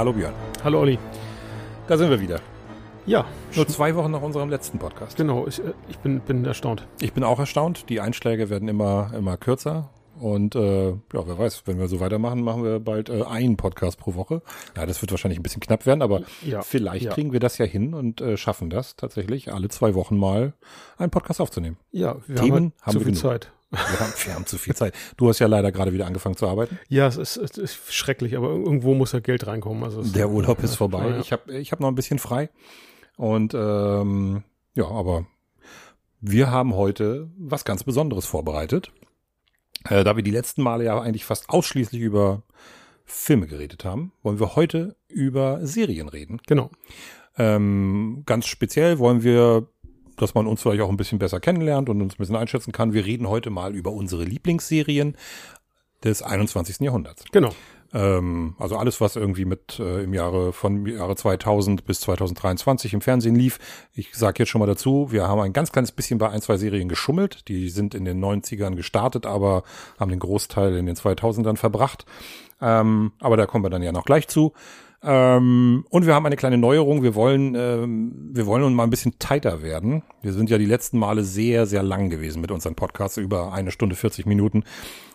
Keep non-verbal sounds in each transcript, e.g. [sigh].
Hallo Björn. Hallo Olli. Da sind wir wieder. Ja, Nur zwei Wochen nach unserem letzten Podcast. genau. Ich, äh, ich bin, bin erstaunt. Ich bin auch erstaunt. Die Einschläge werden immer, immer kürzer. Und äh, ja, wer weiß, wenn wir so weitermachen, machen wir bald äh, einen Podcast pro Woche. Ja, das wird wahrscheinlich ein bisschen knapp werden, aber Ja, vielleicht ja. kriegen wir das ja hin und äh, schaffen das tatsächlich, alle zwei Wochen mal einen Podcast aufzunehmen. Ja, wir Themen haben, halt haben zu wir viel genug. Zeit. Wir haben, wir haben zu viel Zeit. Du hast ja leider gerade wieder angefangen zu arbeiten. Ja, es ist, es ist schrecklich, aber irgendwo muss ja Geld reinkommen. Also Der Urlaub ist vorbei. Ja. Ich habe ich hab noch ein bisschen frei. Und ähm, ja, aber wir haben heute was ganz Besonderes vorbereitet. Äh, da wir die letzten Male ja eigentlich fast ausschließlich über Filme geredet haben, wollen wir heute über Serien reden. Genau. Ähm, ganz speziell wollen wir, dass man uns vielleicht auch ein bisschen besser kennenlernt und uns ein bisschen einschätzen kann. Wir reden heute mal über unsere Lieblingsserien des 21. Jahrhunderts. Genau. Ähm, also alles, was irgendwie mit äh, im Jahre von Jahre 2000 bis 2023 im Fernsehen lief. Ich sage jetzt schon mal dazu, wir haben ein ganz kleines bisschen bei ein, zwei Serien geschummelt. Die sind in den 90ern gestartet, aber haben den Großteil in den 2000ern verbracht. Ähm, aber da kommen wir dann ja noch gleich zu. Ähm, und wir haben eine kleine Neuerung. Wir wollen, ähm, wir wollen nun mal ein bisschen tighter werden. Wir sind ja die letzten Male sehr, sehr lang gewesen mit unseren Podcasts, über eine Stunde 40 Minuten.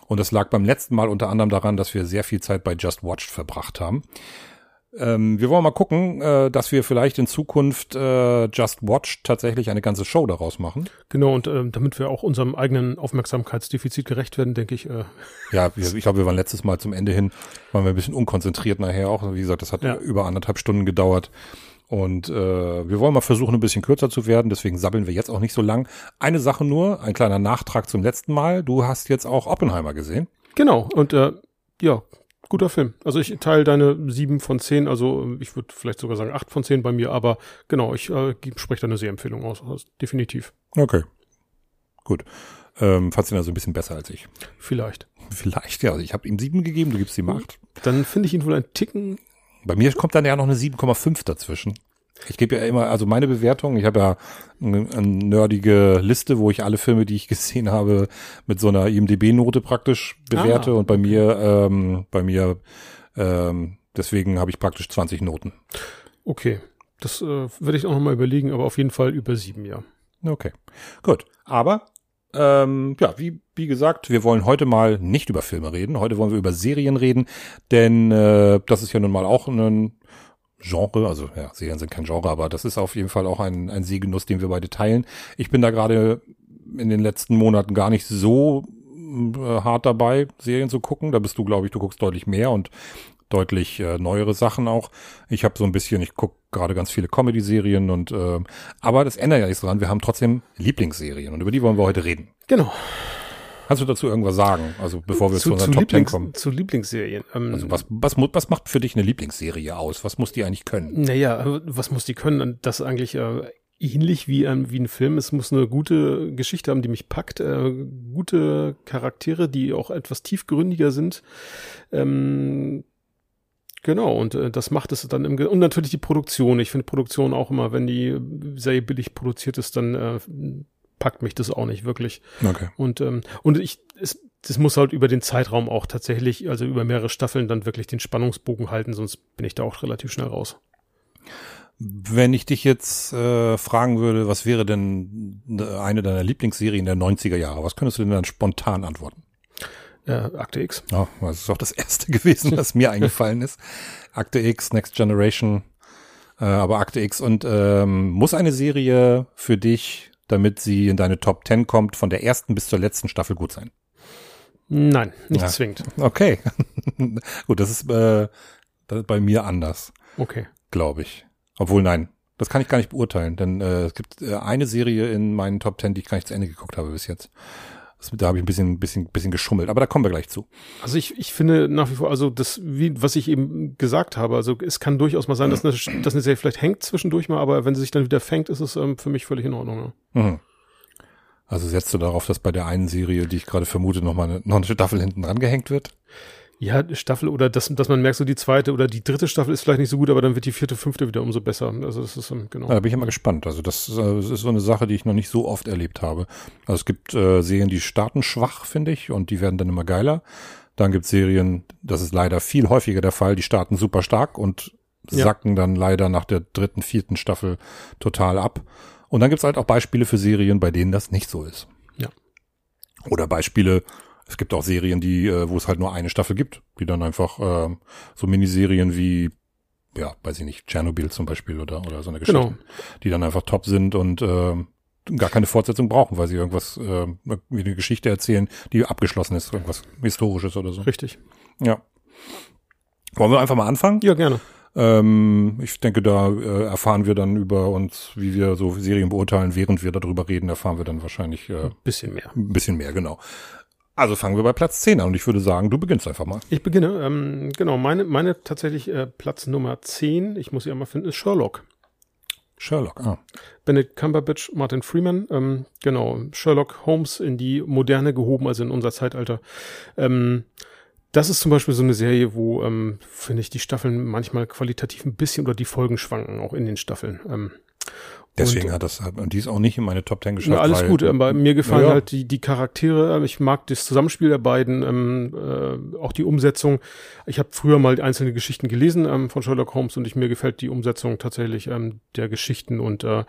Und das lag beim letzten Mal unter anderem daran, dass wir sehr viel Zeit bei Just Watched verbracht haben. Ähm, wir wollen mal gucken, äh, dass wir vielleicht in Zukunft äh, Just Watched tatsächlich eine ganze Show daraus machen. Genau, und ähm, damit wir auch unserem eigenen Aufmerksamkeitsdefizit gerecht werden, denke ich, äh, [laughs] Ja, wir, ich glaube, wir waren letztes Mal zum Ende hin, waren wir ein bisschen unkonzentriert nachher auch. Wie gesagt, das hat Ja. über anderthalb Stunden gedauert. Und äh, wir wollen mal versuchen, ein bisschen kürzer zu werden. Deswegen sabbeln wir jetzt auch nicht so lang. Eine Sache nur, ein kleiner Nachtrag zum letzten Mal. Du hast jetzt auch Oppenheimer gesehen. genau. Und äh, ja, guter Film. Also ich teile deine sieben von zehn, also äh, ich würde vielleicht sogar sagen acht von zehn bei mir, aber genau, ich äh, spreche da eine Sehempfehlung aus, aus. Definitiv. Okay. Gut. Ähm, fandst du ihn also ein bisschen besser als ich. Vielleicht. [laughs] Vielleicht, ja. Also ich habe ihm sieben gegeben, du gibst ihm acht. Dann finde ich ihn wohl ein Ticken Bei mir kommt dann ja noch eine 7,5 dazwischen. Ich gebe ja immer, also meine Bewertung, ich habe ja eine, eine nerdige Liste, wo ich alle Filme, die ich [laughs] gesehen habe, mit so einer IMDB-Note praktisch bewerte. Ah, und bei mir, ähm, bei mir, ähm, deswegen habe ich praktisch 20 Noten. Okay, das äh, würde ich auch nochmal überlegen, aber auf jeden Fall über sieben, ja. Okay, gut. Aber ähm, ja, wie, wie gesagt, wir wollen heute mal nicht über Filme reden. Heute wollen wir über Serien reden, denn äh, das ist ja nun mal auch ein Genre. Also ja, Serien sind kein Genre, aber das ist auf jeden Fall auch ein, ein Sehgenuss, den wir beide teilen. Ich bin da gerade in den letzten Monaten gar nicht so äh, hart dabei, Serien zu gucken. Da bist du, glaube ich, du guckst deutlich mehr und deutlich äh, neuere Sachen auch. Ich habe so ein bisschen, ich gucke gerade ganz viele Comedy-Serien und äh, aber das ändert ja nichts dran. Wir haben trotzdem Lieblingsserien und über die wollen wir heute reden. Genau. Kannst du dazu irgendwas sagen? Also bevor wir zu, zu, unseren zu, Top Lieblings, kommen. zu Lieblingsserien. Ähm, Also was, was, was macht für dich eine Lieblingsserie aus? Was muss die eigentlich können? Naja, was muss die können? Das ist eigentlich äh, ähnlich wie ein, wie ein Film. Es muss eine gute Geschichte haben, die mich packt. Äh, gute Charaktere, die auch etwas tiefgründiger sind. Ähm, genau, und äh, das macht es dann im Ge Und natürlich die Produktion. Ich finde Produktion auch immer, wenn die Serie billig produziert ist, dann äh, packt mich das auch nicht wirklich. Okay. Und, ähm, und ich, es, das muss halt über den Zeitraum auch tatsächlich, also über mehrere Staffeln dann wirklich den Spannungsbogen halten, sonst bin ich da auch relativ schnell raus. Wenn ich dich jetzt äh, fragen würde, was wäre denn eine deiner Lieblingsserien der 90er Jahre? Was könntest du denn dann spontan antworten? Äh, Akte X. Ja, das ist auch das erste [laughs] gewesen, was mir eingefallen ist. Akte X, Next Generation, äh, aber Akte X und ähm, muss eine Serie für dich, damit sie in deine Top 10 kommt, von der ersten bis zur letzten Staffel gut sein? Nein, nicht Ja. zwingend. Okay. [laughs] gut, das ist, äh, das ist bei mir anders, Okay. glaube ich. Obwohl, nein, das kann ich gar nicht beurteilen, denn äh, es gibt äh, eine Serie in meinen Top 10, die ich gar nicht zu Ende geguckt habe bis jetzt. Da habe ich ein bisschen, bisschen, bisschen geschummelt, aber da kommen wir gleich zu. Also ich, ich finde nach wie vor, also das, wie, was ich eben gesagt habe, also es kann durchaus mal sein, dass eine, dass eine Serie vielleicht hängt zwischendurch mal, aber wenn sie sich dann wieder fängt, ist es ähm, für mich völlig in Ordnung. Ja. Mhm. Also setzt du darauf, dass bei der einen Serie, die ich gerade vermute, noch mal eine, noch eine Staffel hinten dran gehängt wird? Ja, Staffel oder dass, dass man merkt, so die zweite oder die dritte Staffel ist vielleicht nicht so gut, aber dann wird die vierte, fünfte wieder umso besser. Also das ist ähm, genau. Ja, da bin ich immer gespannt. Also das, ist, äh, das ist so eine Sache, die ich noch nicht so oft erlebt habe. Also es gibt äh, Serien, die starten schwach, finde ich, und die werden dann immer geiler. Dann gibt's Serien, das ist leider viel häufiger der Fall, die starten super stark und Ja. sacken dann leider nach der dritten, vierten Staffel total ab. Und dann gibt's halt auch Beispiele für Serien, bei denen das nicht so ist. Ja. Oder Beispiele, es gibt auch Serien, die, äh, wo es halt nur eine Staffel gibt, die dann einfach ähm, so Miniserien wie, ja, weiß ich nicht, Tschernobyl zum Beispiel oder, oder so eine Geschichte, Genau. die dann einfach top sind und ähm, gar keine Fortsetzung brauchen, weil sie irgendwas, äh, wie eine Geschichte erzählen, die abgeschlossen ist, irgendwas Historisches oder so. Richtig. Ja. Wollen wir einfach mal anfangen? Ja, gerne. Ähm, ich denke, da äh, erfahren wir dann über uns, wie wir so Serien beurteilen, während wir darüber reden, erfahren wir dann wahrscheinlich äh, Bisschen mehr. ein bisschen mehr, genau. Also fangen wir bei Platz 10 an und ich würde sagen, du beginnst einfach mal. Ich beginne. Ähm, genau, meine, meine tatsächlich äh, Platz Nummer 10, ich muss sie einmal finden, ist Sherlock. Sherlock, ah. Benedict Cumberbatch, Martin Freeman, ähm, genau, Sherlock Holmes in die Moderne gehoben, also in unser Zeitalter. Ähm, das ist zum Beispiel so eine Serie, wo, ähm, finde ich, die Staffeln manchmal qualitativ ein bisschen oder die Folgen schwanken, auch in den Staffeln. Ähm, Deswegen und, hat das, und die ist auch nicht in meine Top 10 geschafft. Ja, alles weil, gut, aber mir gefallen Ja. halt die, die Charaktere. Ich mag das Zusammenspiel der beiden, ähm, äh, auch die Umsetzung. Ich habe früher mal einzelne Geschichten gelesen ähm, von Sherlock Holmes und ich, mir gefällt die Umsetzung tatsächlich ähm, der Geschichten und äh,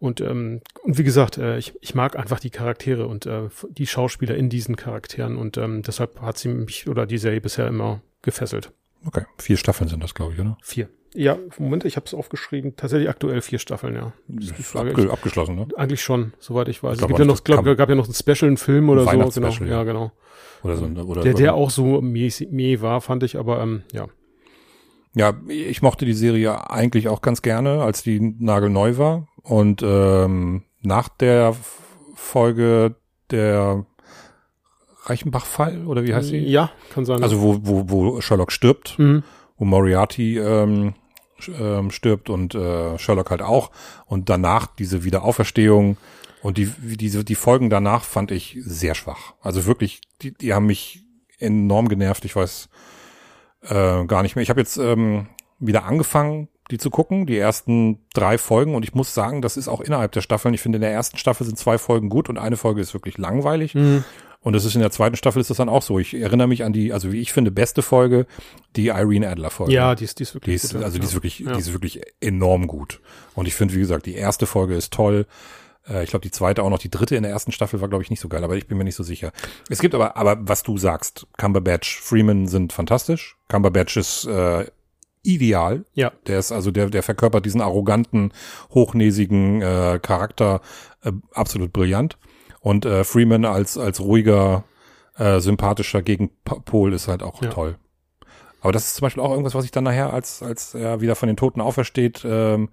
und, ähm, und wie gesagt, äh, ich, ich mag einfach die Charaktere und äh, die Schauspieler in diesen Charakteren und ähm, deshalb hat sie mich oder die Serie bisher immer gefesselt. Okay, vier Staffeln sind das, glaube ich, oder? Vier. Ja, Moment, ich habe es aufgeschrieben. Tatsächlich aktuell vier Staffeln, ja. Das ist die Frage. Abge abgeschlossen, ne? Eigentlich schon, soweit ich weiß. Ich Es glaub, gibt ja noch, glaub, gab ja noch ein Special, einen Film oder so. Genau. Weihnachtsspecial, Ja, genau. Oder so, oder Der, der auch so meh, war, fand ich, aber ähm, ja. Ja, ich mochte die Serie eigentlich auch ganz gerne, als die nagelneu war. Und ähm, nach der Folge der Reichenbach-Fall, oder wie heißt sie? Ja, kann sein. Also wo, wo, wo Sherlock stirbt, mhm. wo Moriarty ähm, ähm, stirbt und äh, Sherlock halt auch. Und danach diese Wiederauferstehung und die, diese, die Folgen danach fand ich sehr schwach. Also wirklich, die, die haben mich enorm genervt. Ich weiß äh, gar nicht mehr. Ich habe jetzt ähm, wieder angefangen, die zu gucken, die ersten drei Folgen. Und ich muss sagen, das ist auch innerhalb der Staffeln. Ich finde, in der ersten Staffel sind zwei Folgen gut und eine Folge ist wirklich langweilig. Mhm. Und das ist in der zweiten Staffel ist das dann auch so. Ich erinnere mich an die, also wie ich finde, beste Folge, die Irene Adler Folge. Ja, die ist, die ist Die wirklich ist, gut, ja. also die ist ja. wirklich, Ja. die ist wirklich enorm gut. Und ich finde, wie gesagt, die erste Folge ist toll. Äh, Ich glaube, die zweite auch noch. Die dritte in der ersten Staffel war, glaube ich, nicht so geil, aber ich bin mir nicht so sicher. Es gibt aber, aber was du sagst, Cumberbatch, Freeman sind fantastisch. Cumberbatch ist äh, ideal. Ja. Der ist also, der, der verkörpert diesen arroganten, hochnäsigen äh, Charakter äh, absolut brillant. Und äh, Freeman als, als ruhiger, äh, sympathischer Gegenpol ist halt auch Ja. toll. Aber das ist zum Beispiel auch irgendwas, was ich dann nachher, als, als er wieder von den Toten aufersteht, ähm,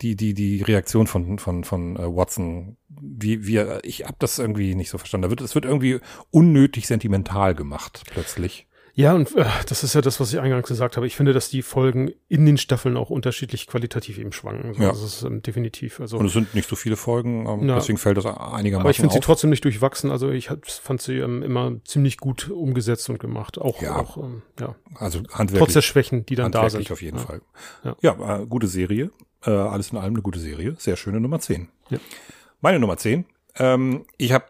die, die, die Reaktion von, von, von äh, Watson, wie, wie ich hab das irgendwie nicht so verstanden. Da wird, es wird irgendwie unnötig sentimental gemacht, plötzlich. Ja, und äh, das ist ja das, was ich eingangs gesagt habe. Ich finde, dass die Folgen in den Staffeln auch unterschiedlich qualitativ eben schwanken. Ja. Das ist ähm, definitiv. Also, Und es sind nicht so viele Folgen, ähm, Ja. deswegen fällt das einigermaßen aber ich finde sie trotzdem nicht durchwachsen. Also ich hab, fand sie ähm, immer ziemlich gut umgesetzt und gemacht. Auch, Ja. auch ähm, ja. Also trotz handwerklich, der Schwächen, die dann da sind. auf jeden ja. Fall. Ja. Ja, äh, gute Serie. Äh, alles in allem eine gute Serie. Sehr schöne Nummer 10. Ja. Meine Nummer 10. Ähm, ich habe,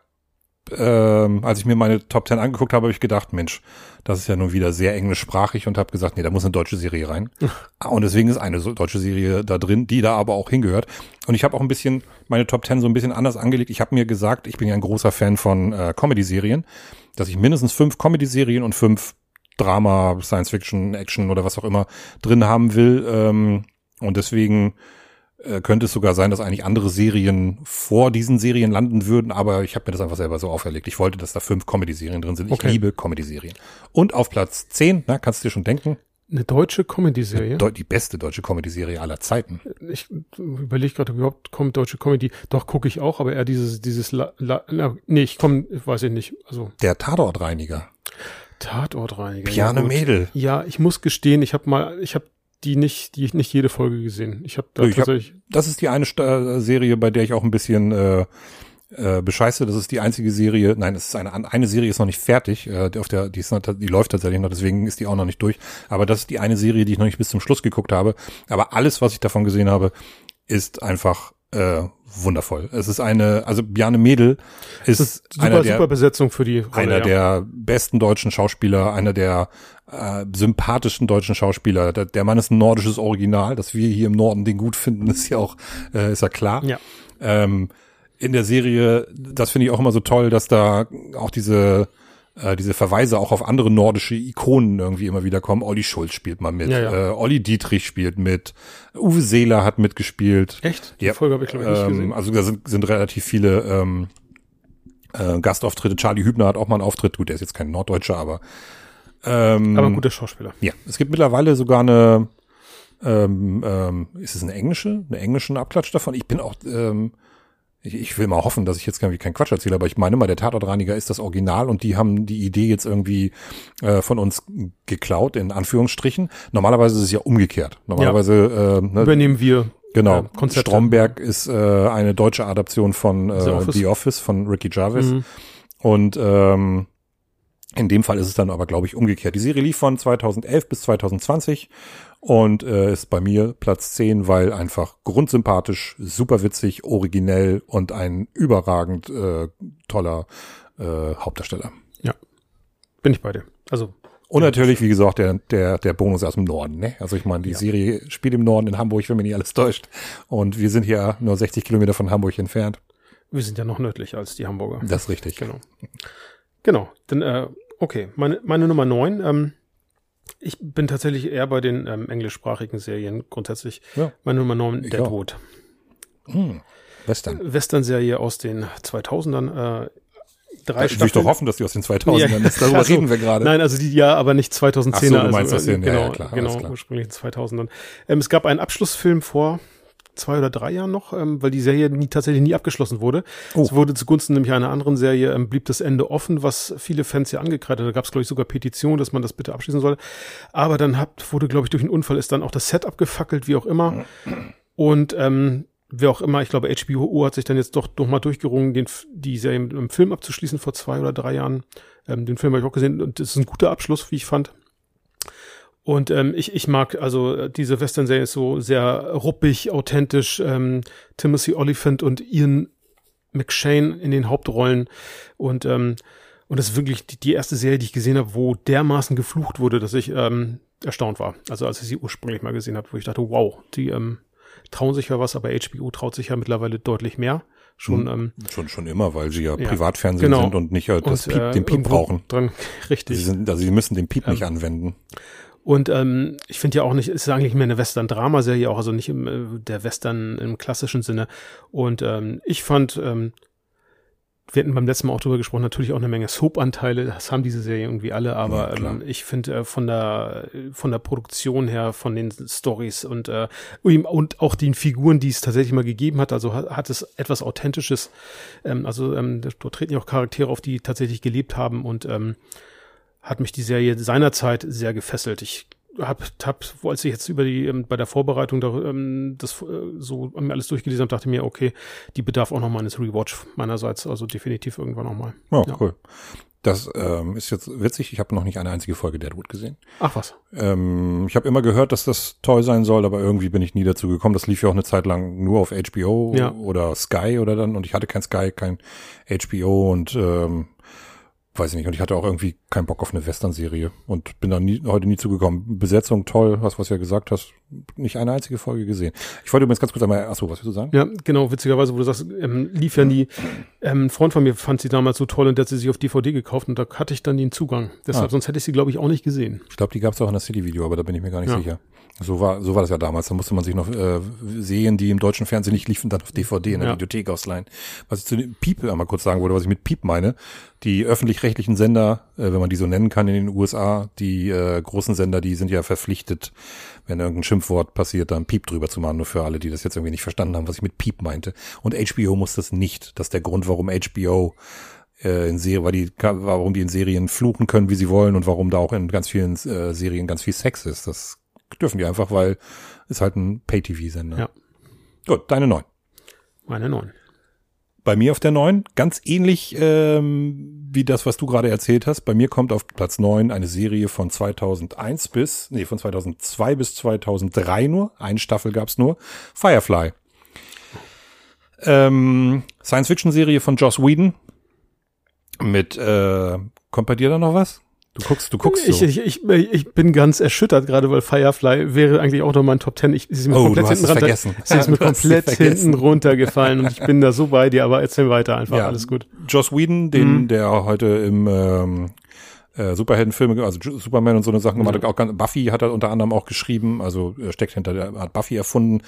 ähm, als ich mir meine Top 10 angeguckt habe, habe ich gedacht, Mensch, das ist ja nun wieder sehr englischsprachig und habe gesagt, nee, da muss eine deutsche Serie rein. [laughs] Und deswegen ist eine deutsche Serie da drin, die da aber auch hingehört. Und ich habe auch ein bisschen meine Top 10 so ein bisschen anders angelegt. Ich habe mir gesagt, ich bin ja ein großer Fan von äh, Comedy-Serien, dass ich mindestens fünf Comedy-Serien und fünf Drama, Science Fiction, Action oder was auch immer drin haben will. Ähm, und deswegen äh, könnte es sogar sein, dass eigentlich andere Serien vor diesen Serien landen würden, aber ich habe mir das einfach selber so auferlegt. Ich wollte, dass da fünf Comedy-Serien drin sind. Ich Okay. liebe Comedy-Serien. Und auf Platz 10, na, kannst du dir schon denken, Eine deutsche Comedy-Serie. deu- die beste deutsche Comedy-Serie aller Zeiten. ich überlege gerade, ob überhaupt kommt deutsche Comedy. Doch, gucke ich auch, aber eher dieses, dieses, La, La, na, nee, ich komme, weiß ich nicht. Also, Der Tatortreiniger. Tatortreiniger. Piane ja. Mädel. Ja, ich muss gestehen, ich habe mal, ich habe die nicht, die nicht jede Folge gesehen. Ich habe da Ich hab- tatsächlich, Das ist die eine Sta- Serie, bei der ich auch ein bisschen äh, äh, bescheiße. Das ist die einzige Serie. Nein, es ist eine eine Serie ist noch nicht fertig. Äh, die auf der die ist noch, die läuft tatsächlich noch, deswegen ist die auch noch nicht durch. Aber das ist die eine Serie, die ich noch nicht bis zum Schluss geguckt habe. Aber alles, was ich davon gesehen habe, ist einfach äh, wundervoll. Es ist eine, also Bjarne Mädel ist, ist super, einer der, super Besetzung für die Rolle, einer ja. der besten deutschen Schauspieler, einer der äh, sympathischen deutschen Schauspieler. Der, der Mann ist ein nordisches Original, dass wir hier im Norden den gut finden, [laughs] ist ja auch, äh, ist ja klar. Ja. Ähm, in der Serie, das finde ich auch immer so toll, dass da auch diese äh, diese Verweise auch auf andere nordische Ikonen irgendwie immer wieder kommen. Olli Schulz spielt mal mit, Ja, ja. Äh, Olli Dietrich spielt mit, Uwe Seeler hat mitgespielt. Echt? Die Ja. Folge habe ich glaube ich nicht Ähm, gesehen. also da sind, sind relativ viele ähm, äh, Gastauftritte. Charlie Hübner hat auch mal einen Auftritt. Gut, der ist jetzt kein Norddeutscher, aber ähm, Aber ein guter Schauspieler. ja, es gibt mittlerweile sogar eine, ähm, ähm, ist es eine englische, eine englischen Abklatsch davon? Ich bin auch, ähm, ich, ich will mal hoffen, dass ich jetzt irgendwie keinen Quatsch erzähle, aber ich meine mal, der Tatortreiniger ist das Original und die haben die Idee jetzt irgendwie äh, von uns geklaut, in Anführungsstrichen. Normalerweise ist es ja umgekehrt. Normalerweise, äh, ne, Übernehmen wir genau, äh. Stromberg ist äh, eine deutsche Adaption von äh, The Office. The Office von Ricky Jarvis. Mhm. Und ähm, in dem Fall ist es dann aber, glaube ich, umgekehrt. Die Serie lief von 2011 bis 2020 und äh, ist bei mir Platz 10, weil einfach grundsympathisch, super witzig, originell und ein überragend äh, toller äh, Hauptdarsteller. Bin ich bei dir. Also Und natürlich, wie gesagt, der, der, der Bonus aus dem Norden. Ne? Also ich meine, die Serie spielt im Norden in Hamburg, wenn mir nicht alles täuscht. Und wir sind hier nur 60 Kilometer von Hamburg entfernt. wir sind ja noch nördlicher als die Hamburger. Das ist richtig. Genau. Genau. Dann, äh, okay, meine, meine Nummer neun. Ähm, ich bin tatsächlich eher bei den ähm, englischsprachigen Serien grundsätzlich. Ja. Meine Nummer neun, Ich Deadwood. Hm. Western. Western-Serie aus den 2000ern. Äh, drei Ich will doch hoffen, dass die aus den 2000ern Ja. ist. Darüber [laughs] Ach so. reden wir gerade. Nein, also die ja, aber nicht 2010er. Ach so, du also, meinst das äh, hin. Ja, genau, ja, klar, genau, klar. ursprünglich in den 2000ern. Ähm, es gab einen Abschlussfilm vor zwei oder drei Jahren noch, ähm, weil die Serie nie, tatsächlich nie abgeschlossen wurde. Oh. Es wurde zugunsten nämlich einer anderen Serie, ähm, blieb das Ende offen, was viele Fans ja angekreidet. Da gab es, glaube ich, sogar Petitionen, dass man das bitte abschließen soll. Aber dann hat, wurde, glaube ich, durch einen Unfall ist dann auch das Set abgefackelt, wie auch immer. Und ähm, wer auch immer, ich glaube, HBO hat sich dann jetzt doch noch mal durchgerungen, den, die Serie mit einem Film abzuschließen vor zwei oder drei Jahren. Ähm, den Film habe ich auch gesehen und das ist ein guter Abschluss, wie ich fand. Und ähm, ich, ich mag, also diese Western-Serie ist so sehr ruppig, authentisch. Ähm, Timothy Oliphant und Ian McShane in den Hauptrollen. Und ähm, und das ist wirklich die, die erste Serie, die ich gesehen habe, wo dermaßen geflucht wurde, dass ich ähm, erstaunt war. Also als ich sie ursprünglich mal gesehen habe, wo ich dachte, wow, die ähm, trauen sich ja was, aber HBO traut sich ja mittlerweile deutlich mehr. Schon ähm, Schon, schon immer, weil sie ja, Ja, Privatfernsehen genau. sind und nicht äh, das und, Piep, äh, den Piep brauchen. Dran, [laughs] richtig. Sie sind, also sie müssen den Piep nicht anwenden. Und ähm, ich finde ja auch nicht, es ist eigentlich mehr eine Western-Drama-Serie auch, also nicht im, äh, der Western im klassischen Sinne. Und ähm, ich fand, ähm, wir hatten beim letzten Mal auch drüber gesprochen, natürlich auch eine Menge Soap-Anteile, das haben diese Serien irgendwie alle, aber Ja, ähm, ich finde äh, von der von der Produktion her, von den Stories und äh, und und auch den Figuren, die es tatsächlich mal gegeben hat, also hat, hat es etwas Authentisches. Ähm, also ähm, dort treten ja auch Charaktere auf, die tatsächlich gelebt haben und ähm, hat mich die Serie seinerzeit sehr gefesselt. Ich hab, hab als ich jetzt über die ähm, bei der Vorbereitung da, ähm, das äh, so mir alles durchgelesen habe, dachte mir, okay, die bedarf auch noch mal eines Rewatch meinerseits, also definitiv irgendwann noch mal. Ja, Ja. cool. Das ähm, ist jetzt witzig. Ich habe noch nicht eine einzige Folge Deadwood gesehen. Ach was. Ähm, ich habe immer gehört, dass das toll sein soll, aber irgendwie bin ich nie dazu gekommen. Das lief ja auch eine Zeit lang nur auf HBO Ja. oder Sky oder dann und ich hatte kein Sky, kein HBO und ähm, weiß ich nicht. Und ich hatte auch irgendwie keinen Bock auf eine Western-Serie und bin da nie, heute nie zugekommen. Besetzung toll, was was du ja gesagt hast. Nicht eine einzige Folge gesehen. Ich wollte übrigens ganz kurz einmal, achso, was willst du sagen? Ja, genau, witzigerweise, wo du sagst, ähm, lief ja nie. Ähm, ein Freund von mir fand sie damals so toll und der hat sie sich auf DVD gekauft und da hatte ich dann den Zugang. Deshalb, Ah. sonst hätte ich sie, glaube ich, auch nicht gesehen. Ich glaube, die gab es auch in der City-Video, aber da bin ich mir gar nicht Ja. sicher. So war, so war das ja damals. Da musste man sich noch äh, Serien, die im deutschen Fernsehen nicht liefen, dann auf DVD in der Ja. Videothek ausleihen. Was ich zu den Piep einmal kurz sagen wollte, was ich mit Piep meine. Die öffentlich-rechtlichen Sender, äh, wenn man die so nennen kann in den USA, die äh, großen Sender, die sind ja verpflichtet, wenn irgendein Schimpfwort passiert, dann Piep drüber zu machen. Nur für alle, die das jetzt irgendwie nicht verstanden haben, was ich mit Piep meinte. Und HBO muss das nicht. Das ist der Grund, warum HBO äh, in Serien, weil die, warum die in Serien fluchen können, wie sie wollen und warum da auch in ganz vielen äh, Serien ganz viel Sex ist. Das dürfen die einfach, weil ist halt ein Pay-TV-Sender. Ja. Gut, deine neun. Meine neun. Bei mir auf der neun, ganz ähnlich ähm, wie das, was du gerade erzählt hast. Bei mir kommt auf Platz neun eine Serie von 2001 bis, nee, von 2002 bis 2003 nur. Eine Staffel gab's nur. Firefly. Ähm, Science-Fiction-Serie von Joss Whedon. Mit, äh, kommt bei dir da noch was? Du guckst, du guckst ich, so. ich, ich, ich bin ganz erschüttert gerade, weil Firefly wäre eigentlich auch noch mein Top Ten. Ich, sie ist mir Oh, komplett du hast hinten es runter- vergessen. Sie ist [laughs] mir komplett hinten runtergefallen und ich bin da so bei dir, aber erzähl weiter einfach, Ja. alles gut. Joss Whedon, den, Mhm. der heute im ähm, äh, Superheldenfilme, also Superman und so eine Sachen gemacht hat, auch ganz, Buffy hat er unter anderem auch geschrieben, also steckt hinter der, hat Buffy erfunden,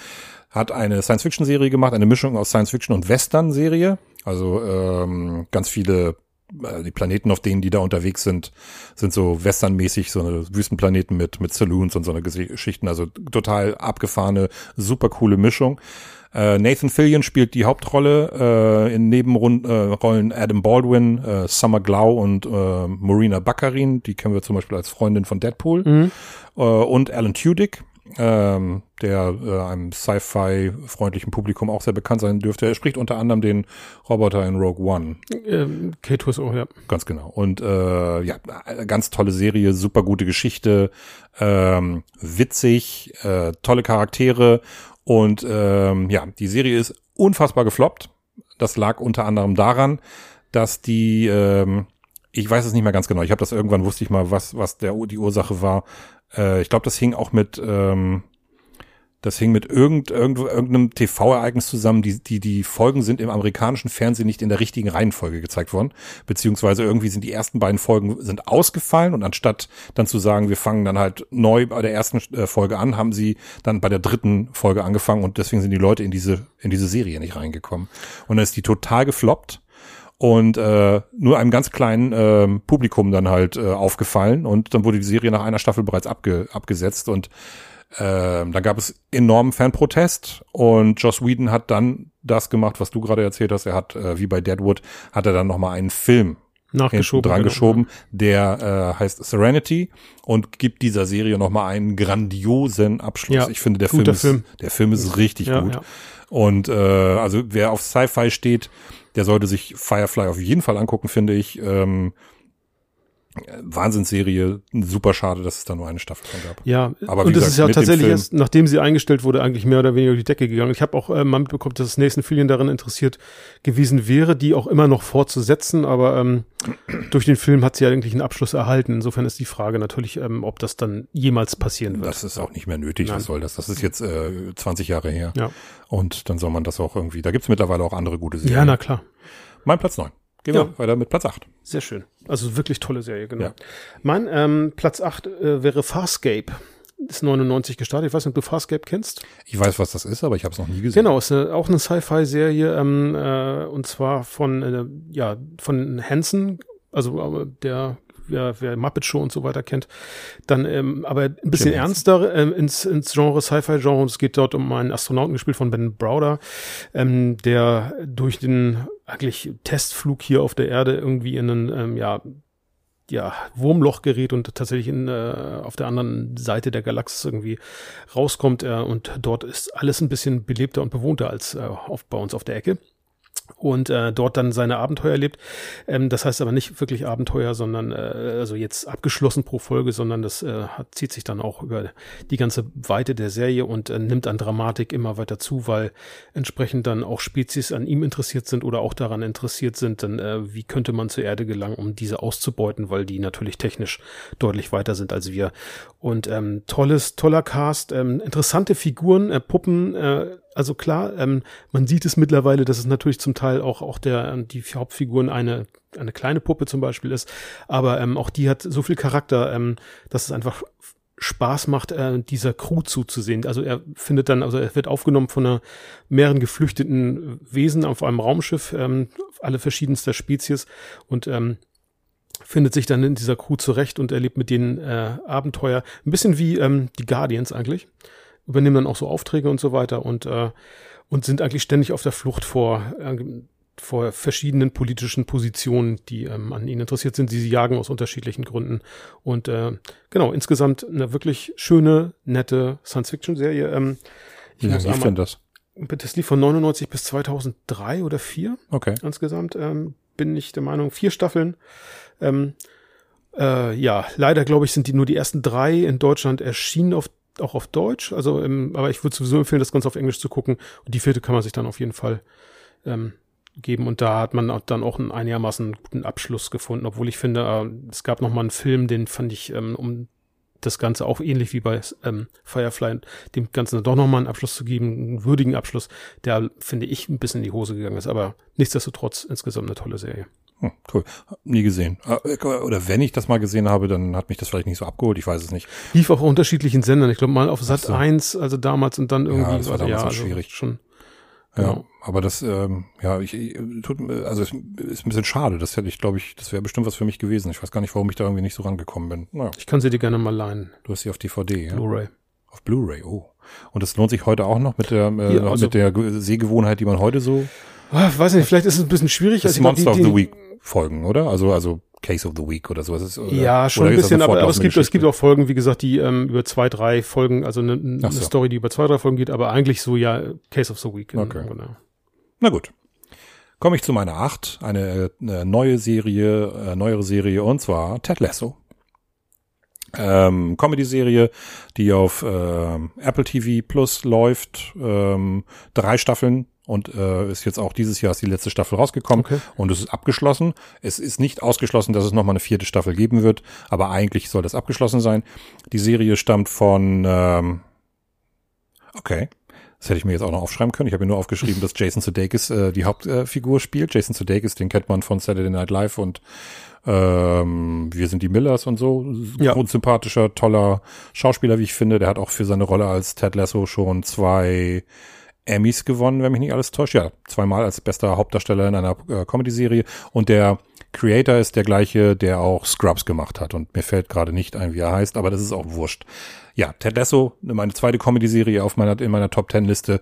hat eine Science-Fiction-Serie gemacht, eine Mischung aus Science-Fiction und Western-Serie, also ähm, ganz viele äh, die Planeten, auf denen die da unterwegs sind, sind so westernmäßig, so eine Wüstenplaneten mit, mit Saloons und so eine Geschichten, also total abgefahrene, super coole Mischung. Äh, Nathan Fillion spielt die Hauptrolle, äh, in Nebenrollen äh, Adam Baldwin, äh, Summer Glau und äh, Marina Baccarin, die kennen wir zum Beispiel als Freundin von Deadpool, Mhm. und Alan Tudyk, ähm, der äh, einem Sci-Fi-freundlichen Publikum auch sehr bekannt sein dürfte. Er spricht unter anderem den Roboter in Rogue One. Ähm, K2SO, ja. Ganz genau. Und äh, ja, eine ganz tolle Serie, super gute Geschichte, ähm, witzig, äh, tolle Charaktere und ähm, ja, die Serie ist unfassbar gefloppt. Das lag unter anderem daran, dass die, ähm, ich weiß es nicht mehr ganz genau. Ich habe das irgendwann wusste ich mal, was was der die Ursache war. Äh, ich glaube, das hing auch mit ähm, das hing mit irgend, irgend, irgendeinem TV-Ereignis zusammen. Die, die, die Folgen sind im amerikanischen Fernsehen nicht in der richtigen Reihenfolge gezeigt worden. Beziehungsweise irgendwie sind die ersten beiden Folgen sind ausgefallen und anstatt dann zu sagen, wir fangen dann halt neu bei der ersten äh, Folge an, haben sie dann bei der dritten Folge angefangen und deswegen sind die Leute in diese, in diese Serie nicht reingekommen. Und dann ist die total gefloppt und äh, nur einem ganz kleinen ähm, Publikum dann halt äh, aufgefallen und dann wurde die Serie nach einer Staffel bereits abge abgesetzt und ähm, da gab es enormen Fanprotest und Joss Whedon hat dann das gemacht, was du gerade erzählt hast. Er hat, äh, wie bei Deadwood, hat er dann nochmal einen Film Nachgeschoben. dran genau. geschoben, der äh, heißt Serenity und gibt dieser Serie nochmal einen grandiosen Abschluss. Ja, ich finde, der Film, guter ist, Film. der Film ist richtig Ja, gut. ja. Und äh, also wer auf Sci-Fi steht, der sollte sich Firefly auf jeden Fall angucken, finde ich. Ähm, Wahnsinnsserie, super schade, dass es da nur eine Staffel von gab. Ja, Aber wie und es gesagt, ist ja tatsächlich erst, nachdem sie eingestellt wurde, eigentlich mehr oder weniger durch die Decke gegangen. Ich habe auch äh, mal mitbekommen, dass Nathan Fillion daran interessiert gewesen wäre, die auch immer noch fortzusetzen, aber ähm, durch den Film hat sie ja eigentlich einen Abschluss erhalten. Insofern ist die Frage natürlich, ähm, ob das dann jemals passieren wird. Das ist auch nicht mehr nötig, Nein. was soll das? Das ist jetzt äh, 20 Jahre her. Ja. Und dann soll man das auch irgendwie, da gibt's mittlerweile auch andere gute Serien. ja, na klar. mein Platz 9. Gehen Ja. wir weiter mit Platz 8. Sehr schön. Also wirklich tolle Serie, genau. Ja. Mein ähm, Platz 8 äh, wäre Farscape. Ist 99 gestartet. Ich weiß nicht, ob du Farscape kennst. Ich weiß, was das ist, aber ich habe es noch nie gesehen. Genau, ist eine, auch eine Sci-Fi-Serie ähm, äh, und zwar von äh, ja von Hansen, also äh, der wer, wer Muppet Show und so weiter kennt, dann ähm, aber ein bisschen Jim ernster ähm, ins, ins Genre Sci-Fi-Genre es geht dort um einen Astronauten gespielt von Ben Browder, ähm, der durch den eigentlich Testflug hier auf der Erde irgendwie in einen ähm, ja ja, Wurmloch gerät und tatsächlich in, äh, auf der anderen Seite der Galaxis irgendwie rauskommt äh, und dort ist alles ein bisschen belebter und bewohnter als äh, auf, bei uns auf der Ecke und äh, dort dann seine Abenteuer erlebt. Ähm, das heißt aber nicht wirklich Abenteuer, sondern äh, also jetzt abgeschlossen pro Folge, sondern das äh, hat, zieht sich dann auch über die ganze Weite der Serie und äh, nimmt an Dramatik immer weiter zu, weil entsprechend dann auch Spezies an ihm interessiert sind oder auch daran interessiert sind, dann äh, wie könnte man zur Erde gelangen, um diese auszubeuten, weil die natürlich technisch deutlich weiter sind als wir. Und ähm, tolles, toller Cast, ähm, interessante Figuren, äh, Puppen, äh, also klar, ähm, man sieht es mittlerweile, dass es natürlich zum Teil auch, auch der, ähm, die Hauptfiguren eine, eine kleine Puppe zum Beispiel ist, aber ähm, auch die hat so viel Charakter, ähm, dass es einfach Spaß macht, äh, dieser Crew zuzusehen. Also er findet dann, also er wird aufgenommen von einer mehreren geflüchteten Wesen auf einem Raumschiff, ähm, alle verschiedenster Spezies und ähm, findet sich dann in dieser Crew zurecht und erlebt mit denen äh, Abenteuer. Ein bisschen wie ähm, die Guardians eigentlich. Übernehmen dann auch so Aufträge und so weiter und, äh, und sind eigentlich ständig auf der Flucht vor, äh, vor verschiedenen politischen Positionen, die ähm, an ihnen interessiert sind. Sie jagen aus unterschiedlichen Gründen. Und äh, genau, insgesamt eine wirklich schöne, nette Science-Fiction-Serie. Ähm, ich Wie lange muss lief denn das? das lief von 99 bis 2003 oder 4 Okay. insgesamt. Ähm, bin ich der Meinung, vier Staffeln. Ähm, äh, ja, leider glaube ich, sind die nur die ersten drei in Deutschland erschienen auf auch auf Deutsch. Also, ähm, aber ich würde sowieso empfehlen, das Ganze auf Englisch zu gucken. Und die vierte kann man sich dann auf jeden Fall ähm, geben und da hat man auch dann auch einen einigermaßen guten Abschluss gefunden, obwohl ich finde, äh, es gab noch mal einen Film, den fand ich ähm, um das Ganze auch ähnlich wie bei ähm, Firefly, dem Ganzen doch nochmal einen Abschluss zu geben, einen würdigen Abschluss, der, finde ich, ein bisschen in die Hose gegangen ist. Aber nichtsdestotrotz insgesamt eine tolle Serie. Hm, cool. Nie gesehen. Ah, oder wenn ich das mal gesehen habe, dann hat mich das vielleicht nicht so abgeholt. Ich weiß es nicht. Lief auch auf unterschiedlichen Sendern. Ich glaube mal auf Sat so. 1, also damals und dann irgendwie. Ja, das war damals ja, also schwierig. Schon. Ja, genau. aber das, ähm, ja, ich, tut, also es ist ein bisschen schade. Das hätte ich, glaube ich, das wäre bestimmt was für mich gewesen. Ich weiß gar nicht, warum ich da irgendwie nicht so rangekommen bin. Naja. Ich kann sie dir gerne mal leihen. Du hast sie auf DVD, ja? Blu-ray. Auf Blu-ray, oh. Und das lohnt sich heute auch noch mit der, äh, ja, also, mit der Sehgewohnheit, die man heute so. Ah, weiß nicht, vielleicht ist es ein bisschen schwierig. Das also Monster glaub, die, of the Week Folgen, oder? Also, also Case of the Week oder sowas. Ist, oder, ja, schon ein bisschen, aber, aber es gibt, es gibt auch Folgen, wie gesagt, die ähm, über zwei, drei Folgen, also eine, eine so. Story, die über zwei, drei Folgen geht, aber eigentlich so ja Case of the Week. Okay. Genau. Na gut. Komme ich zu meiner acht, eine, eine neue Serie, äh, neuere Serie, und zwar Ted Lasso. Ähm, Comedy-Serie, die auf äh, Apple TV Plus läuft, ähm, drei Staffeln und äh, ist jetzt auch dieses Jahr ist die letzte Staffel rausgekommen okay. und es ist abgeschlossen. Es ist nicht ausgeschlossen, dass es nochmal eine vierte Staffel geben wird, aber eigentlich soll das abgeschlossen sein. Die Serie stammt von ähm, okay, das hätte ich mir jetzt auch noch aufschreiben können. Ich habe mir nur aufgeschrieben, dass Jason Sudeikis äh, die Hauptfigur äh, spielt. Jason Sudeikis, den kennt man von Saturday Night Live und ähm, Wir sind die Millers und so. Ja. Grundsympathischer, toller Schauspieler, wie ich finde. Der hat auch für seine Rolle als Ted Lasso schon zwei Emmys gewonnen, wenn mich nicht alles täuscht. Ja, zweimal als bester Hauptdarsteller in einer äh, Comedy-Serie. Und der Creator ist der gleiche, der auch Scrubs gemacht hat. Und mir fällt gerade nicht ein, wie er heißt, aber das ist auch wurscht. Ja, Ted Lasso, meine zweite Comedy-Serie auf meiner, in meiner Top Ten Liste.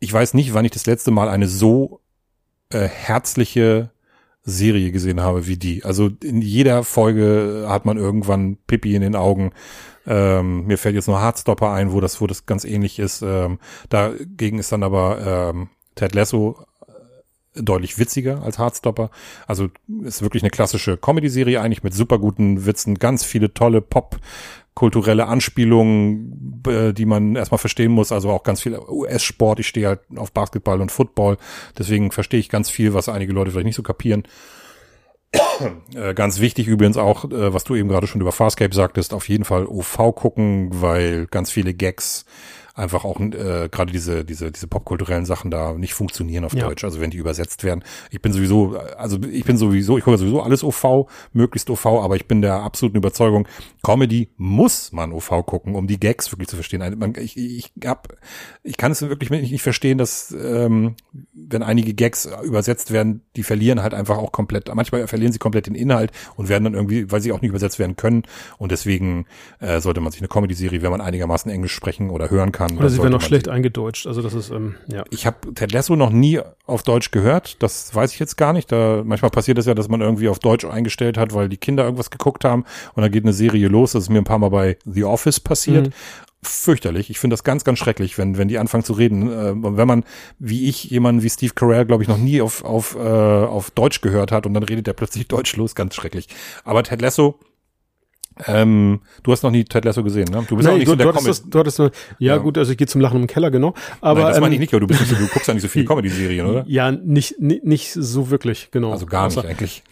Ich weiß nicht, wann ich das letzte Mal eine so äh, herzliche Serie gesehen habe wie die. Also in jeder Folge hat man irgendwann Pippi in den Augen. Ähm, mir fällt jetzt nur Hardstopper ein, wo das, wo das ganz ähnlich ist. Ähm, dagegen ist dann aber ähm, Ted Lasso deutlich witziger als Hardstopper. Also ist wirklich eine klassische Comedy-Serie eigentlich mit super guten Witzen, ganz viele tolle Pop kulturelle Anspielungen, äh, die man erstmal verstehen muss, also auch ganz viel US-Sport. Ich stehe halt auf Basketball und Football, deswegen verstehe ich ganz viel, was einige Leute vielleicht nicht so kapieren. Äh, ganz wichtig übrigens auch, äh, was du eben gerade schon über Farscape sagtest, auf jeden Fall OV gucken, weil ganz viele Gags einfach auch äh, gerade diese diese diese popkulturellen Sachen da nicht funktionieren auf ja. Deutsch. Also wenn die übersetzt werden, ich bin sowieso, also ich bin sowieso, ich gucke sowieso alles OV, möglichst OV, aber ich bin der absoluten Überzeugung, Comedy muss man OV gucken, um die Gags wirklich zu verstehen. Ich, ich, hab, ich kann es wirklich nicht verstehen, dass ähm, wenn einige Gags übersetzt werden, die verlieren halt einfach auch komplett. Manchmal verlieren sie komplett den Inhalt und werden dann irgendwie, weil sie auch nicht übersetzt werden können. Und deswegen äh, sollte man sich eine Comedy-Serie, wenn man einigermaßen Englisch sprechen oder hören kann, kann. Oder sie werden noch schlecht eingedeutscht. Also das ist, ähm, ja. Ich habe Ted Lasso noch nie auf Deutsch gehört. Das weiß ich jetzt gar nicht. Da manchmal passiert es ja, dass man irgendwie auf Deutsch eingestellt hat, weil die Kinder irgendwas geguckt haben und dann geht eine Serie los. Das ist mir ein paar Mal bei The Office passiert. Mhm fürchterlich. Ich finde das ganz, ganz schrecklich, wenn, wenn die anfangen zu reden. Äh, wenn man, wie ich, jemanden wie Steve Carell, glaube ich, noch nie auf, auf, äh, auf Deutsch gehört hat und dann redet er plötzlich Deutsch los, ganz schrecklich. Aber Ted Lasso ähm, du hast noch nie Ted Lasso gesehen, ne? Du bist Nein, auch nicht du, so der Comedy. Du hattest, ja, ja, gut, also ich gehe zum Lachen im Keller, genau. Aber, Nein, das ähm, meine ich nicht, aber du, bist nicht so, du guckst ja nicht so viele [laughs] Comedy-Serien, oder? Ja, nicht, nicht, nicht so wirklich, genau. Also gar nicht also, eigentlich.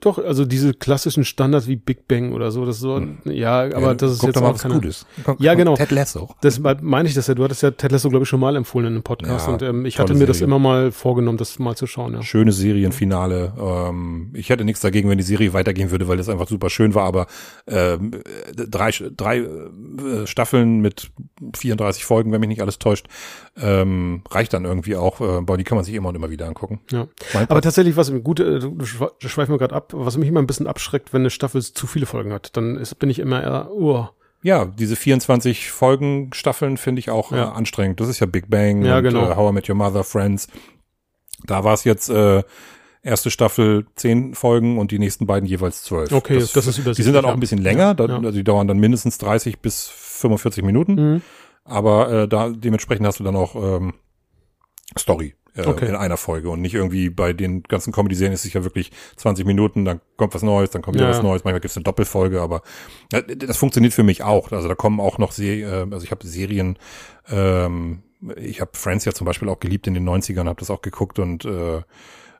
Doch, also diese klassischen Standards wie Big Bang oder so, das so, hm. ja, aber ja, das ist jetzt mal auch keine, Gutes. Ja, genau. Ted Lasso. Das meine ich das ja. Du hattest ja Ted Lasso, glaube ich, schon mal empfohlen in einem Podcast ja, und ähm, ich hatte mir Serie. das immer mal vorgenommen, das mal zu schauen. Ja. Schöne Serienfinale. Ähm, ich hätte nichts dagegen, wenn die Serie weitergehen würde, weil das einfach super schön war, aber ähm, drei, drei äh, Staffeln mit 34 Folgen, wenn mich nicht alles täuscht, ähm, reicht dann irgendwie auch. Äh, aber die kann man sich immer und immer wieder angucken. Ja. Aber tatsächlich, was gut, äh, du schweifen wir gerade ab, was mich immer ein bisschen abschreckt, wenn eine Staffel zu viele Folgen hat, dann ist, bin ich immer eher, uh. Ja, diese 24 Folgen Staffeln finde ich auch ja. äh, anstrengend. Das ist ja Big Bang ja, und genau. äh, How I Met Your Mother, Friends. Da war es jetzt äh, erste Staffel zehn Folgen und die nächsten beiden jeweils zwölf. Okay, das, das ist übersichtlich. Die sind dann auch ein bisschen länger, da, ja. also die dauern dann mindestens 30 bis 45 Minuten. Mhm. Aber äh, da dementsprechend hast du dann auch ähm, Story äh, okay. in einer Folge und nicht irgendwie bei den ganzen Comedy-Serien ist es ja wirklich 20 Minuten, dann kommt was Neues, dann kommt wieder ja. was Neues, manchmal gibt es eine Doppelfolge, aber äh, das funktioniert für mich auch. Also da kommen auch noch, Se äh, also ich habe Serien, ähm, ich habe Friends ja zum Beispiel auch geliebt in den 90ern, habe das auch geguckt und äh,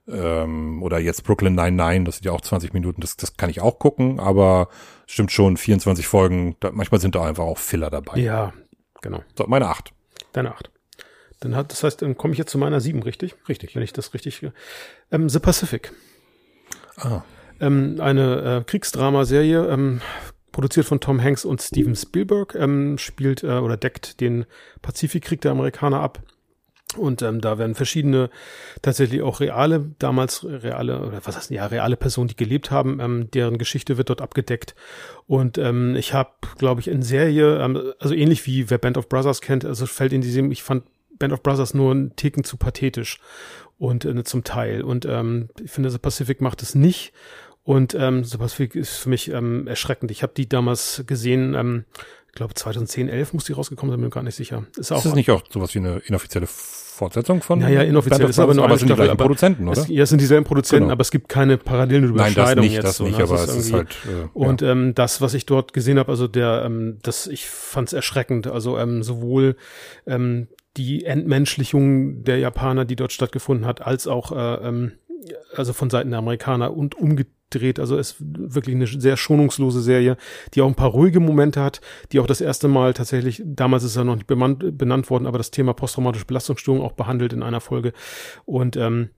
ähm, oder jetzt Brooklyn 99, das sind ja auch 20 Minuten, das, das kann ich auch gucken, aber stimmt schon, 24 Folgen, da, manchmal sind da einfach auch Filler dabei. Ja, genau. So, meine acht. Deine acht. Dann hat, das heißt, dann komme ich jetzt zu meiner sieben, richtig? Richtig. Wenn ich das richtig. Ähm, The Pacific. Ah. Ähm, eine äh, Kriegsdramaserie, ähm, produziert von Tom Hanks und Steven Spielberg, ähm, spielt äh, oder deckt den Pazifikkrieg der Amerikaner ab. Und ähm, da werden verschiedene tatsächlich auch reale, damals reale, oder was heißt ja, reale Personen, die gelebt haben, ähm, deren Geschichte wird dort abgedeckt. Und ähm, ich habe, glaube ich, in Serie, ähm, also ähnlich wie wer Band of Brothers kennt, also fällt in diesem, ich fand Band of Brothers nur einen Ticken zu pathetisch und äh, zum Teil. Und ähm, ich finde, The Pacific macht es nicht. Und ähm, The Pacific ist für mich ähm, erschreckend. Ich habe die damals gesehen, ähm, ich glaube 2010, 11 muss die rausgekommen sein, bin mir gar nicht sicher. Ist, auch, ist das nicht auch sowas wie eine inoffizielle Fortsetzung von? Naja, inoffiziell ist aber nur aber eine sind die Staffel, gleichen aber Produzenten, oder? Es, ja, es sind dieselben Produzenten, Genau. aber es gibt keine parallelen Nein, das Überschneidungen nicht, jetzt. das so, nicht, ne? aber es ist halt, äh, Und ja. ähm, das, was ich dort gesehen habe, also der, ähm, das, ich fand es erschreckend. Also ähm, sowohl ähm, die Entmenschlichung der Japaner, die dort stattgefunden hat, als auch äh, ähm, also von Seiten der Amerikaner und umgedreht. Also es ist wirklich eine sehr schonungslose Serie, die auch ein paar ruhige Momente hat, die auch das erste Mal tatsächlich, damals ist er noch nicht benannt, benannt worden, aber das Thema posttraumatische Belastungsstörung auch behandelt in einer Folge. Und ähm,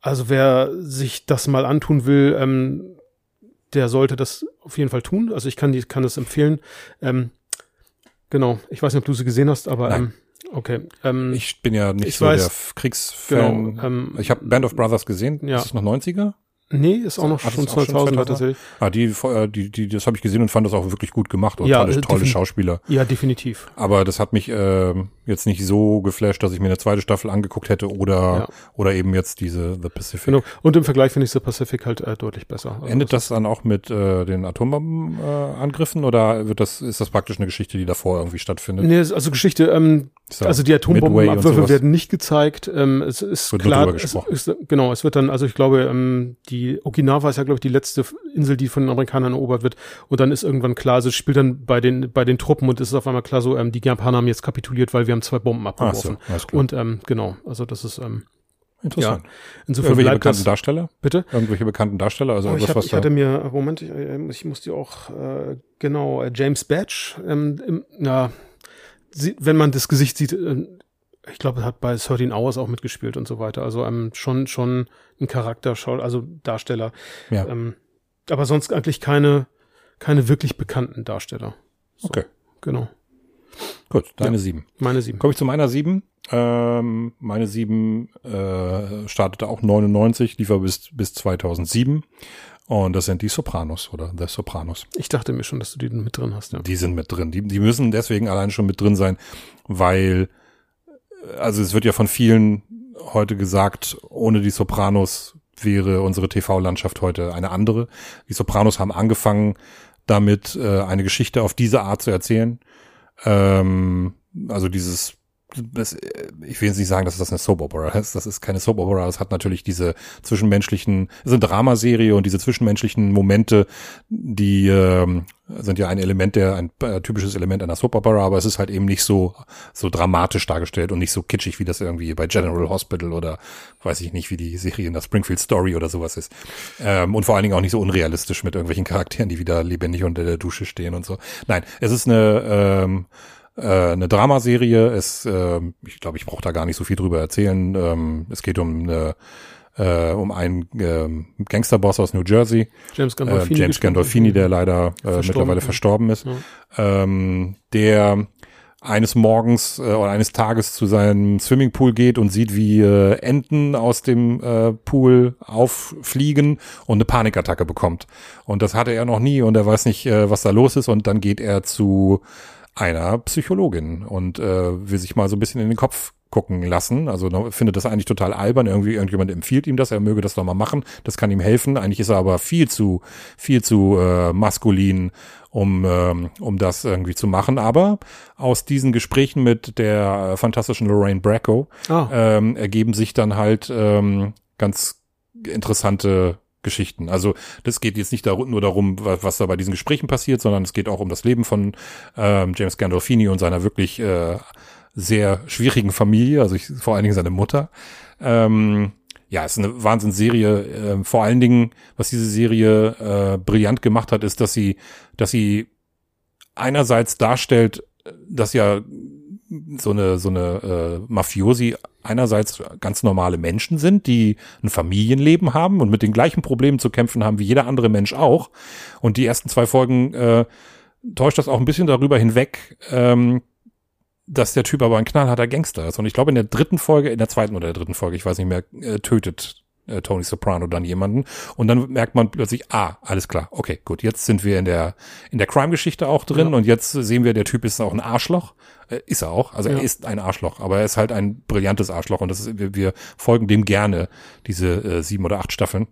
also wer sich das mal antun will, ähm, der sollte das auf jeden Fall tun. Also ich kann die, kann das empfehlen. Ähm, genau, ich weiß nicht, ob du sie gesehen hast, aber Nein. ähm, okay. Ähm, Ich bin ja nicht Ich so weiß- der Kriegsfan. genau, ähm, ich habe Band of Brothers gesehen. Ja. Ist es noch 90er? nee, ist auch noch es schon auch schon 2000 2000er? tatsächlich. Ah, die, äh, die, die, das habe ich gesehen und fand das auch wirklich gut gemacht und Ja, tolle, äh, tolle Schauspieler. Ja, definitiv. Aber das hat mich ähm, jetzt nicht so geflasht, dass ich mir eine zweite Staffel angeguckt hätte oder Ja. oder eben jetzt diese The Pacific. Genau. Und im Vergleich finde ich The Pacific halt äh, deutlich besser. Also Endet das dann auch mit äh, den Atombombenangriffen äh, oder wird das ist das praktisch eine Geschichte, die davor irgendwie stattfindet? Nee, also Geschichte, ähm, also die Atombombenabwürfe werden nicht gezeigt. Ähm, es ist Wird klar, es gesprochen. ist, genau, es wird dann, also ich glaube, ähm, die Okinawa ist ja, glaube ich, die letzte Insel, die von den Amerikanern erobert wird. Und dann ist irgendwann klar, also es spielt dann bei den, bei den Truppen und es ist auf einmal klar so, ähm, die Japaner haben jetzt kapituliert, weil wir haben zwei Bomben so, abgeworfen. klar. und ähm, genau, also das ist, ähm, Interessant. insofern Irgendwelche bekannten das, Darsteller? bitte? Irgendwelche bekannten Darsteller? Also Oh, ich, hab, was ich hatte mir, Moment, ich, äh, ich muss die auch, äh, genau, äh, James Badge, ähm, im, na, sie, wenn man das Gesicht sieht, äh, ich glaube, er hat bei 13 Hours auch mitgespielt und so weiter. Also ähm, schon, schon ein Charakter, also Darsteller. Ja. Ähm, aber sonst eigentlich keine, keine wirklich bekannten Darsteller. So, Okay. Genau. Gut, deine Ja. sieben. Meine sieben. Komme ich zu meiner sieben. Ähm, meine sieben äh, startete auch 99, lief aber bis, bis 2007. Und das sind die Sopranos oder The Sopranos. Ich dachte mir schon, dass du die mit drin hast, ja. Die sind mit drin. Die, die müssen deswegen allein schon mit drin sein, weil, also es wird ja von vielen heute gesagt, ohne die Sopranos wäre unsere TV-Landschaft heute eine andere. Die Sopranos haben angefangen, damit äh, eine Geschichte auf diese Art zu erzählen. Ähm, also dieses, das, äh, ich will jetzt nicht sagen, dass das eine Soap Opera ist. Das ist keine Soap Opera. Es hat natürlich diese zwischenmenschlichen, es ist eine Dramaserie und diese zwischenmenschlichen Momente, die ähm, sind ja ein Element der, ein äh, typisches Element einer Soap Opera, aber es ist halt eben nicht so, so dramatisch dargestellt und nicht so kitschig, wie das irgendwie bei General Hospital oder weiß ich nicht, wie die Serie in der Springfield Story oder sowas ist. Ähm, und vor allen Dingen auch nicht so unrealistisch mit irgendwelchen Charakteren, die wieder lebendig unter der Dusche stehen und so. Nein, es ist eine, ähm, äh, eine Dramaserie. Es, ähm, ich glaube, ich brauche da gar nicht so viel drüber erzählen. Ähm, es geht um eine äh, um einen ähm, Gangsterboss aus New Jersey, James äh, Gandolfini. James gespielt. Gandolfini, der leider äh, Verstorben, mittlerweile verstorben ist, Ja. ähm, der eines Morgens äh, oder eines Tages zu seinem Swimmingpool geht und sieht, wie äh, Enten aus dem äh, Pool auffliegen und eine Panikattacke bekommt. Und das hatte er noch nie und er weiß nicht, äh, was da los ist. Und dann geht er zu einer Psychologin und äh, will sich mal so ein bisschen in den Kopf gucken lassen. Also ne, findet das eigentlich total albern. Irgendwie irgendjemand empfiehlt ihm das, er möge das doch mal machen. Das kann ihm helfen. Eigentlich ist er aber viel zu viel zu äh, maskulin, um ähm, um das irgendwie zu machen. Aber aus diesen Gesprächen mit der äh, fantastischen Lorraine Bracco Ah, ähm, ergeben sich dann halt ähm, ganz interessante Geschichten. Also das geht jetzt nicht nur darum, wa- was da bei diesen Gesprächen passiert, sondern es geht auch um das Leben von ähm, James Gandolfini und seiner wirklich äh, sehr schwierigen Familie, also ich, vor allen Dingen seine Mutter. Ähm, ja, ist eine Wahnsinnsserie. Äh, vor allen Dingen, was diese Serie äh, brillant gemacht hat, ist, dass sie, dass sie einerseits darstellt, dass ja so eine so eine äh, Mafiosi einerseits ganz normale Menschen sind, die ein Familienleben haben und mit den gleichen Problemen zu kämpfen haben wie jeder andere Mensch auch. Und die ersten zwei Folgen äh, täuscht das auch ein bisschen darüber hinweg, ähm, dass der Typ aber ein knallharter Gangster ist. Und ich glaube, in der dritten Folge, in der zweiten oder der dritten Folge, ich weiß nicht mehr, äh, tötet äh, Tony Soprano dann jemanden. Und dann merkt man plötzlich, ah, alles klar, okay, gut, jetzt sind wir in der, in der Crime-Geschichte auch drin ja. und jetzt sehen wir, der Typ ist auch ein Arschloch. Äh, ist er auch. Also ja. er ist ein Arschloch, aber er ist halt ein brillantes Arschloch und das ist, wir, wir folgen dem gerne, diese äh, sieben oder acht Staffeln.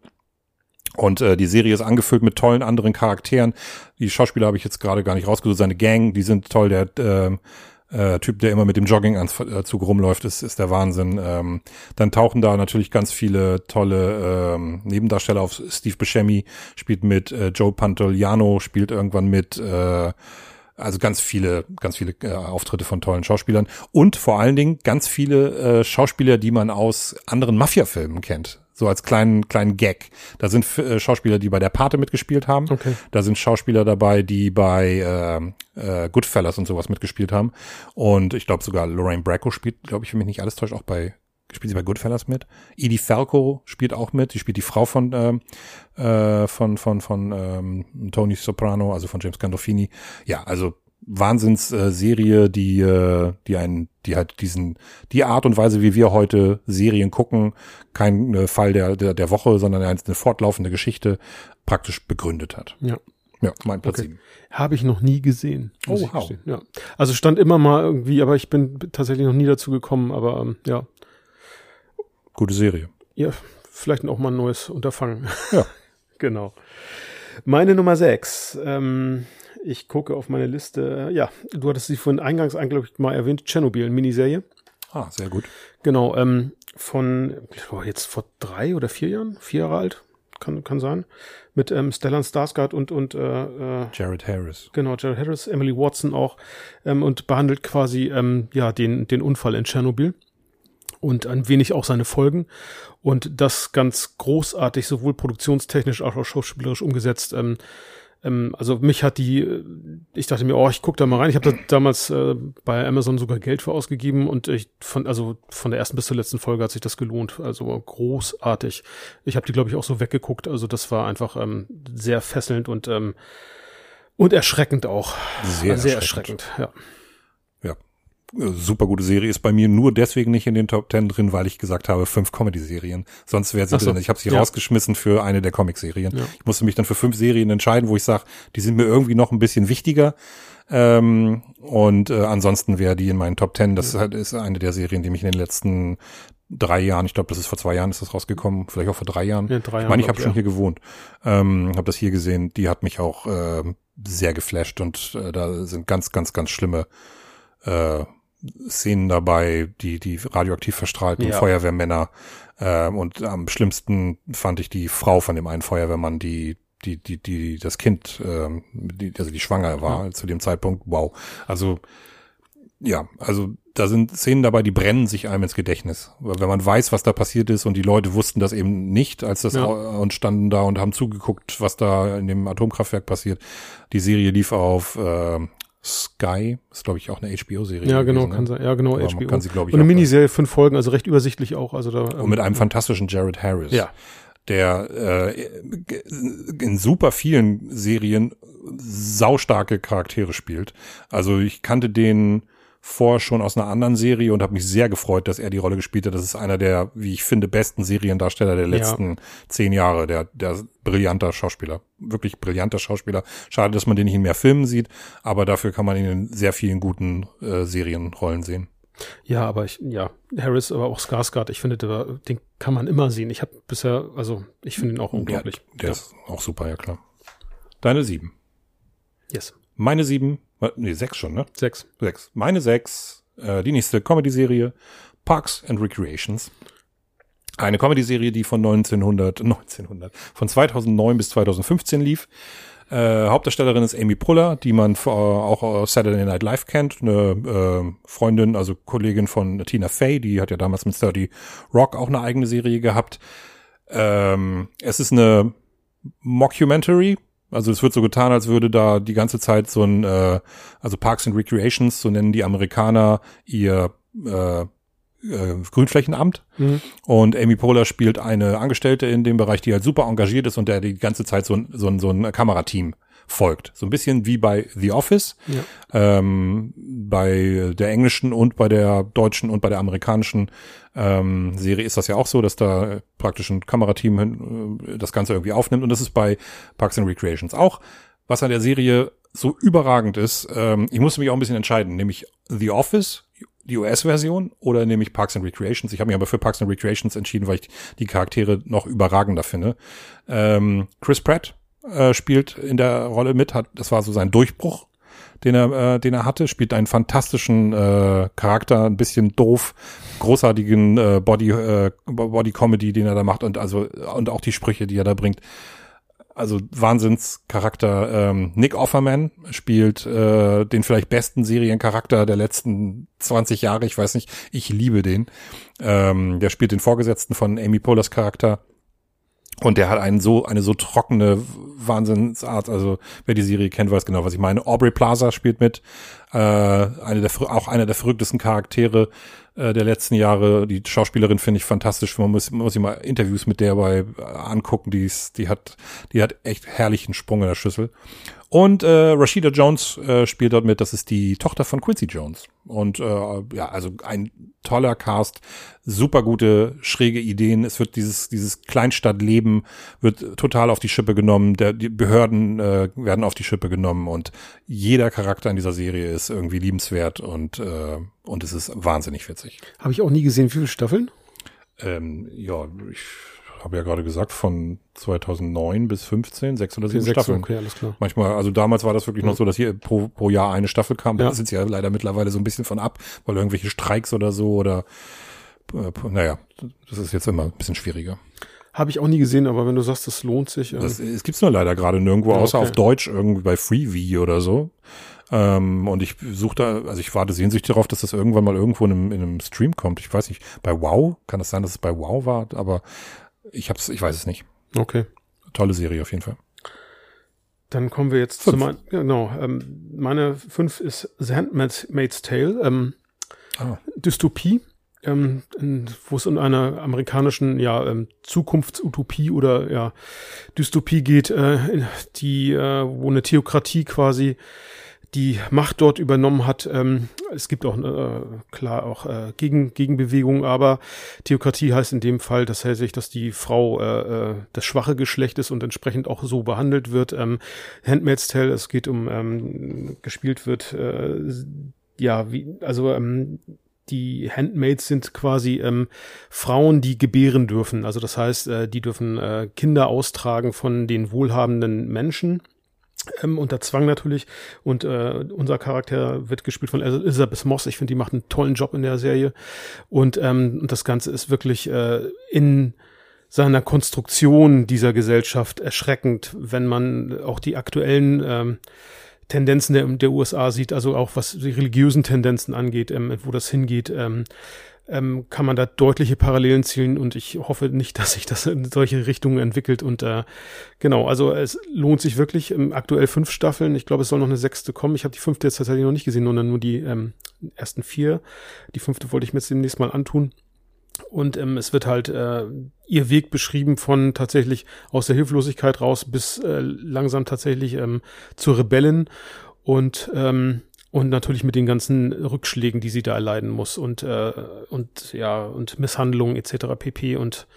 Und äh, die Serie ist angefüllt mit tollen anderen Charakteren. Die Schauspieler habe ich jetzt gerade gar nicht rausgesucht. Seine Gang, die sind toll. Der äh, äh, Typ, der immer mit dem Jogginganzug äh, rumläuft, ist, ist der Wahnsinn. Ähm, dann tauchen da natürlich ganz viele tolle ähm, Nebendarsteller auf. Steve Buscemi spielt mit, äh, Joe Pantoliano spielt irgendwann mit, äh, also ganz viele, ganz viele äh, Auftritte von tollen Schauspielern und vor allen Dingen ganz viele äh, Schauspieler, die man aus anderen Mafia-Filmen kennt. So als kleinen, kleinen Gag. Da sind äh, Schauspieler, die bei der Pate mitgespielt haben. Okay. Da sind Schauspieler dabei, die bei äh, äh, Goodfellas und sowas mitgespielt haben. Und ich glaube sogar Lorraine Bracco spielt, glaube ich, für mich nicht alles täuscht, auch bei spielt sie bei Goodfellas mit. Edie Falco spielt auch mit. Die spielt die Frau von ähm, äh, von von von ähm, Tony Soprano, also von James Gandolfini. Ja, also Wahnsinnsserie, äh, die äh, die einen, die halt diesen die Art und Weise, wie wir heute Serien gucken, kein äh, Fall der, der der Woche, sondern eine fortlaufende Geschichte praktisch begründet hat. Ja. Ja, mein Platz okay. Habe ich noch nie gesehen. Oh, wow. Ja. Also stand immer mal irgendwie, aber ich bin tatsächlich noch nie dazu gekommen, aber ähm, ja. Gute Serie. Ja, vielleicht auch mal ein neues Unterfangen. Ja. [laughs] genau. Meine Nummer sechs. Ähm, ich gucke auf meine Liste. Ja, du hattest sie vorhin eingangs eigentlich mal erwähnt. Tschernobyl, Miniserie. Ah, sehr gut. Genau, ähm, von oh, jetzt vor drei oder vier Jahren, vier Jahre alt, kann, kann sein. Mit ähm, Stellan Skarsgård und, und äh, äh, Jared Harris. Genau, Jared Harris, Emily Watson auch. Ähm, und behandelt quasi ähm, ja den, den Unfall in Tschernobyl und ein wenig auch seine Folgen. Und das ganz großartig, sowohl produktionstechnisch als auch schauspielerisch umgesetzt. Ähm, ähm, also mich hat die, äh, ich dachte mir, oh, ich guck da mal rein. Ich habe da damals äh, bei Amazon sogar Geld für ausgegeben und ich von, also von der ersten bis zur letzten Folge hat sich das gelohnt. Also großartig. Ich habe die, glaube ich, auch so weggeguckt. Also das war einfach ähm, sehr fesselnd und ähm, und erschreckend auch. Sehr, sehr erschreckend. erschreckend, ja super gute Serie ist bei mir nur deswegen nicht in den Top Ten drin, weil ich gesagt habe, fünf Comedy-Serien. Sonst wäre sie so. drin. Ich habe sie ja. rausgeschmissen für eine der Comic-Serien. Ja. Ich musste mich dann für fünf Serien entscheiden, wo ich sage, die sind mir irgendwie noch ein bisschen wichtiger. Ähm, und äh, ansonsten wäre die in meinen Top Ten. Das ja. ist, halt, ist eine der Serien, die mich in den letzten drei Jahren, ich glaube, das ist vor zwei Jahren ist das rausgekommen, vielleicht auch vor drei Jahren. Ja, drei Jahre ich meine, ich habe schon hier gewohnt, ähm, habe das hier gesehen. Die hat mich auch äh, sehr geflasht und äh, da sind ganz, ganz, ganz schlimme äh, Szenen dabei, die, die radioaktiv verstrahlten ja. Feuerwehrmänner. Äh, und am schlimmsten fand ich die Frau von dem einen Feuerwehrmann, die die, die, die, das Kind, ähm, die, also die schwanger war ja. zu dem Zeitpunkt. Wow. Also, ja, also da sind Szenen dabei, die brennen sich einem ins Gedächtnis. Wenn man weiß, was da passiert ist und die Leute wussten das eben nicht, als das ja. und standen da und haben zugeguckt, was da in dem Atomkraftwerk passiert. Die Serie lief auf äh, Sky, ist glaube ich auch eine HBO-Serie. Ja, genau, gewesen, ne? kann sein. Ja, genau, Aber HBO. Kann sie, glaube ich, und eine Miniserie, fünf Folgen, also recht übersichtlich auch. Also da, ähm, und mit einem fantastischen Jared Harris. Ja. Der äh, in super vielen Serien saustarke Charaktere spielt. Also ich kannte den vor schon aus einer anderen Serie und habe mich sehr gefreut, dass er die Rolle gespielt hat. Das ist einer der, wie ich finde, besten Seriendarsteller der letzten ja. zehn Jahre. Der, der brillanter Schauspieler, wirklich brillanter Schauspieler. Schade, dass man den nicht in mehr Filmen sieht, aber dafür kann man ihn in sehr vielen guten äh, Serienrollen sehen. Ja, aber ich, ja, Harris, aber auch Skarsgård, ich finde, der, den kann man immer sehen. Ich habe bisher, also ich finde ihn auch unglaublich. Ja, der ja. ist auch super, ja klar. Deine sieben. Yes. Meine sieben Nee, sechs schon, ne? Sechs. Sechs. Meine sechs, äh, die nächste Comedy-Serie, Parks and Recreations. Eine Comedy-Serie, die von 1900, 1900, von 2009 bis 2015 lief. Äh, Hauptdarstellerin ist Amy Puller, die man vor, auch aus Saturday Night Live kennt. Eine äh, Freundin, also Kollegin von Tina Fey, die hat ja damals mit 30 Rock auch eine eigene Serie gehabt. Ähm, es ist eine Mockumentary, also es wird so getan, als würde da die ganze Zeit so ein, äh, also Parks and Recreations, so nennen die Amerikaner ihr äh, äh, Grünflächenamt. Mhm. Und Amy Poehler spielt eine Angestellte in dem Bereich, die halt super engagiert ist und der die ganze Zeit so ein, so ein, so ein Kamerateam folgt. So ein bisschen wie bei The Office, ja. ähm, bei der englischen und bei der deutschen und bei der amerikanischen ähm, Serie ist das ja auch so, dass da praktisch ein Kamerateam äh, das Ganze irgendwie aufnimmt und das ist bei Parks and Recreations auch. Was an der Serie so überragend ist, ähm, ich musste mich auch ein bisschen entscheiden, nämlich The Office, die US-Version oder nämlich Parks and Recreations. Ich habe mich aber für Parks and Recreations entschieden, weil ich die Charaktere noch überragender finde. Ähm, Chris Pratt äh, spielt in der Rolle mit, hat, das war so sein Durchbruch, den er, äh, den er hatte, spielt einen fantastischen äh, Charakter, ein bisschen doof, großartigen äh, Body äh, Body Comedy, den er da macht und also und auch die Sprüche, die er da bringt. Also Wahnsinnscharakter. Ähm, Nick Offerman spielt äh, den vielleicht besten Seriencharakter der letzten 20 Jahre. Ich weiß nicht, ich liebe den. Ähm, der spielt den Vorgesetzten von Amy Poehler's Charakter und der hat einen so, eine so trockene Wahnsinnsart. Also, wer die Serie kennt, weiß genau, was ich meine. Aubrey Plaza spielt mit. Äh, eine der, auch einer der verrücktesten Charaktere äh, der letzten Jahre. Die Schauspielerin finde ich fantastisch. Man muss, muss sich mal Interviews mit der bei äh, angucken. Die ist, die hat, die hat echt herrlichen Sprung in der Schüssel. Und äh, Rashida Jones äh, spielt dort mit, das ist die Tochter von Quincy Jones. Und äh, ja, also ein toller Cast, super gute, schräge Ideen. Es wird dieses, dieses Kleinstadtleben wird total auf die Schippe genommen. Der, die Behörden äh, werden auf die Schippe genommen und jeder Charakter in dieser Serie ist irgendwie liebenswert und, äh, und es ist wahnsinnig witzig. Habe ich auch nie gesehen. Wie viele Staffeln? Ähm, ja, ich habe ja gerade gesagt, von 2009 bis 15, sechs oder sieben okay, Staffeln. Okay, alles klar. Manchmal, also damals war das wirklich ja. noch so, dass hier pro, pro Jahr eine Staffel kam. Ja. Da sind ja leider mittlerweile so ein bisschen von ab, weil irgendwelche Streiks oder so oder äh, naja, das ist jetzt immer ein bisschen schwieriger. Habe ich auch nie gesehen, aber wenn du sagst, das lohnt sich. Ähm das, es gibt's nur leider gerade nirgendwo, ja, außer okay. auf Deutsch, irgendwie bei Freevee oder so. Ähm, und ich suche da, also ich warte sehnsüchtig darauf, dass das irgendwann mal irgendwo in einem, in einem Stream kommt. Ich weiß nicht, bei Wow, kann das sein, dass es bei Wow war, aber ich hab's, ich weiß es nicht. Okay. Tolle Serie auf jeden Fall. Dann kommen wir jetzt fünf. zu meinen, genau, ähm, meine fünf ist The Handmaid's Tale, ähm, ah. Dystopie, ähm, wo es in einer amerikanischen ja, ähm, Zukunftsutopie oder ja, Dystopie geht, äh, die, äh, wo eine Theokratie quasi die Macht dort übernommen hat. Ähm, es gibt auch äh, klar auch äh, Gegen, Gegenbewegungen, aber Theokratie heißt in dem Fall dass tatsächlich, dass die Frau äh, äh, das schwache Geschlecht ist und entsprechend auch so behandelt wird. Ähm, Handmaid's Tale, es geht um ähm, gespielt wird äh, ja wie also ähm, die Handmaids sind quasi ähm, Frauen, die gebären dürfen. Also das heißt, äh, die dürfen äh, Kinder austragen von den wohlhabenden Menschen ähm, unter Zwang natürlich. Und äh, unser Charakter wird gespielt von Elizabeth Moss. Ich finde, die macht einen tollen Job in der Serie. Und, ähm, und das Ganze ist wirklich äh, in seiner Konstruktion dieser Gesellschaft erschreckend, wenn man auch die aktuellen ähm, Tendenzen der, der USA sieht, also auch was die religiösen Tendenzen angeht, ähm, wo das hingeht. Ähm, ähm, kann man da deutliche Parallelen ziehen und ich hoffe nicht, [laughs] dass sich das in solche Richtungen entwickelt und äh, genau, also es lohnt sich wirklich, ähm, aktuell fünf Staffeln, ich glaube, es soll noch eine sechste kommen, ich habe die fünfte jetzt tatsächlich noch nicht gesehen, sondern nur die ähm, ersten vier, die fünfte wollte ich mir jetzt demnächst mal antun. Und ähm, es wird halt äh, ihr Weg beschrieben von tatsächlich aus der Hilflosigkeit raus bis äh, langsam tatsächlich ähm, zur Rebellen. Und ähm, und natürlich mit den ganzen Rückschlägen, die sie da erleiden muss und, äh, und ja, und Misshandlungen etc. pp. Und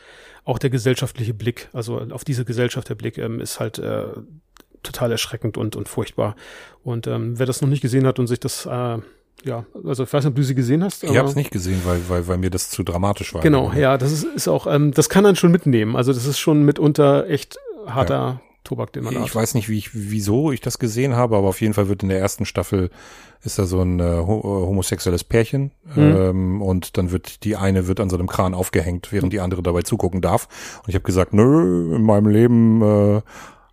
auch der gesellschaftliche Blick, also auf diese Gesellschaft der Blick, ähm, ist halt äh, total erschreckend und, und furchtbar. Und ähm, wer das noch nicht gesehen hat und sich das äh, ja, also ich weiß nicht, ob du sie gesehen hast. ich habe es nicht gesehen, weil, weil, weil mir das zu dramatisch war. Genau, ja, das ist, ist auch, ähm, das kann man schon mitnehmen. Also das ist schon mitunter echt harter ja. Tobak, den man Ich hat. weiß nicht, wie ich, wieso ich das gesehen habe, aber auf jeden Fall wird in der ersten Staffel ist da so ein äh, homosexuelles Pärchen mhm. ähm, und dann wird die eine wird an so einem Kran aufgehängt, während die andere dabei zugucken darf. Und ich habe gesagt, nö, in meinem Leben äh,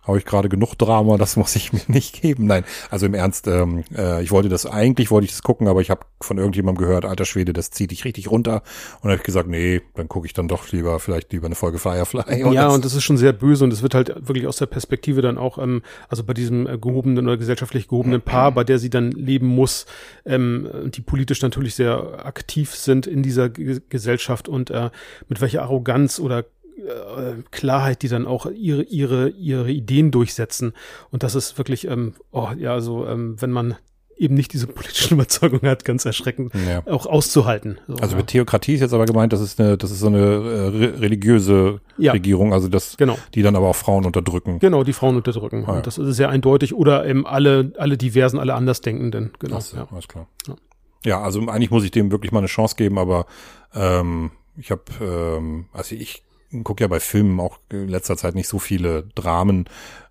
habe ich gerade genug Drama, das muss ich mir nicht geben. Nein, also im Ernst, ähm, äh, ich wollte das, eigentlich wollte ich das gucken, aber ich habe von irgendjemandem gehört, alter Schwede, das zieht dich richtig runter. Und habe ich gesagt, nee, dann gucke ich dann doch lieber, vielleicht lieber eine Folge Firefly. Und ja, und das ist schon sehr böse und es wird halt wirklich aus der Perspektive dann auch, ähm, also bei diesem äh, gehobenen oder gesellschaftlich gehobenen Paar, bei der sie dann leben muss, ähm, die politisch natürlich sehr aktiv sind in dieser G Gesellschaft und äh, mit welcher Arroganz oder äh, Klarheit, die dann auch ihre, ihre, ihre Ideen durchsetzen. Und das ist wirklich, ähm, oh, ja, also, ähm, wenn man eben nicht diese politischen [laughs] Überzeugungen hat, ganz erschreckend ja. auch auszuhalten. So, also mit Theokratie ist jetzt aber gemeint, das ist eine, das ist so eine äh, religiöse ja. Regierung, also das, genau. die dann aber auch Frauen unterdrücken. Genau, die Frauen unterdrücken. Ah, ja. Das ist sehr eindeutig. Oder eben alle, alle diversen, alle Andersdenkenden. Genau. Das, ja. Alles klar. Ja. ja, also eigentlich muss ich dem wirklich mal eine Chance geben, aber ähm, ich habe, ähm, also ich gucke ja bei Filmen auch in letzter Zeit nicht so viele Dramen,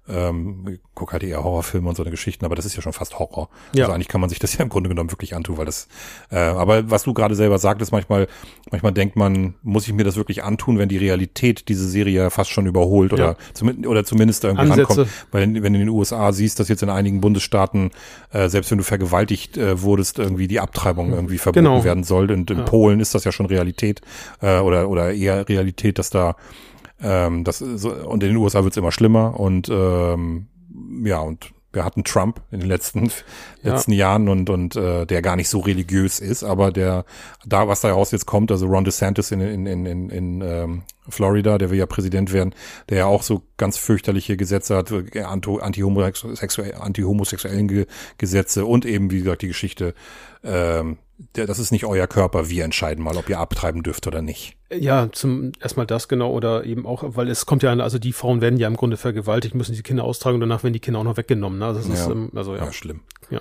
ähm, guck halt eher Horrorfilme und so eine Geschichten, aber das ist ja schon fast Horror. Ja. Also eigentlich kann man sich das ja im Grunde genommen wirklich antun, weil das, äh, aber was du gerade selber sagtest, manchmal, manchmal denkt man, muss ich mir das wirklich antun, wenn die Realität diese Serie ja fast schon überholt oder, ja. zum, oder zumindest irgendwie Ansätze. rankommt. Weil wenn du in den USA siehst, dass jetzt in einigen Bundesstaaten, äh, selbst wenn du vergewaltigt äh, wurdest, irgendwie die Abtreibung irgendwie verboten genau. werden soll. Und in ja. Polen ist das ja schon Realität, äh, oder, oder eher Realität, dass da ähm, das ist, und in den USA wird es immer schlimmer und ähm, ja, und wir hatten Trump in den letzten [laughs] ja. letzten Jahren und und äh, der gar nicht so religiös ist, aber der da was daraus jetzt kommt, also Ron DeSantis in in in in, in ähm, Florida, der will ja Präsident werden, der ja auch so ganz fürchterliche Gesetze hat, äh, anti-homosexuellen anti Gesetze und eben wie gesagt die Geschichte ähm, das ist nicht euer Körper, wir entscheiden mal, ob ihr abtreiben dürft oder nicht. Ja, zum erstmal das genau oder eben auch, weil es kommt ja an, also die Frauen werden ja im Grunde vergewaltigt, müssen die Kinder austragen und danach werden die Kinder auch noch weggenommen. Ne? Also das ja. ist, ähm, also ja. ja, schlimm. Ja.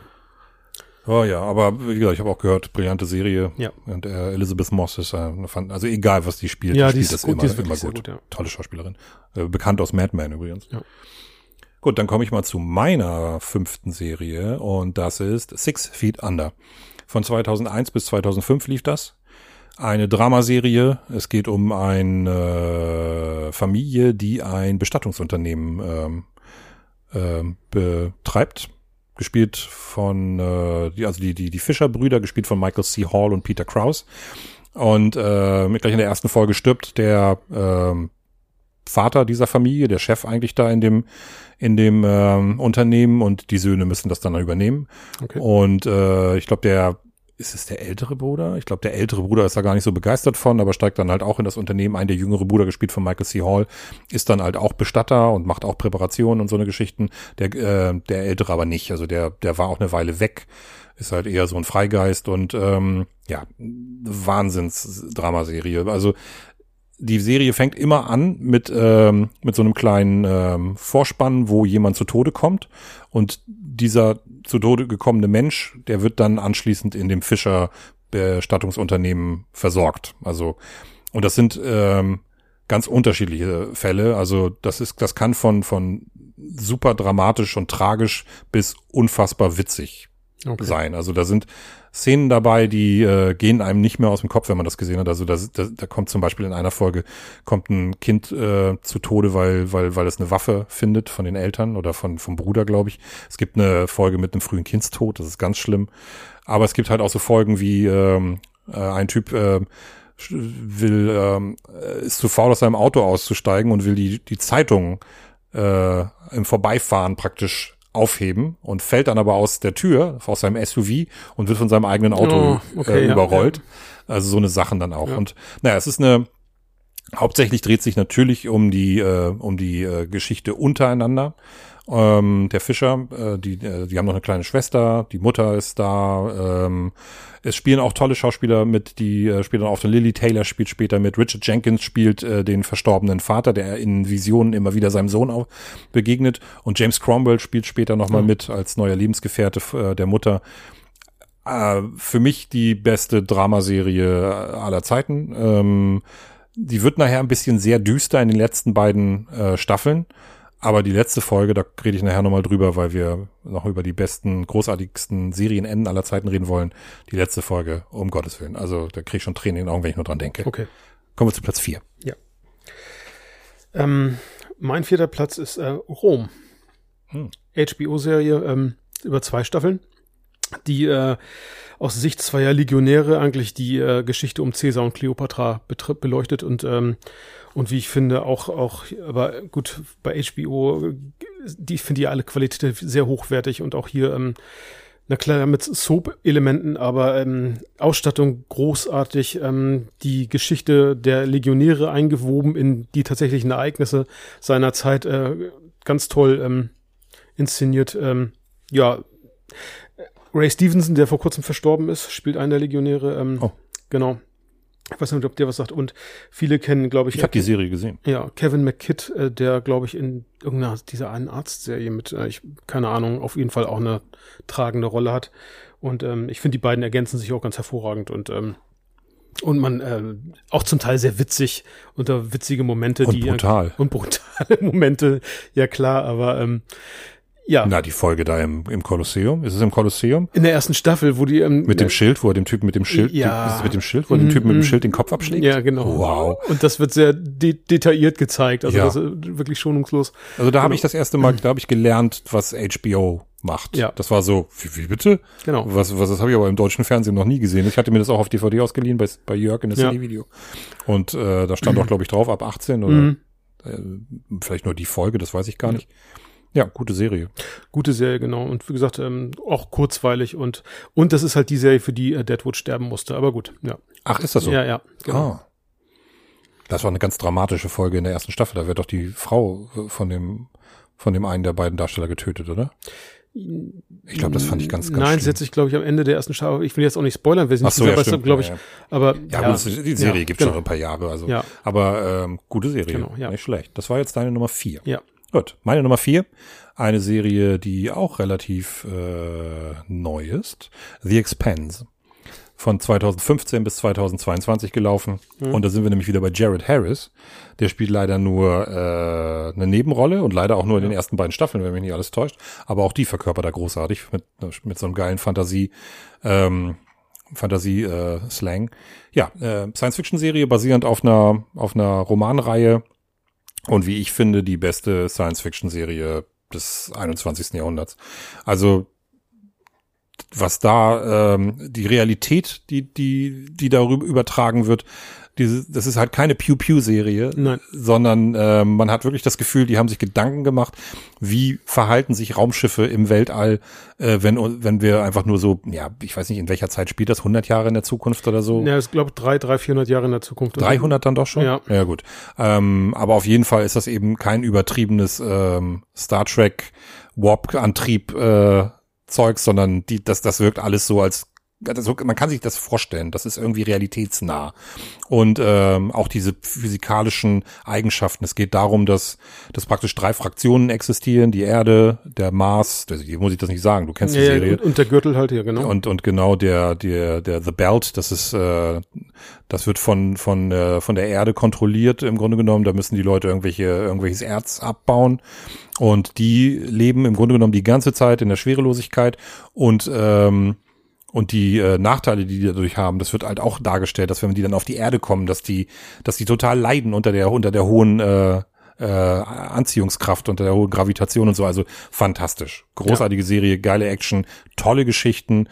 Oh ja, aber wie gesagt, ich habe auch gehört, brillante Serie. Ja. Und äh, Elizabeth Moss ist, äh, also egal was die spielt, ja, die, spielt das gut, immer, die ist immer gut. gut. ja. Tolle Schauspielerin. Äh, bekannt aus Mad Men übrigens. Ja. Gut, dann komme ich mal zu meiner fünften Serie und das ist Six Feet Under. Von 2001 bis 2005 lief das. Eine Dramaserie. Es geht um eine Familie, die ein Bestattungsunternehmen ähm, äh, betreibt. Gespielt von, äh, also die, die, die Fischer-Brüder, gespielt von Michael C. Hall und Peter Krause. Und äh, gleich in der ersten Folge stirbt der äh, Vater dieser Familie, der Chef eigentlich da in dem in dem ähm, Unternehmen und die Söhne müssen das dann übernehmen. Okay. Und äh, ich glaube, der ist es der ältere Bruder? Ich glaube, der ältere Bruder ist da gar nicht so begeistert von, aber steigt dann halt auch in das Unternehmen ein. Der jüngere Bruder, gespielt von Michael C. Hall, ist dann halt auch Bestatter und macht auch Präparationen und so eine Geschichten. Der, äh, der ältere aber nicht. Also der, der war auch eine Weile weg. Ist halt eher so ein Freigeist und ähm, ja, Wahnsinns-Dramaserie. Also die Serie fängt immer an mit, ähm, mit so einem kleinen ähm, Vorspann, wo jemand zu Tode kommt. Und dieser zu Tode gekommene Mensch, der wird dann anschließend in dem Fischer Bestattungsunternehmen versorgt. Also, und das sind ähm, ganz unterschiedliche Fälle. Also, das ist, das kann von, von super dramatisch und tragisch bis unfassbar witzig okay. sein. Also da sind Szenen dabei, die äh, gehen einem nicht mehr aus dem Kopf, wenn man das gesehen hat. Also da, da, da kommt zum Beispiel in einer Folge kommt ein Kind äh, zu Tode, weil weil weil es eine Waffe findet von den Eltern oder von vom Bruder, glaube ich. Es gibt eine Folge mit einem frühen Kindstod, das ist ganz schlimm. Aber es gibt halt auch so Folgen wie ähm, äh, ein Typ äh, will ähm, ist zu faul aus seinem Auto auszusteigen und will die die Zeitung äh, im Vorbeifahren praktisch aufheben und fällt dann aber aus der Tür, aus seinem SUV und wird von seinem eigenen Auto oh, okay, äh, überrollt. Ja. Also so eine Sachen dann auch. Ja. Und naja, es ist eine, hauptsächlich dreht sich natürlich um die, äh, um die äh, Geschichte untereinander. Ähm, der Fischer, äh, die, äh, die haben noch eine kleine Schwester, die Mutter ist da. Ähm, es spielen auch tolle Schauspieler mit, die äh, spielen auch Lily Taylor spielt später mit, Richard Jenkins spielt äh, den verstorbenen Vater, der in Visionen immer wieder seinem Sohn auch begegnet und James Cromwell spielt später nochmal mhm. mit als neuer Lebensgefährte äh, der Mutter. Äh, für mich die beste Dramaserie aller Zeiten. Ähm, die wird nachher ein bisschen sehr düster in den letzten beiden äh, Staffeln. Aber die letzte Folge, da rede ich nachher nochmal drüber, weil wir noch über die besten, großartigsten Serienenden aller Zeiten reden wollen. Die letzte Folge, um Gottes Willen. Also da kriege ich schon Tränen in den Augen, wenn ich nur dran denke. Okay. Kommen wir zu Platz vier. Ja. Ähm, Mein vierter Platz ist äh, Rom. Hm. HBO-Serie ähm, über zwei Staffeln, die äh, aus Sicht zweier Legionäre eigentlich die äh, Geschichte um Caesar und Cleopatra beleuchtet und ähm, und wie ich finde auch auch aber gut bei HBO die finde ich alle qualitativ sehr hochwertig und auch hier ähm, na klar mit Soap-Elementen, aber ähm, Ausstattung großartig, ähm, die Geschichte der Legionäre eingewoben in die tatsächlichen Ereignisse seiner Zeit, äh, ganz toll ähm, inszeniert. Ähm, ja, Ray Stevenson, der vor kurzem verstorben ist, spielt einen der Legionäre. Ähm, oh. Genau. Ich weiß nicht, ob der was sagt. Und viele kennen, glaube ich. Ich habe die Serie gesehen. Ja, Kevin McKidd, äh, der, glaube ich, in irgendeiner dieser einen Arztserie mit, äh, ich keine Ahnung, auf jeden Fall auch eine tragende Rolle hat. Und ähm, ich finde, die beiden ergänzen sich auch ganz hervorragend und ähm, und man äh, auch zum Teil sehr witzig unter witzige Momente, und die brutal. und brutale [laughs] Momente, ja klar, aber ähm, ja. Na, die Folge da im, im Kolosseum. Ist es im Kolosseum? In der ersten Staffel, wo die ähm, mit dem Schild, wo er dem Typen mit dem Schild, ja. ist es mit dem Schild, wo er dem Typen mit dem Mhm. Schild den Kopf abschlägt? Ja, genau. Wow. Und das wird sehr de detailliert gezeigt, also Ja. das ist wirklich schonungslos. Also da habe Genau. ich das erste Mal, da habe ich gelernt, was HBO macht. Ja. Das war so, wie, wie bitte? Genau. Was, was, das habe ich aber im deutschen Fernsehen noch nie gesehen. Ich hatte mir das auch auf DVD ausgeliehen bei, bei Jörg in das Ja. CD-Video. Und äh, da stand auch, [clears throat] glaube ich, drauf, ab 18 oder Mhm. äh, vielleicht nur die Folge, das weiß ich gar nicht. Ja, gute Serie. Gute Serie, genau. Und wie gesagt, ähm, auch kurzweilig und und das ist halt die Serie, für die äh, Deadwood sterben musste. Aber gut, ja. Ach, ist das so? Ja, ja, genau. Ah. Das war eine ganz dramatische Folge in der ersten Staffel. Da wird doch die Frau äh, von dem, von dem einen der beiden Darsteller getötet, oder? Ich glaube, das fand ich ganz, ganz Nein, schlimm. setzt sich, glaube ich, am Ende der ersten Staffel. Ich will jetzt auch nicht spoilern, wer sie nicht so, ja, stimmt. glaube ich, Ja, ja. aber Ja, aber das, die Serie ja, gibt genau. schon ein paar Jahre, also. Ja. Aber ähm, gute Serie. Genau, ja. Nicht schlecht. Das war jetzt deine Nummer vier. Ja. Gut. Meine Nummer vier. Eine Serie, die auch relativ äh, neu ist. The Expanse. Von 2015 bis 2022 gelaufen. Mhm. Und da sind wir nämlich wieder bei Jared Harris. Der spielt leider nur äh, eine Nebenrolle und leider auch nur in den ersten beiden Staffeln, wenn mich nicht alles täuscht. Aber auch die verkörpert er großartig mit, mit so einem geilen Fantasie. Ähm, Fantasie-Slang. ja, äh, Science-Fiction-Serie basierend auf einer, auf einer Romanreihe und wie ich finde, die beste Science-Fiction-Serie des 21. Jahrhunderts. Also was da ähm, die Realität, die die die darüber übertragen wird, diese, das ist halt keine Pew Pew Serie, Nein. sondern ähm, man hat wirklich das Gefühl, die haben sich Gedanken gemacht, wie verhalten sich Raumschiffe im Weltall, äh, wenn wenn wir einfach nur so, ja, ich weiß nicht, in welcher Zeit spielt das, 100 Jahre in der Zukunft oder so? Ja, ich glaube drei, drei, 400 Jahre in der Zukunft. 300 dann doch schon? Ja. Ja, gut. Ähm, aber auf jeden Fall ist das eben kein übertriebenes ähm, Star Trek Warp-Antrieb äh, Zeugs, sondern die, das, das wirkt alles so als also man kann sich das vorstellen, das ist irgendwie realitätsnah. Und ähm, auch diese physikalischen Eigenschaften. Es geht darum, dass, dass praktisch drei Fraktionen existieren, die Erde, der Mars, das, muss ich das nicht sagen, du kennst die Ja, Serie. und, und der Gürtel halt hier, genau. Und, und genau der, der, der The Belt, das ist, äh, das wird von, von, äh, von der Erde kontrolliert im Grunde genommen. Da müssen die Leute irgendwelche, irgendwelches Erz abbauen. Und die leben im Grunde genommen die ganze Zeit in der Schwerelosigkeit und, ähm, und die äh, Nachteile, die die dadurch haben, das wird halt auch dargestellt, dass wenn die dann auf die Erde kommen, dass die, dass die total leiden unter der, unter der hohen äh, äh, Anziehungskraft, unter der hohen Gravitation und so. Also fantastisch. Großartige Serie, geile Action, tolle Geschichten,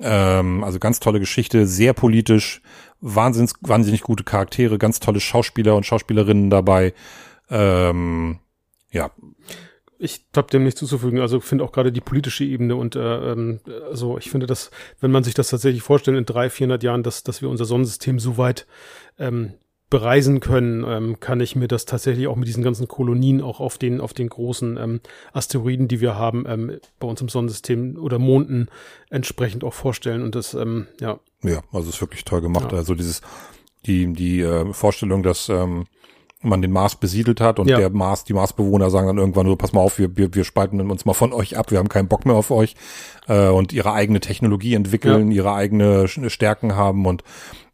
ähm, also ganz tolle Geschichte, sehr politisch, wahnsinnig, wahnsinnig gute Charaktere, ganz tolle Schauspieler und Schauspielerinnen dabei. Ähm, ja, ich habe dem nichts zuzufügen. Also finde auch gerade die politische Ebene und äh, ähm, also ich finde, dass wenn man sich das tatsächlich vorstellt in drei, 400 Jahren, dass dass wir unser Sonnensystem so weit ähm, bereisen können, ähm, kann ich mir das tatsächlich auch mit diesen ganzen Kolonien auch auf den auf den großen ähm, Asteroiden, die wir haben, ähm, bei uns im Sonnensystem oder Monden entsprechend auch vorstellen. Und das ähm, ja Ja, also ist wirklich toll gemacht. Ja. Also dieses, die, die äh, Vorstellung, dass ähm, man den Mars besiedelt hat und Ja. der Mars, die Marsbewohner sagen dann irgendwann so, pass mal auf, wir, wir, wir spalten uns mal von euch ab, wir haben keinen Bock mehr auf euch äh, und ihre eigene Technologie entwickeln, ihre eigene Stärken haben und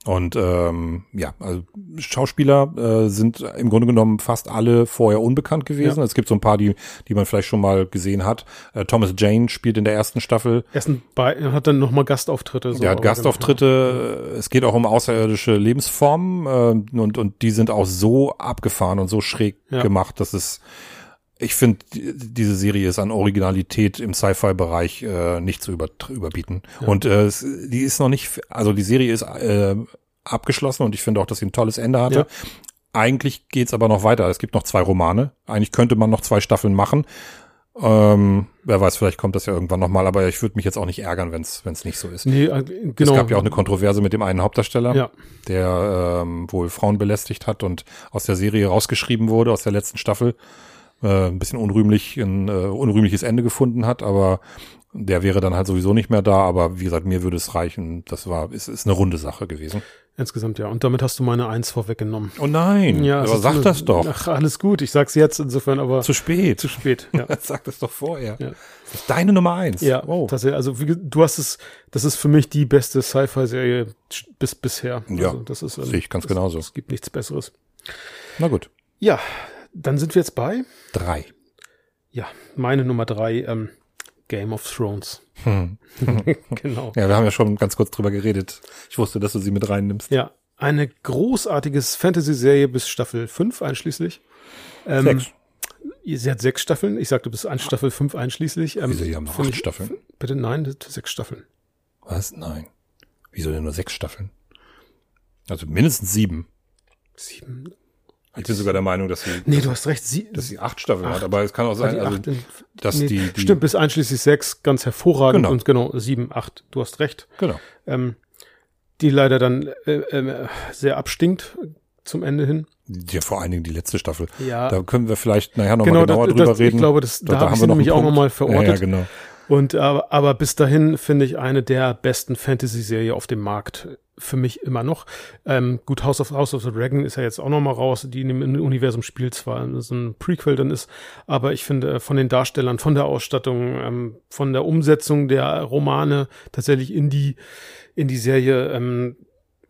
Und ähm, ja, also Schauspieler äh, sind im Grunde genommen fast alle vorher unbekannt gewesen. Ja. Es gibt so ein paar, die, die man vielleicht schon mal gesehen hat. Äh, Thomas Jane spielt in der ersten Staffel. Ersten hat dann nochmal Gastauftritte. So, er hat Gastauftritte. Genau. Es geht auch um außerirdische Lebensformen äh, und, und die sind auch so abgefahren und so schräg ja. gemacht, dass es ich finde, diese Serie ist an Originalität im Sci-Fi-Bereich äh, nicht zu über, überbieten. Ja. Und äh, die ist noch nicht, also die Serie ist äh, abgeschlossen und ich finde auch, dass sie ein tolles Ende hatte. Ja. Eigentlich geht's aber noch weiter. Es gibt noch zwei Romane. Eigentlich könnte man noch zwei Staffeln machen. Ähm, wer weiß, vielleicht kommt das ja irgendwann nochmal, aber ich würde mich jetzt auch nicht ärgern, wenn es nicht so ist. Nee, äh, genau. Es gab ja auch eine Kontroverse mit dem einen Hauptdarsteller, ja. der ähm, wohl Frauen belästigt hat und aus der Serie rausgeschrieben wurde, aus der letzten Staffel äh, ein bisschen unrühmlich, ein äh, unrühmliches Ende gefunden hat, aber der wäre dann halt sowieso nicht mehr da, aber wie gesagt, mir würde es reichen. Das war, ist, ist eine runde Sache gewesen. Insgesamt ja. Und damit hast du meine Eins vorweggenommen. Oh nein, ja, aber sag das doch. Ach, alles gut. Ich sag's jetzt insofern, aber. Zu spät. Zu spät, ja. [laughs] sag das doch vorher. Ja. Das ist deine Nummer eins. Ja, wow. tatsächlich. Also, wie, du hast es, das ist für mich die beste Sci-Fi-Serie bis bisher. Ja. Also, das ist, ähm, sehe ich ganz genauso. Es gibt nichts Besseres. Na gut. Ja, dann sind wir jetzt bei drei. Ja, meine Nummer drei, ähm, Game of Thrones. Hm. [laughs] genau. Ja, wir haben ja schon ganz kurz drüber geredet. Ich wusste, dass du sie mit reinnimmst. Ja, eine großartiges Fantasy-Serie bis Staffel 5 einschließlich. Ähm, sechs. Sie hat sechs Staffeln. Ich sagte bis an Staffel 5 einschließlich. Ähm, Wieso, die haben noch acht Staffeln? Bitte nein, sechs Staffeln. Was? Nein. Wieso denn nur sechs Staffeln? Also mindestens sieben. Sieben? Ich bin sogar der Meinung, dass sie. Nee, du hast recht. Sie, dass sie acht Staffeln acht, hat, aber es kann auch sein, also, in, dass nee, die, die. Stimmt, bis einschließlich sechs ganz hervorragend genau. und genau, sieben, acht. Du hast recht. Genau. Ähm, die leider dann äh, äh, sehr abstinkt zum Ende hin. Ja, vor allen Dingen die letzte Staffel. Ja. Da können wir vielleicht nachher nochmal genau, genauer das, drüber das, reden. Ich glaube, das, da, da, da haben wir nämlich auch nochmal verortet. Ja, ja, genau. Und aber, aber bis dahin finde ich eine der besten Fantasy-Serie auf dem Markt für mich immer noch. Ähm, gut, House of House of the Dragon ist ja jetzt auch noch mal raus, die in dem Universum spielt, zwar so ein Prequel dann ist, aber ich finde von den Darstellern, von der Ausstattung, ähm, von der Umsetzung der Romane tatsächlich in die in die Serie ähm,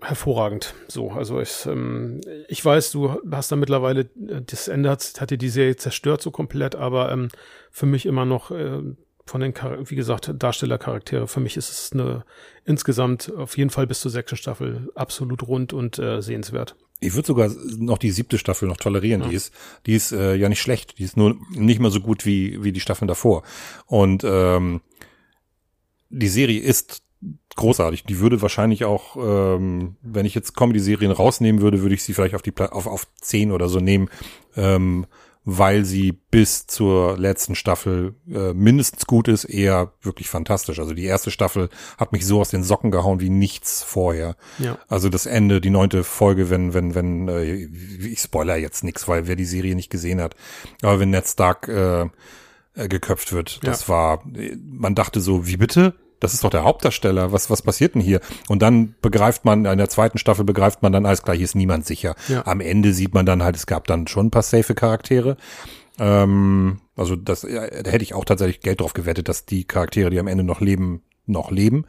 hervorragend. So, also ich, ähm, ich weiß, du hast da mittlerweile äh, das Ende hat, hat dir die Serie zerstört so komplett, aber ähm, für mich immer noch äh, von den, wie gesagt, Darstellercharaktere. Für mich ist es eine insgesamt auf jeden Fall bis zur sechsten Staffel absolut rund und äh, sehenswert. Ich würde sogar noch die siebte Staffel noch tolerieren. Ja. Die ist, die ist äh, ja nicht schlecht. Die ist nur nicht mehr so gut wie wie die Staffeln davor. Und ähm, die Serie ist großartig. Die würde wahrscheinlich auch, ähm, wenn ich jetzt Comedy-Serien rausnehmen würde, würde ich sie vielleicht auf die auf auf zehn oder so nehmen. Ähm, weil sie bis zur letzten Staffel äh, mindestens gut ist, eher wirklich fantastisch. Also die erste Staffel hat mich so aus den Socken gehauen wie nichts vorher. Ja. Also das Ende, die neunte Folge, wenn, wenn, wenn, äh, ich spoiler jetzt nichts, weil wer die Serie nicht gesehen hat, aber wenn Ned Stark äh, äh, geköpft wird, das ja. war, man dachte so, wie bitte? Das ist doch der Hauptdarsteller, was, was passiert denn hier? Und dann begreift man, in der zweiten Staffel begreift man dann, alles klar, hier ist niemand sicher. Ja. Am Ende sieht man dann halt, es gab dann schon ein paar safe Charaktere. Ähm, also das, ja, da hätte ich auch tatsächlich Geld drauf gewettet, dass die Charaktere, die am Ende noch leben, noch leben.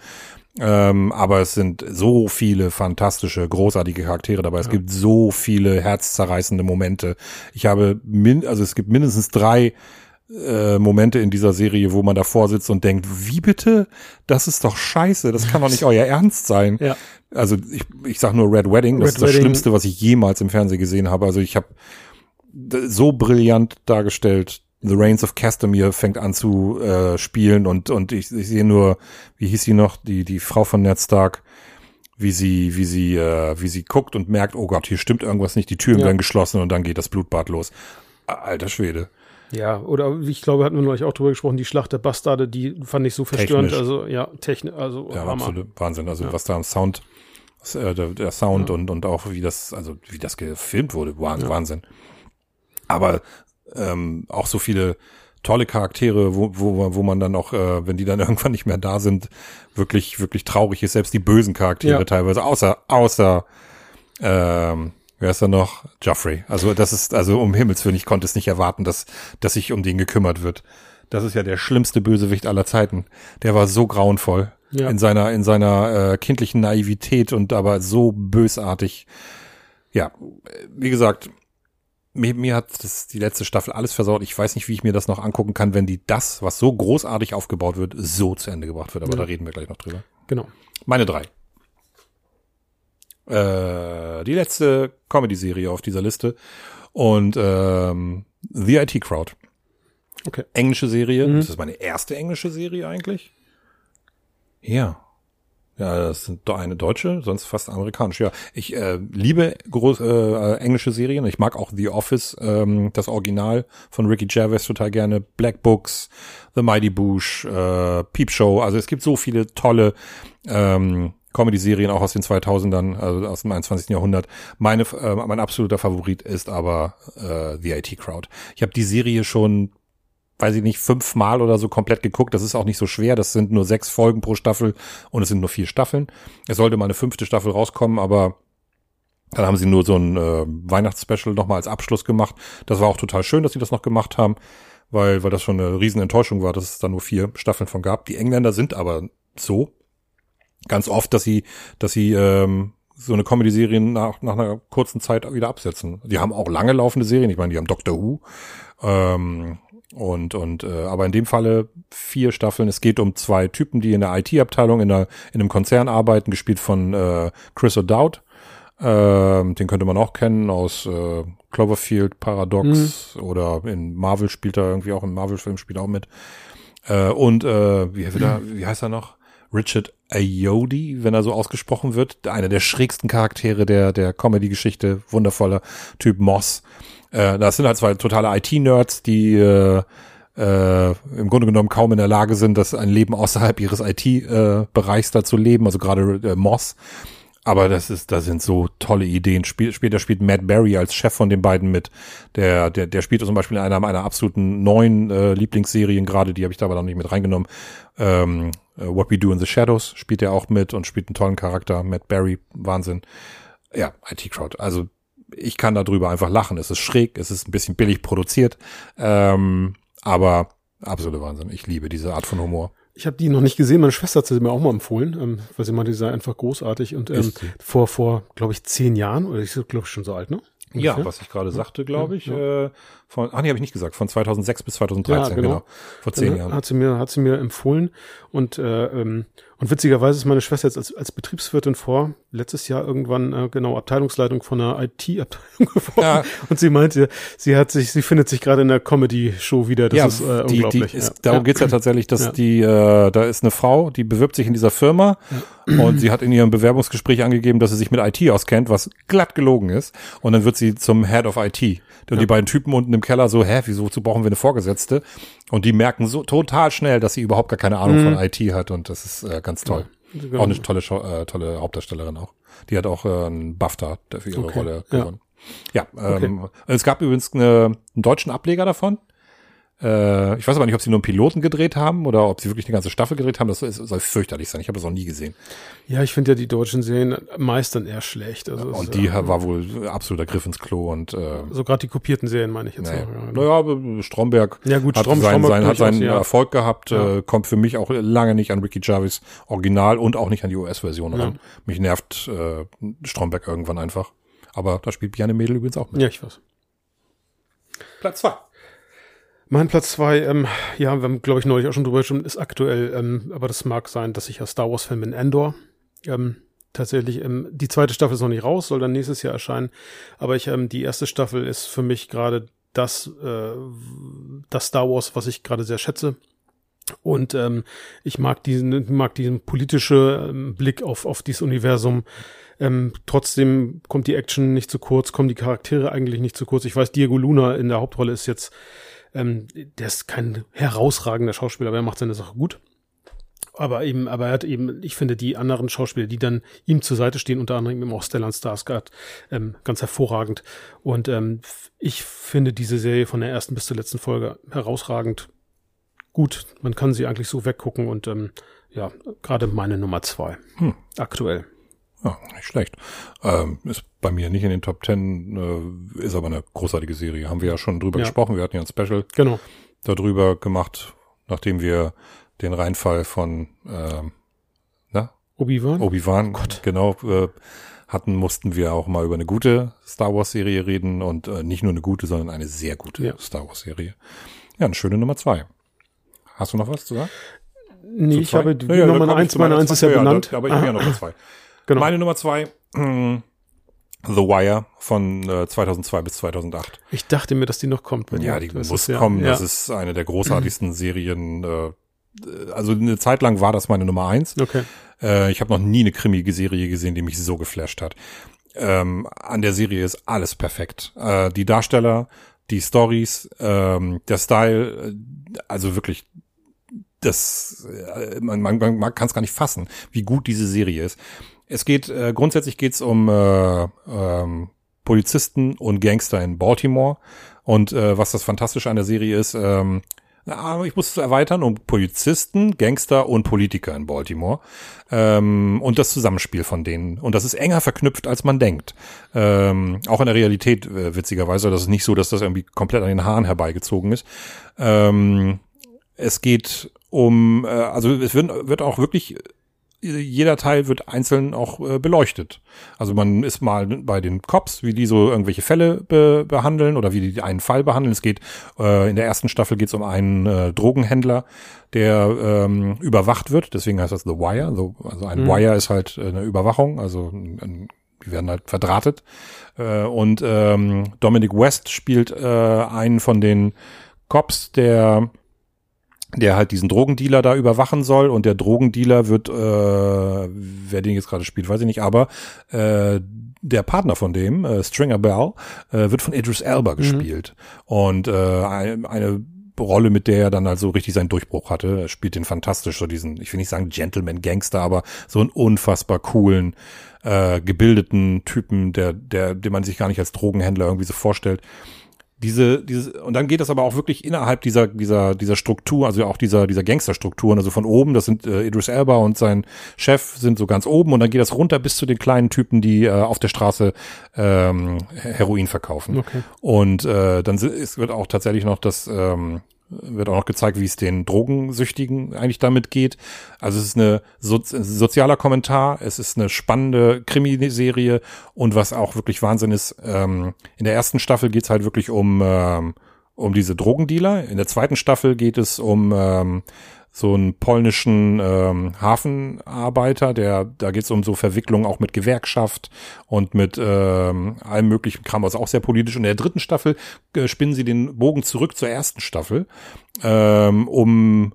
Ähm, aber es sind so viele fantastische, großartige Charaktere dabei. Es gibt so viele herzzerreißende Momente. Ich habe min, also es gibt mindestens drei äh, Momente in dieser Serie, wo man davor sitzt und denkt, wie bitte? Das ist doch scheiße, das kann doch nicht [laughs] euer Ernst sein. Ja. Also ich, ich sag nur Red Wedding, das Red ist das Wedding. Schlimmste, was ich jemals im Fernsehen gesehen habe. Also ich habe so brillant dargestellt. The Reigns of Castamere fängt an zu äh, spielen und und ich, ich sehe nur, wie hieß sie noch, die die Frau von Ned Stark, wie sie wie sie äh, wie sie guckt und merkt, oh Gott, hier stimmt irgendwas nicht, die Türen ja. werden geschlossen und dann geht das Blutbad los. Alter Schwede. Ja, oder ich glaube, hatten wir neulich auch drüber gesprochen, die Schlacht der Bastarde, die fand ich so verstörend. Technisch. Also ja, Technik, also ja, Hammer. absolut Wahnsinn. Also ja. was da am Sound, äh, der, der, Sound ja. und und auch wie das, also wie das gefilmt wurde, Wahnsinn. Aber ähm, auch so viele tolle Charaktere, wo, wo, wo man dann auch, äh, wenn die dann [laughs] irgendwann nicht mehr da sind, wirklich, wirklich traurig ist. Selbst die bösen Charaktere teilweise, außer, außer ähm, wer ist da noch? Joffrey. Also das ist, also um Himmels Willen, ich konnte es nicht erwarten, dass, dass sich um den gekümmert wird. Das ist ja der schlimmste Bösewicht aller Zeiten. Der war so grauenvoll. Ja. In seiner, in seiner äh, kindlichen Naivität und aber so bösartig. Ja, wie gesagt, mir, mir hat das die letzte Staffel alles versaut. Ich weiß nicht, wie ich mir das noch angucken kann, wenn die das, was so großartig aufgebaut wird, so zu Ende gebracht wird. Aber ja. da reden wir gleich noch drüber. Genau. Meine drei. Äh, die letzte Comedy-Serie auf dieser Liste. Und ähm, The IT Crowd. Okay. Englische Serie. Mhm. Das ist meine erste englische Serie eigentlich. Ja. Ja, das sind doch eine deutsche, sonst fast amerikanisch. Ja, ich äh, liebe groß, äh, englische Serien. Ich mag auch The Office, ähm, das Original von Ricky Gervais total gerne. Black Books, The Mighty Boosh, äh, Peep Show. Also es gibt so viele tolle ähm, Comedy-Serien auch aus den 2000ern, also aus dem 21. Jahrhundert. Meine, äh, mein absoluter Favorit ist aber äh, The IT Crowd. Ich habe die Serie schon weiß ich nicht, fünfmal oder so komplett geguckt. Das ist auch nicht so schwer. Das sind nur sechs Folgen pro Staffel und es sind nur vier Staffeln. Es sollte mal eine fünfte Staffel rauskommen, aber dann haben sie nur so ein äh, Weihnachtsspecial nochmal als Abschluss gemacht. Das war auch total schön, dass sie das noch gemacht haben, weil, weil das schon eine Riesenenttäuschung war, dass es da nur vier Staffeln von gab. Die Engländer sind aber so ganz oft, dass sie, dass sie ähm, so eine Comedy-Serie nach, nach einer kurzen Zeit wieder absetzen. Die haben auch lange laufende Serien. Ich meine, die haben Doctor Who. Ähm, und, und äh, aber in dem Falle vier Staffeln. Es geht um zwei Typen, die in der IT-Abteilung in, einer, in einem Konzern arbeiten, gespielt von äh, Chris O'Dowd. Äh, den könnte man auch kennen aus äh, Cloverfield, Paradox mhm. oder in Marvel spielt er irgendwie auch, im Marvel-Film spielt er auch mit. Äh, und äh, wie, wie, wie heißt er noch? Richard Ayodi, wenn er so ausgesprochen wird. Einer der schrägsten Charaktere der, der Comedy-Geschichte. Wundervoller Typ Moss. Äh, das sind halt zwei totale IT-Nerds, die äh, äh, im Grunde genommen kaum in der Lage sind, das ein Leben außerhalb ihres IT-Bereichs äh, da zu leben, also gerade äh, Moss. Aber das ist, da sind so tolle Ideen. Spiel, später spielt Matt Berry als Chef von den beiden mit. Der, der, der spielt zum Beispiel in einer meiner absoluten neuen äh, Lieblingsserien gerade, die habe ich da aber noch nicht mit reingenommen. Ähm, äh, What We Do in the Shadows spielt er auch mit und spielt einen tollen Charakter. Matt Berry, Wahnsinn. Ja, IT Crowd. Also ich kann darüber einfach lachen. Es ist schräg, es ist ein bisschen billig produziert, ähm, aber absolute Wahnsinn. Ich liebe diese Art von Humor. Ich habe die noch nicht gesehen. Meine Schwester hat sie mir auch mal empfohlen, ähm, weil sie meinte, die sei einfach großartig. Und ähm, vor, vor, glaube ich, zehn Jahren, oder ich glaube schon so alt, ne? Ungefähr. Ja, was ich gerade sagte, glaube ich. Ja. Äh, von, ach nee, habe ich nicht gesagt. Von 2006 bis 2013, ja, genau. genau. Vor zehn Jahren. Hat sie mir, hat sie mir empfohlen. Und, äh, ähm, und witzigerweise ist meine Schwester jetzt als, als Betriebswirtin vor, letztes Jahr irgendwann, äh, genau, Abteilungsleitung von einer IT-Abteilung [laughs] geworden. Ja. Und sie meinte, sie hat sich, sie findet sich gerade in der Comedy-Show wieder. Das ja, ist äh, die, unglaublich. Die ist, Darum ja. geht's ja tatsächlich, dass die, äh, da ist eine Frau, die bewirbt sich in dieser Firma und sie hat in ihrem Bewerbungsgespräch angegeben, dass sie sich mit IT auskennt, was glatt gelogen ist. Und dann wird sie zum Head of IT. Und die beiden Typen unten im Keller so, hä, wieso wozu brauchen wir eine Vorgesetzte? Und die merken so total schnell, dass sie überhaupt gar keine Ahnung mhm. von IT hat und das ist äh, ganz toll. Ja, genau. Auch eine tolle, äh, tolle Hauptdarstellerin auch. Die hat auch äh, einen BAFTA für ihre okay. Rolle gewonnen. Ja, ja ähm, okay. es gab übrigens eine, einen deutschen Ableger davon. Äh, ich weiß aber nicht, ob sie nur einen Piloten gedreht haben oder ob sie wirklich eine ganze Staffel gedreht haben. Das soll fürchterlich sein. Ich habe das noch nie gesehen. Ja, ich finde ja die deutschen Serien meist dann eher schlecht. Also und ist, die äh, war wohl absoluter Griff ins Klo und äh, so gerade die kopierten Serien meine ich jetzt. Nee. Auch, ja. Naja, Stromberg ja, gut, hat, Strom, sein, sein, hat seinen ja. Erfolg gehabt, ja. äh, kommt für mich auch lange nicht an Ricky Jarvis Original und auch nicht an die US-Version ran. Mich nervt äh, Stromberg irgendwann einfach. Aber da spielt Bjarne Mädel übrigens auch mit. Ja, ich weiß. Platz zwei. Mein Platz zwei, ähm, ja, wir haben, glaube ich, neulich auch schon drüber gesprochen, ist aktuell, ähm, aber das mag sein, dass ich ja Star Wars-Fan bin, Endor. Ähm, tatsächlich, ähm, die zweite Staffel ist noch nicht raus, soll dann nächstes Jahr erscheinen. Aber ich, ähm, die erste Staffel ist für mich gerade das, äh, das Star Wars, was ich gerade sehr schätze. Und ähm, ich mag diesen, mag diesen politische ähm, Blick auf, auf dieses Universum. Ähm, trotzdem kommt die Action nicht zu kurz, kommen die Charaktere eigentlich nicht zu kurz. Ich weiß, Diego Luna in der Hauptrolle ist jetzt ähm, der ist kein herausragender Schauspieler, aber er macht seine Sache gut. Aber eben, aber er hat eben, ich finde, die anderen Schauspieler, die dann ihm zur Seite stehen, unter anderem eben auch Stellan Skarsgård, ähm, ganz hervorragend. Und ähm, ich finde diese Serie von der ersten bis zur letzten Folge herausragend gut. Man kann sie eigentlich so weggucken und ähm, ja, gerade meine Nummer zwei hm. aktuell. Ja, nicht schlecht. Ähm, ist bei mir nicht in den Top Ten, äh, ist aber eine großartige Serie. Haben wir ja schon drüber ja. gesprochen. Wir hatten ja ein Special genau. darüber gemacht, nachdem wir den Reinfall von äh, Obi-Wan? Obi-Wan, genau, äh, hatten, mussten wir auch mal über eine gute Star Wars Serie reden und äh, nicht nur eine gute, sondern eine sehr gute Ja. Star Wars Serie. Ja, eine schöne Nummer zwei. Hast du noch was zu sagen? Nee, Zu ich habe die Ja, Nummer eins, meine eins ist ja benannt. da- Aber ich habe ja noch zwei. Genau. Meine Nummer zwei, mh, The Wire von äh, 2002 bis 2008. Ich dachte mir, dass die noch kommt. Ja, die muss ja- kommen. Ja. Das ist eine der großartigsten [clears throat] Serien. Äh, also eine Zeit lang war das meine Nummer eins. okay. Äh, ich habe noch nie eine Krimi-Serie gesehen, die mich so geflasht hat. Ähm, an der Serie ist alles perfekt. Äh, die Darsteller, die Stories, ähm, der Style, äh, also wirklich, das, äh, man, man, man kann es gar nicht fassen, wie gut diese Serie ist. Es geht, äh, grundsätzlich geht's um äh, ähm, Polizisten und Gangster in Baltimore. Und äh, was das Fantastische an der Serie ist, ähm, aber ich muss es erweitern um Polizisten, Gangster und Politiker in Baltimore ähm, und das Zusammenspiel von denen. Und das ist enger verknüpft, als man denkt. Ähm, auch in der Realität, äh, witzigerweise. Das ist nicht so, dass das irgendwie komplett an den Haaren herbeigezogen ist. Ähm, es geht um, äh, also es wird, wird auch wirklich jeder Teil wird einzeln auch äh, beleuchtet. Also man ist mal bei den Cops, wie die so irgendwelche Fälle be behandeln oder wie die einen Fall behandeln. Es geht äh, in der ersten Staffel geht es um einen äh, Drogenhändler, der ähm, überwacht wird. Deswegen heißt das The Wire. So, also ein Mhm. Wire ist halt eine Überwachung. Also ein, die werden halt verdrahtet. Äh, und ähm, Dominic West spielt äh, einen von den Cops, der der halt diesen Drogendealer da überwachen soll und der Drogendealer wird, äh, wer den jetzt gerade spielt, weiß ich nicht, aber äh, der Partner von dem, äh, Stringer Bell, äh, wird von Idris Elba gespielt. Und äh, ein- eine Rolle, mit der er dann also richtig seinen Durchbruch hatte. Er spielt den fantastisch, so diesen, ich will nicht sagen Gentleman Gangster, aber so einen unfassbar coolen, äh, gebildeten Typen, der, der, den man sich gar nicht als Drogenhändler irgendwie so vorstellt diese, diese, und dann geht das aber auch wirklich innerhalb dieser, dieser, dieser Struktur, also auch dieser, dieser Gangsterstrukturen, also von oben, das sind äh, Idris Elba und sein Chef sind so ganz oben und dann geht das runter bis zu den kleinen Typen, die äh, auf der Straße ähm, Heroin verkaufen. Okay. Und äh, dann es wird auch tatsächlich noch das, ähm, wird auch noch gezeigt, wie es den Drogensüchtigen eigentlich damit geht. Also es ist eine so sozialer Kommentar, es ist eine spannende Krimiserie und was auch wirklich Wahnsinn ist, ähm, in der ersten Staffel geht's halt wirklich um, ähm, um diese Drogendealer. In der zweiten Staffel geht es um ähm, so einen polnischen ähm, Hafenarbeiter, der da geht's um so Verwicklungen auch mit Gewerkschaft und mit ähm, allem möglichen Kram, was auch sehr politisch. Und in der dritten Staffel äh, spinnen sie den Bogen zurück zur ersten Staffel, ähm, um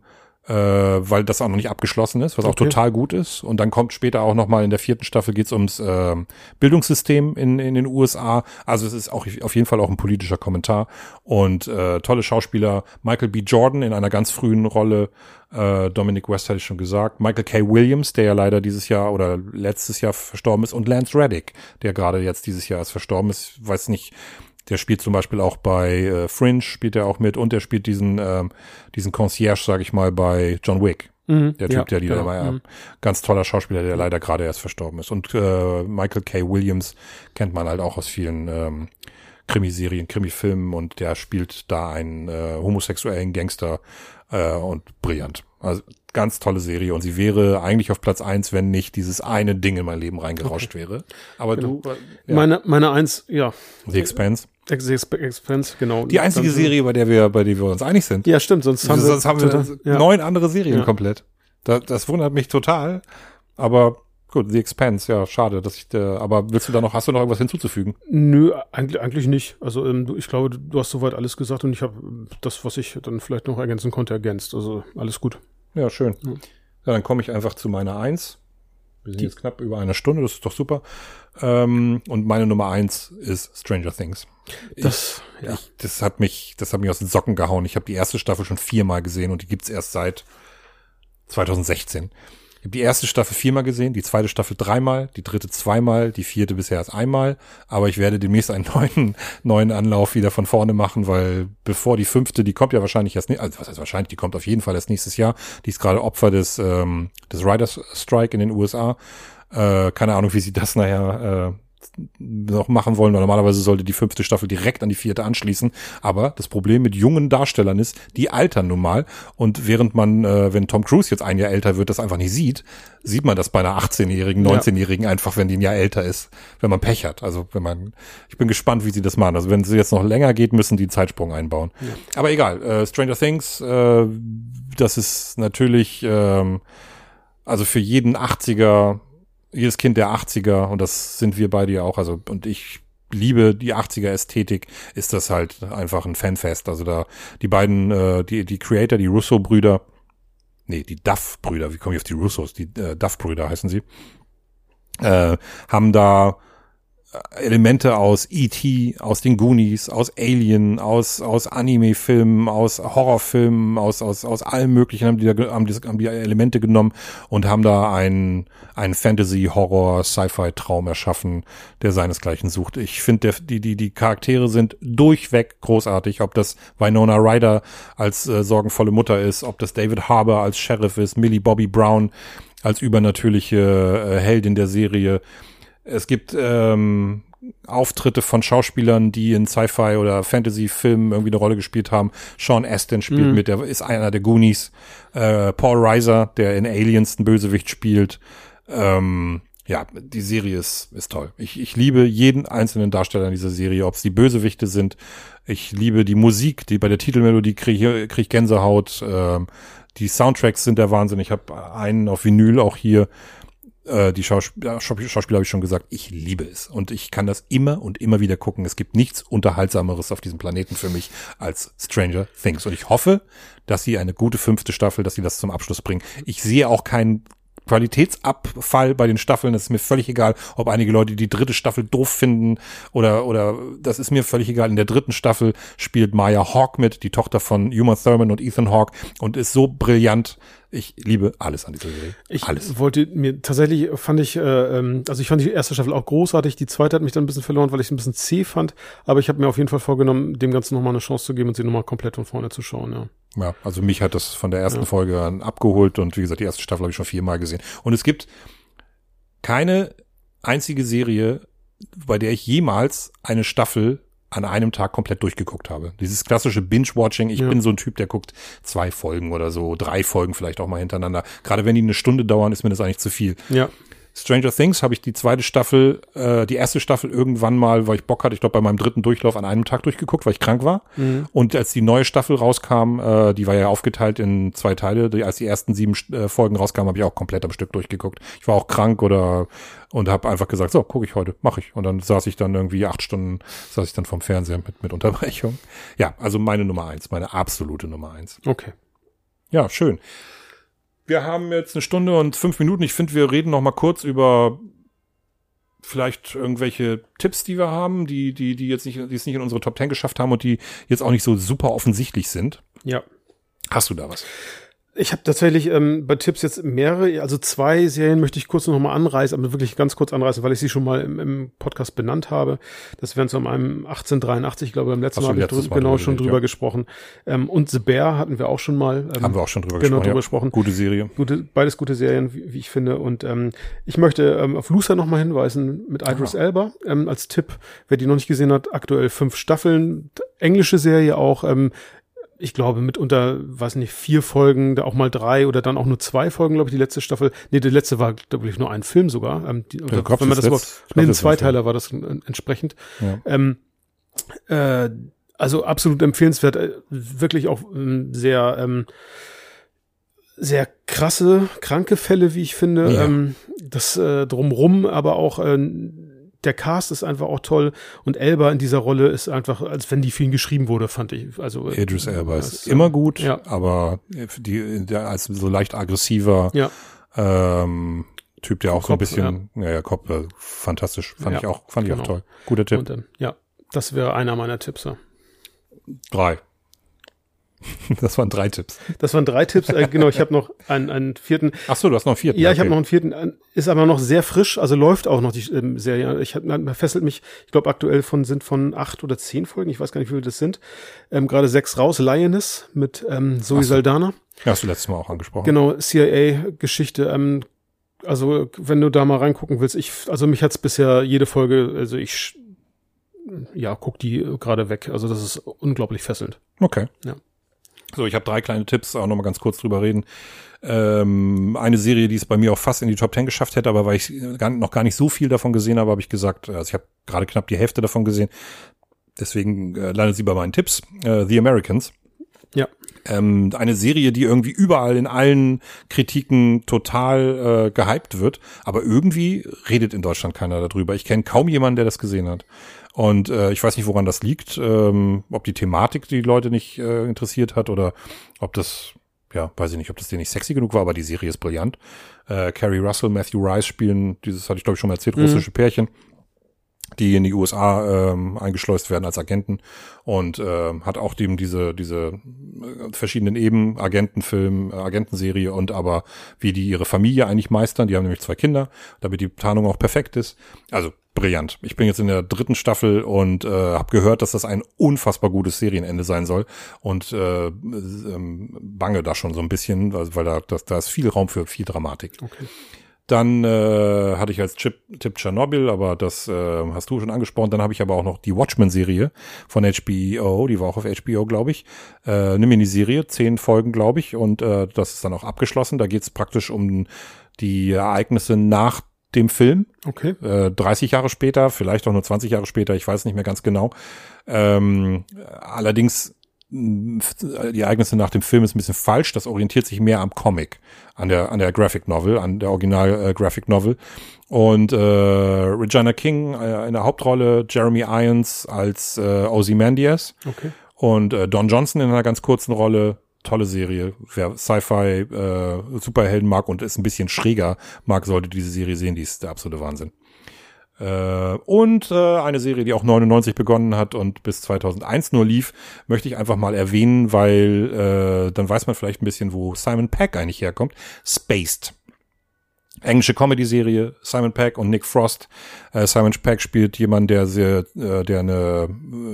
äh, weil das auch noch nicht abgeschlossen ist, was auch Okay. total gut ist. Und dann kommt später auch noch mal in der vierten Staffel geht's ums ähm, Bildungssystem in, in den USA. Also es ist auch auf jeden Fall auch ein politischer Kommentar und äh, tolle Schauspieler. Michael B. Jordan in einer ganz frühen Rolle. Äh, Dominic West hatte ich schon gesagt. Michael K. Williams, der ja leider dieses Jahr oder letztes Jahr verstorben ist. Und Lance Reddick, der gerade jetzt dieses Jahr erst verstorben ist. Ich weiß nicht, der spielt zum Beispiel auch bei äh, Fringe, spielt er auch mit und der spielt diesen, ähm, diesen Concierge, sag ich mal, bei John Wick. Mhm. Der Typ, Ja, der die genau. da war, ja. Mhm. Ganz toller Schauspieler, der leider gerade erst verstorben ist. Und äh, Michael K. Williams kennt man halt auch aus vielen ähm, Krimiserien, Krimifilmen und der spielt da einen äh, homosexuellen Gangster äh, und brillant. Also ganz tolle Serie und sie wäre eigentlich auf Platz eins, wenn nicht dieses eine Ding in mein Leben reingerauscht wäre. Aber Genau. du, ja, Meine, meine eins, ja, The Expanse. Ex Ex Expense, genau. Die einzige Dann- Serie, bei der wir, bei der wir uns einig sind. Ja, stimmt, sonst haben wir, Sonst haben wir total- ja. neun andere Serien Ja. komplett. Da, das wundert mich total. Aber gut, The Expanse, ja, schade, dass ich, äh, aber willst du da noch, hast du noch irgendwas hinzuzufügen? Nö, eigentlich, eigentlich nicht. Also ähm, ich glaube, du, hast soweit alles gesagt und ich habe das, was ich dann vielleicht noch ergänzen konnte, ergänzt. Also alles gut. Ja, schön. Ja. Ja, dann komme ich einfach zu meiner Eins. Wir sind Die- jetzt knapp über eine Stunde, das ist doch super. Ähm, und meine Nummer eins ist Stranger Things. Das, ja. Ich, das hat mich, das hat mich aus den Socken gehauen. Ich habe die erste Staffel schon viermal gesehen und die gibt's erst seit 2016. Habe die erste Staffel viermal gesehen, die zweite Staffel dreimal, die dritte zweimal, die vierte bisher erst einmal. Aber ich werde demnächst einen [laughs] neuen, neuen Anlauf wieder von vorne machen, weil bevor die fünfte, die kommt ja wahrscheinlich erst, also was heißt wahrscheinlich, die kommt auf jeden Fall erst nächstes Jahr. Die ist gerade Opfer des, ähm, des Riders Strike in den USA. Äh, keine Ahnung, wie sie das nachher äh, noch machen wollen. Normalerweise sollte die fünfte Staffel direkt an die vierte anschließen. Aber das Problem mit jungen Darstellern ist, die altern nun mal. Und während man, äh, wenn Tom Cruise jetzt ein Jahr älter wird, das einfach nicht sieht, sieht man das bei einer 18-Jährigen, 19-Jährigen ja. einfach, wenn die ein Jahr älter ist, wenn man Pech hat. Also wenn man, ich bin gespannt, wie sie das machen. Also wenn sie jetzt noch länger geht, müssen die einen Zeitsprung einbauen. Ja. Aber egal, äh, Stranger Things, äh, das ist natürlich, ähm, also für jeden 80er jedes Kind der 80er und das sind wir beide ja auch, also und ich liebe die 80er Ästhetik, ist das halt einfach ein Fanfest. Also da die beiden, äh, die, die Creator, die Russo-Brüder, nee, die Duff-Brüder, wie komme ich auf die Russos? Die äh, Duff-Brüder heißen sie, äh, haben da Elemente aus E.T., aus den Goonies, aus Alien, aus, aus Anime-Filmen, aus Horrorfilmen, aus, aus, aus allem möglichen haben die, da, haben, die, haben die Elemente genommen und haben da einen, einen Fantasy-Horror, Sci-Fi-Traum erschaffen, der seinesgleichen sucht. Ich finde, die, die, die Charaktere sind durchweg großartig, ob das Winona Ryder als äh, sorgenvolle Mutter ist, ob das David Harbour als Sheriff ist, Millie Bobby Brown als übernatürliche äh, Heldin der Serie, es gibt ähm, Auftritte von Schauspielern, die in Sci-Fi oder Fantasy-Filmen irgendwie eine Rolle gespielt haben. Sean Astin spielt mhm. mit, der ist einer der Goonies. Äh, Paul Reiser, der in Aliens den Bösewicht spielt. Ähm, ja, die Serie ist, ist toll. Ich, ich liebe jeden einzelnen Darsteller in dieser Serie, ob es die Bösewichte sind. Ich liebe die Musik, die bei der Titelmelodie kriege krieg ich Gänsehaut. Ähm, die Soundtracks sind der Wahnsinn. Ich habe einen auf Vinyl auch hier. Äh, die Schauspieler, Schauspieler habe ich schon gesagt, ich liebe es. Und ich kann das immer und immer wieder gucken. Es gibt nichts Unterhaltsameres auf diesem Planeten für mich als Stranger Things. Und ich hoffe, dass sie eine gute fünfte Staffel, dass sie das zum Abschluss bringen. Ich sehe auch keinen Qualitätsabfall bei den Staffeln. Das ist mir völlig egal, ob einige Leute die dritte Staffel doof finden oder, oder das ist mir völlig egal. In der dritten Staffel spielt Maya Hawk mit, die Tochter von Uma Thurman und Ethan Hawke und ist so brillant. Ich liebe alles an dieser Serie. Ich alles. wollte mir tatsächlich fand ich, äh, ähm, also ich fand die erste Staffel auch großartig. Die zweite hat mich dann ein bisschen verloren, weil ich es ein bisschen zäh fand. Aber ich habe mir auf jeden Fall vorgenommen, dem Ganzen nochmal eine Chance zu geben und sie nochmal komplett von vorne zu schauen. Ja. Ja, also mich hat das von der ersten ja. Folge an abgeholt und wie gesagt, die erste Staffel habe ich schon viermal gesehen. Und es gibt keine einzige Serie, bei der ich jemals eine Staffel an einem Tag komplett durchgeguckt habe. Dieses klassische Binge-Watching. Ich ja. bin so ein Typ, der guckt zwei Folgen oder so, drei Folgen vielleicht auch mal hintereinander. Gerade wenn die eine Stunde dauern, ist mir das eigentlich zu viel. Ja. Stranger Things habe ich die zweite Staffel, äh, die erste Staffel irgendwann mal, weil ich Bock hatte, ich glaube bei meinem dritten Durchlauf an einem Tag durchgeguckt, weil ich krank war. Mhm. Und als die neue Staffel rauskam, äh, die war ja aufgeteilt in zwei Teile, die, als die ersten sieben äh, Folgen rauskamen, habe ich auch komplett am Stück durchgeguckt. Ich war auch krank oder und habe einfach gesagt, so gucke ich heute, mache ich. Und dann saß ich dann irgendwie acht Stunden, saß ich dann vom Fernseher mit mit Unterbrechung. Ja, also meine Nummer eins, meine absolute Nummer eins. Okay. Ja, schön. Wir haben jetzt eine Stunde und fünf Minuten. Ich finde, wir reden noch mal kurz über vielleicht irgendwelche Tipps, die wir haben, die, die, die jetzt nicht, die es nicht in unsere Top Ten geschafft haben und die jetzt auch nicht so super offensichtlich sind. Ja. Hast du da was? Ich habe tatsächlich ähm, bei Tipps jetzt mehrere, also zwei Serien möchte ich kurz noch mal anreißen, aber wirklich ganz kurz anreißen, weil ich sie schon mal im, im Podcast benannt habe. Das wären zu einem 1883, ich glaube beim letzten Mal habe ich drüber, genau schon drüber ja. gesprochen. Ähm, und The Bear hatten wir auch schon mal. Ähm, Haben wir auch schon drüber genau, gesprochen. Drüber gesprochen. Gute Serie. Gute, beides gute Serien, wie, wie ich finde. Und ähm, ich möchte ähm, auf Lucer noch mal hinweisen mit Idris Aha. Elba ähm, als Tipp. Wer die noch nicht gesehen hat, aktuell fünf Staffeln, englische Serie auch. Ähm, ich glaube, mitunter, weiß nicht, vier Folgen, da auch mal drei oder dann auch nur zwei Folgen, glaube ich, die letzte Staffel. Nee, die letzte war, glaube ich, nur ein Film sogar. Ähm, die, oder, wenn man das Wort, nee, ein Zweiteiler war das entsprechend. Ja. Ähm, äh, also absolut empfehlenswert, äh, wirklich auch ähm, sehr, ähm, sehr krasse, kranke Fälle, wie ich finde. Ja. Ähm, das äh, drumrum, aber auch äh, der Cast ist einfach auch toll und Elba in dieser Rolle ist einfach, als wenn die für ihn geschrieben wurde, fand ich. Also Idris Elba ist das, immer gut, ja. aber die, der als so leicht aggressiver ja. ähm, Typ, der auch Kopf, so ein bisschen, ja, ja, ja Kopf, äh, fantastisch, fand ich auch, fand genau. ich auch genau. toll. Guter Tipp. Ähm, ja, das wäre einer meiner Tipps. Ja. Drei. [laughs] Das waren drei Tipps. Das waren drei Tipps. Äh, genau, ich habe noch einen, einen vierten. Ach so, du hast noch einen vierten. Ja, okay. ich habe noch einen vierten. Ist aber noch sehr frisch, also läuft auch noch die ähm, Serie. Ich hab, man fesselt mich, ich glaube aktuell von sind von acht oder zehn Folgen, ich weiß gar nicht, wie viele das sind. Ähm, Gerade sechs raus. Lioness mit ähm, Zoe so. Saldana. Ja, hast du letztes Mal auch angesprochen. Genau, CIA-Geschichte. Ähm, also wenn du da mal reingucken willst, ich, also mich hat's bisher jede Folge, also ich, ja, guck die gerade weg. Also das ist unglaublich fesselnd. Okay. Ja. So, ich habe drei kleine Tipps, auch nochmal ganz kurz drüber reden. Ähm, eine Serie, die es bei mir auch fast in die Top Ten geschafft hätte, aber weil ich gar, noch gar nicht so viel davon gesehen habe, habe ich gesagt, also ich habe gerade knapp die Hälfte davon gesehen. Deswegen äh, landet sie bei meinen Tipps. Äh, The Americans. Ja. Ähm, eine Serie, die irgendwie überall in allen Kritiken total äh, gehypt wird, aber irgendwie redet in Deutschland keiner darüber. Ich kenne kaum jemanden, der das gesehen hat. Und äh, ich weiß nicht, woran das liegt, ähm, ob die Thematik die Leute nicht äh, interessiert hat oder ob das, ja, weiß ich nicht, ob das dir nicht sexy genug war, aber die Serie ist brillant. Äh, Carrie Russell, Matthew Rice spielen, dieses hatte ich glaube ich schon mal erzählt, russische Pärchen die in die USA ähm, eingeschleust werden als Agenten und äh, hat auch dem diese diese äh, verschiedenen Eben Agentenfilm, äh, Agentenserie und aber wie die ihre Familie eigentlich meistern. Die haben nämlich zwei Kinder, damit die Tarnung auch perfekt ist. Also brillant. Ich bin jetzt in der dritten Staffel und äh, habe gehört, dass das ein unfassbar gutes Serienende sein soll und äh, ähm, bange da schon so ein bisschen, weil, weil da, das, da ist viel Raum für viel Dramatik. Okay. Dann äh, hatte ich als Chip, Tipp Tschernobyl, aber das äh, hast du schon angesprochen. Dann habe ich aber auch noch die Watchmen-Serie von HBO, die war auch auf HBO, glaube ich. Äh, nimm mir die Serie, zehn Folgen, glaube ich, und äh, das ist dann auch abgeschlossen. Da geht es praktisch um die Ereignisse nach dem Film. Okay. Äh, 30 Jahre später, vielleicht auch nur 20 Jahre später, ich weiß nicht mehr ganz genau. Ähm, allerdings die Ereignisse nach dem Film ist ein bisschen falsch. Das orientiert sich mehr am Comic, an der an der Graphic Novel, an der Original äh, Graphic Novel. Und äh, Regina King äh, in der Hauptrolle, Jeremy Irons als äh, Ozymandias Okay. und äh, Don Johnson in einer ganz kurzen Rolle. Tolle Serie. Wer Sci-Fi äh, Superhelden mag und ist ein bisschen schräger mag, sollte diese Serie sehen. Die ist der absolute Wahnsinn. Äh, und äh, eine Serie, die auch 99 begonnen hat und bis 2001 nur lief, möchte ich einfach mal erwähnen, weil äh, dann weiß man vielleicht ein bisschen, wo Simon Peck eigentlich herkommt. Spaced. Englische Comedy-Serie, Simon Peck und Nick Frost. Äh, Simon Peck spielt jemanden, der sehr, äh, der eine,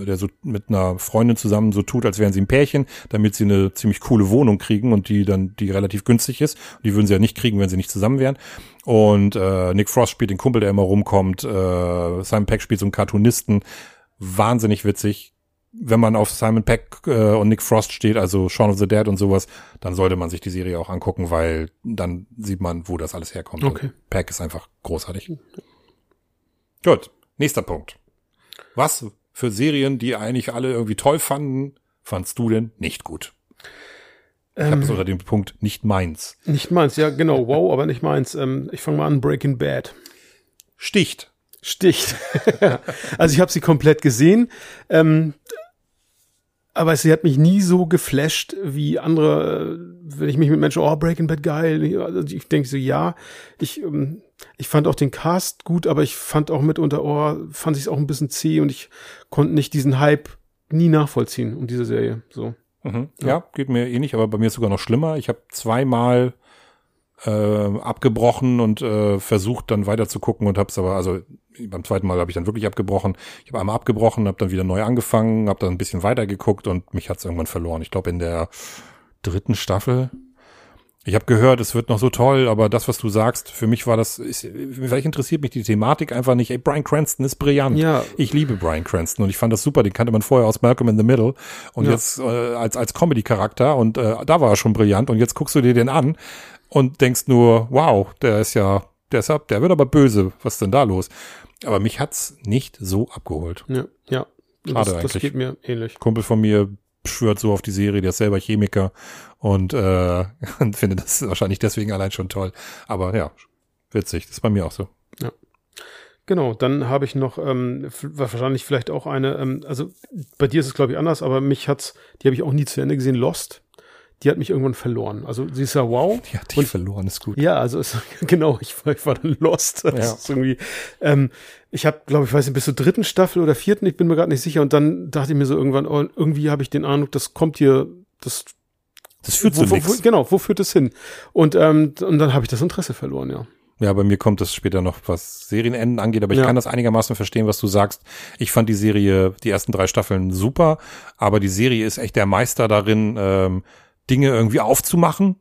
der so mit einer Freundin zusammen so tut, als wären sie ein Pärchen, damit sie eine ziemlich coole Wohnung kriegen und die dann, die relativ günstig ist. Die würden sie ja nicht kriegen, wenn sie nicht zusammen wären. Und äh, Nick Frost spielt den Kumpel, der immer rumkommt. Äh, Simon Peck spielt so einen Cartoonisten. Wahnsinnig witzig. Wenn man auf Simon Peck äh, und Nick Frost steht, also Shaun of the Dead und sowas, dann sollte man sich die Serie auch angucken, weil dann sieht man, wo das alles herkommt. Okay. Und Peck ist einfach großartig. Gut, nächster Punkt. Was für Serien, die eigentlich alle irgendwie toll fanden, fandst du denn nicht gut? Ich habe es unter dem Punkt nicht meins. Nicht meins, ja, genau. Wow, aber nicht meins. Ähm, ich fange mal an, Breaking Bad. Sticht. Sticht. [laughs] also ich habe sie komplett gesehen. Ähm, aber sie hat mich nie so geflasht wie andere, äh, wenn ich mich mit Menschen, oh, Breaking Bad geil. Also ich denke so, ja, ich, ähm, ich fand auch den Cast gut, aber ich fand auch mitunter, oh, fand ich es auch ein bisschen zäh und ich konnte nicht diesen Hype nie nachvollziehen um diese Serie. So. Mhm. Ja. geht mir ähnlich, aber bei mir ist sogar noch schlimmer. Ich habe zweimal äh, abgebrochen und äh, versucht dann weiter zu gucken und hab's aber, also beim zweiten Mal habe ich dann wirklich abgebrochen. Ich habe einmal abgebrochen, habe dann wieder neu angefangen, habe dann ein bisschen weiter geguckt und mich hat's irgendwann verloren. Ich glaube in der dritten Staffel. Ich habe gehört, es wird noch so toll, aber das, was du sagst, für mich war das, ist, vielleicht interessiert mich die Thematik einfach nicht. Ey, Brian Cranston ist brillant. Ja. Ich liebe Brian Cranston und ich fand das super. Den kannte man vorher aus Malcolm in the Middle und Ja. jetzt äh, als als Comedy-Charakter und äh, da war er schon brillant und jetzt guckst du dir den an und denkst nur, wow, der ist ja, ab, der wird aber böse. Was ist denn da los? Aber mich hat's nicht so abgeholt. Ja, ja. Schade das, das eigentlich. geht mir ähnlich. Kumpel von mir schwört so auf die Serie, der ist selber Chemiker und äh, [laughs] findet das wahrscheinlich deswegen allein schon toll. Aber ja, witzig, das ist bei mir auch so. Genau, dann habe ich noch ähm, wahrscheinlich vielleicht auch eine, ähm, also bei dir ist es glaube ich anders, aber mich hat's, die habe ich auch nie zu Ende gesehen, Lost. Die hat mich irgendwann verloren. Also sie ist ja wow. [laughs] Die hat dich verloren, ist gut. Ja, also es, [laughs] genau, ich, war- ich war dann lost. Das Ja. ist irgendwie, ähm, ich habe, glaube ich, weiß nicht, bis zur dritten Staffel oder vierten, ich bin mir gerade nicht sicher. Und dann dachte ich mir so irgendwann, oh, irgendwie habe ich den Eindruck, das kommt hier, das Das führt wo, zu wo, wo, nichts. genau, wo führt es hin? Und ähm, und dann habe ich das Interesse verloren, ja. Ja, bei mir kommt das später noch, was Serienenden angeht, aber ich Ja. kann das einigermaßen verstehen, was du sagst. Ich fand die Serie, die ersten drei Staffeln super, aber die Serie ist echt der Meister darin, ähm, Dinge irgendwie aufzumachen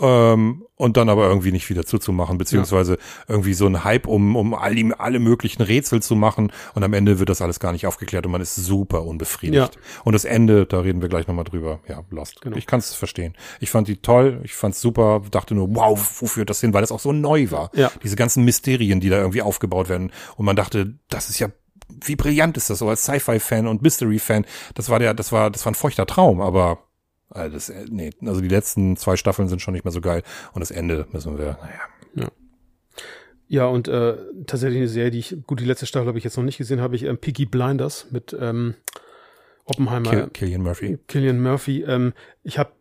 ähm, und dann aber irgendwie nicht wieder zuzumachen, beziehungsweise ja. irgendwie so ein Hype, um, um all die, alle möglichen Rätsel zu machen und am Ende wird das alles gar nicht aufgeklärt und man ist super unbefriedigt. Ja. Und das Ende, da reden wir gleich nochmal drüber, ja, Lost. Genau. Ich kann es verstehen. Ich fand die toll, ich fand's super, dachte nur, wow, wo führt das hin, weil das auch so neu war. Ja. Diese ganzen Mysterien, die da irgendwie aufgebaut werden und man dachte, das ist ja wie brillant ist das so als Sci-Fi-Fan und Mystery-Fan. Das war der, das war, das war ein feuchter Traum, aber also das, äh, nee, also die letzten zwei Staffeln sind schon nicht mehr so geil und das Ende müssen wir, naja. Ja. Ja, und äh, tatsächlich eine Serie, die ich, gut, die letzte Staffel habe ich jetzt noch nicht gesehen, habe ich ähm, Peaky Blinders mit ähm, Oppenheimer. Kill, Killian Murphy. Killian Murphy. Ähm, ich habe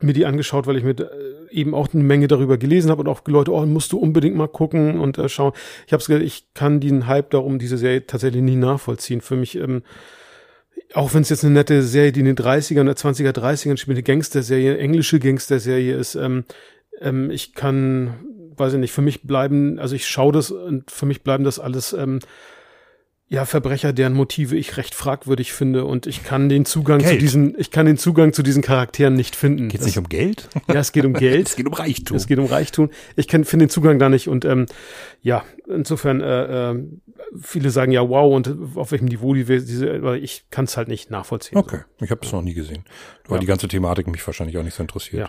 mir die angeschaut, weil ich mir äh, eben auch eine Menge darüber gelesen habe und auch Leute, oh, musst du unbedingt mal gucken und äh, schauen. Ich habe gesagt, ich kann den Hype darum, diese Serie tatsächlich nie nachvollziehen. Für mich ähm, auch wenn es jetzt eine nette Serie, die in den 30er oder 20er, 30ern spielt, eine Gangster-Serie, englische Gangster-Serie ist, ähm, ähm, ich kann, weiß ich nicht, für mich bleiben, also ich schaue das und für mich bleiben das alles ähm, ja, Verbrecher, deren Motive ich recht fragwürdig finde und ich kann den Zugang Geld. zu diesen, ich kann den Zugang zu diesen Charakteren nicht finden. Geht es nicht um Geld? Ja, es geht um [laughs] Geld. es geht um Reichtum. Es geht um Reichtum. Ich finde den Zugang da nicht und ähm, ja, insofern, äh, äh, viele sagen ja wow und auf welchem Niveau die diese, aber ich kann es halt nicht nachvollziehen. Okay, ich habe es noch nie gesehen, weil ja. die ganze Thematik mich wahrscheinlich auch nicht so interessiert. Ja.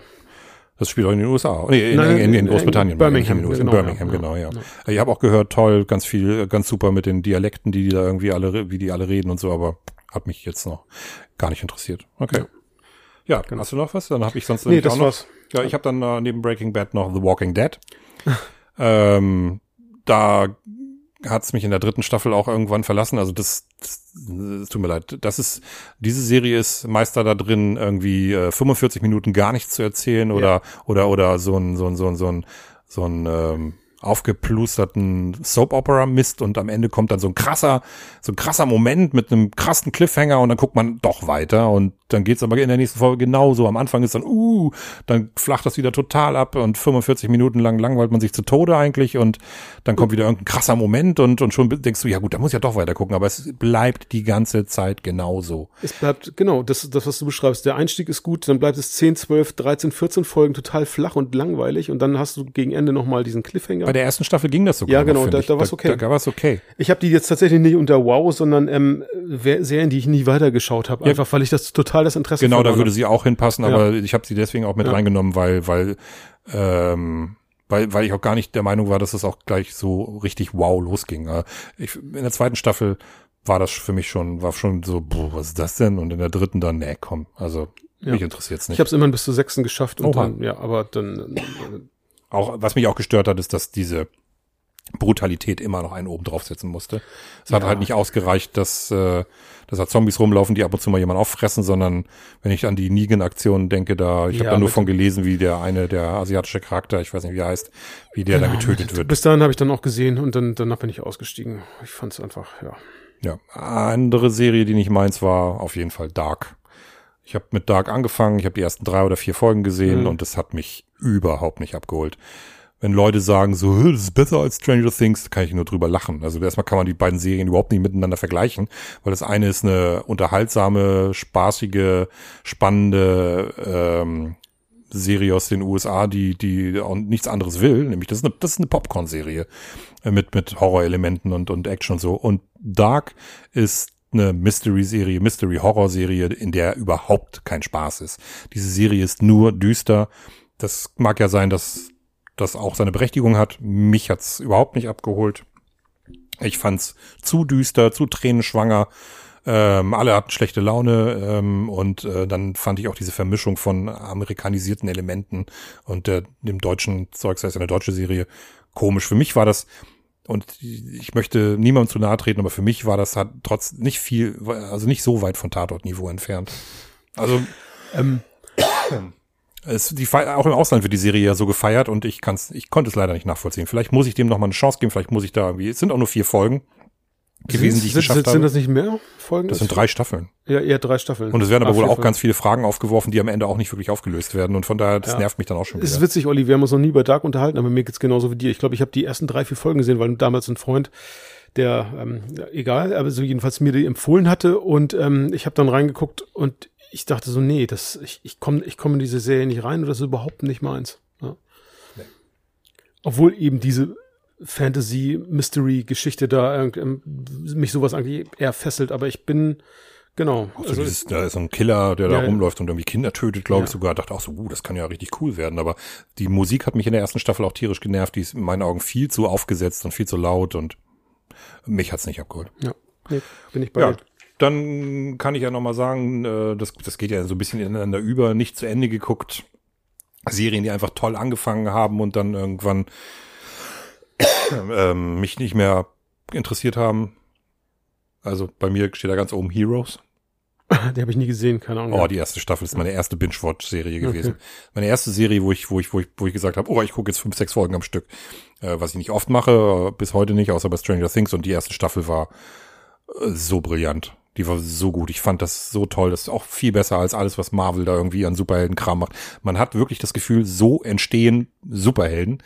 Das spielt auch in den USA. Nee, in, Nein, in, in Großbritannien. In Birmingham. In, genau, Birmingham, ja, genau, ja. ja. Ich habe auch gehört, toll, ganz viel, ganz super mit den Dialekten, die, die da irgendwie alle, wie die alle reden und so, aber hat mich jetzt noch gar nicht interessiert. Okay. Ja, genau. hast du noch was? Dann habe ich sonst nee, das auch noch. War's. Ja, ich habe dann äh, neben Breaking Bad noch The Walking Dead. [laughs] ähm, da hat's mich in der dritten Staffel auch irgendwann verlassen. Also das, das, das tut mir leid. Das ist diese Serie ist Meister da drin, irgendwie äh, 45 Minuten gar nichts zu erzählen oder ja. oder oder so ein so ein so ein so ein so ein ähm, aufgeplusterten Soap-Opera-Mist und am Ende kommt dann so ein krasser, so ein krasser Moment mit einem krassen Cliffhanger und dann guckt man doch weiter und dann geht's aber in der nächsten Folge genauso. Am Anfang ist dann, uh, dann flacht das wieder total ab und 45 Minuten lang langweilt man sich zu Tode eigentlich und dann kommt wieder irgendein krasser Moment und, und schon denkst du, ja gut, da muss ich ja doch weiter gucken, aber es bleibt die ganze Zeit genauso. Es bleibt, genau, das, das, was du beschreibst. Der Einstieg ist gut, dann bleibt es 10, 12, 13, 14 Folgen total flach und langweilig und dann hast du gegen Ende nochmal diesen Cliffhanger. Bei der ersten Staffel ging das sogar. Ja, genau, da, da war es okay. Da, da war es okay. Ich habe die jetzt tatsächlich nicht unter Wow, sondern ähm, Serien, die ich nie weitergeschaut habe, ja. einfach weil ich das total das Interesse Genau, da würde sie auch hinpassen, aber ja. ich habe sie deswegen auch mit ja. reingenommen, weil weil ähm, weil, weil ich auch gar nicht der Meinung war, dass es auch gleich so richtig wow losging. Ich, in der zweiten Staffel war das für mich schon, war schon so, boah, was ist das denn? Und in der dritten dann, nee, komm, also ja. mich interessiert's nicht. Ich habe es immerhin bis zur sechsten geschafft und Oha. dann, ja, aber dann, äh, auch, was mich auch gestört hat, ist, dass diese Brutalität immer noch einen oben draufsetzen musste. Es ja. hat halt nicht ausgereicht, dass, äh, dass da Zombies rumlaufen, die ab und zu mal jemand auffressen, sondern wenn ich an die Negan-Aktion denke, da, ich ja, habe da nur von gelesen, wie der eine, der asiatische Charakter, ich weiß nicht, wie er heißt, wie der ja, dann getötet wird. Bis dahin habe ich dann auch gesehen und dann danach bin ich ausgestiegen. Ich fand es einfach, ja. Ja, andere Serie, die nicht meins war, auf jeden Fall Dark. Ich habe mit Dark angefangen, ich habe die ersten drei oder vier Folgen gesehen mhm. und das hat mich überhaupt nicht abgeholt. Wenn Leute sagen, so, das ist besser als Stranger Things, kann ich nur drüber lachen. Also erstmal kann man die beiden Serien überhaupt nicht miteinander vergleichen, weil das eine ist eine unterhaltsame, spaßige, spannende ähm, Serie aus den USA, die, die nichts anderes will, nämlich das ist eine, das ist eine Popcorn-Serie äh, mit, mit Horrorelementen und, und Action und so. Und Dark ist eine Mystery-Serie, Mystery-Horror-Serie, in der überhaupt kein Spaß ist. Diese Serie ist nur düster. Das mag ja sein, dass das auch seine Berechtigung hat. Mich hat's überhaupt nicht abgeholt. Ich fand's zu düster, zu tränenschwanger. Ähm, alle hatten schlechte Laune ähm, und äh, dann fand ich auch diese Vermischung von amerikanisierten Elementen und äh, dem deutschen Zeugs, das ist eine deutsche Serie, komisch. Für mich war das und ich möchte niemandem zu nahe treten, aber für mich war das halt trotz nicht viel, also nicht so weit von Tatortniveau entfernt. Also ähm, [coughs] es, die, auch im Ausland wird die Serie ja so gefeiert und ich kann's, ich konnte es leider nicht nachvollziehen. Vielleicht muss ich dem noch mal eine Chance geben, vielleicht muss ich da irgendwie, es sind auch nur vier Folgen gewesen, die ich sind, geschafft sind, habe. Sind das nicht mehr Folgen? Das sind drei Staffeln. Ja, eher drei Staffeln. Und es werden aber wohl auch Folgen. ganz viele Fragen aufgeworfen, die am Ende auch nicht wirklich aufgelöst werden. Und von daher, das ja. nervt mich dann auch schon wieder. Es ist witzig, Olli, wir haben uns noch nie über Dark unterhalten, aber mir geht's genauso wie dir. Ich glaube, ich habe die ersten drei, vier Folgen gesehen, weil damals ein Freund der, ähm, ja, egal, aber so jedenfalls mir die empfohlen hatte und ähm, ich habe dann reingeguckt und ich dachte so, nee, das, ich, ich komme ich komm in diese Serie nicht rein und das ist überhaupt nicht meins. Ja. Nee. Obwohl eben diese Fantasy-Mystery-Geschichte da ähm, mich sowas eigentlich eher fesselt, aber ich bin, genau. Also, also dieses, da ist so ein Killer, der ja, da rumläuft und irgendwie Kinder tötet, glaube ja. ich sogar. Dachte auch so, uh, das kann ja richtig cool werden. Aber die Musik hat mich in der ersten Staffel auch tierisch genervt. Die ist in meinen Augen viel zu aufgesetzt und viel zu laut und mich hat's nicht abgeholt. Ja, nee, bin ich bei ja. dir dann kann ich ja nochmal sagen, äh, das, das geht ja so ein bisschen ineinander über, nicht zu Ende geguckt. Serien, die einfach toll angefangen haben und dann irgendwann ähm, mich nicht mehr interessiert haben. Also bei mir steht da ganz oben Heroes. Die habe ich nie gesehen, keine Ahnung. Oh, die erste Staffel ist meine erste Binge-Watch-Serie gewesen. Okay. Meine erste Serie, wo ich, wo ich, wo ich, wo ich gesagt habe, oh, ich gucke jetzt fünf, sechs Folgen am Stück. Äh, was ich nicht oft mache, bis heute nicht, außer bei Stranger Things. Und die erste Staffel war äh, so brillant. Die war so gut. Ich fand das so toll. Das ist auch viel besser als alles, was Marvel da irgendwie an Superheldenkram macht. Man hat wirklich das Gefühl, so entstehen Superhelden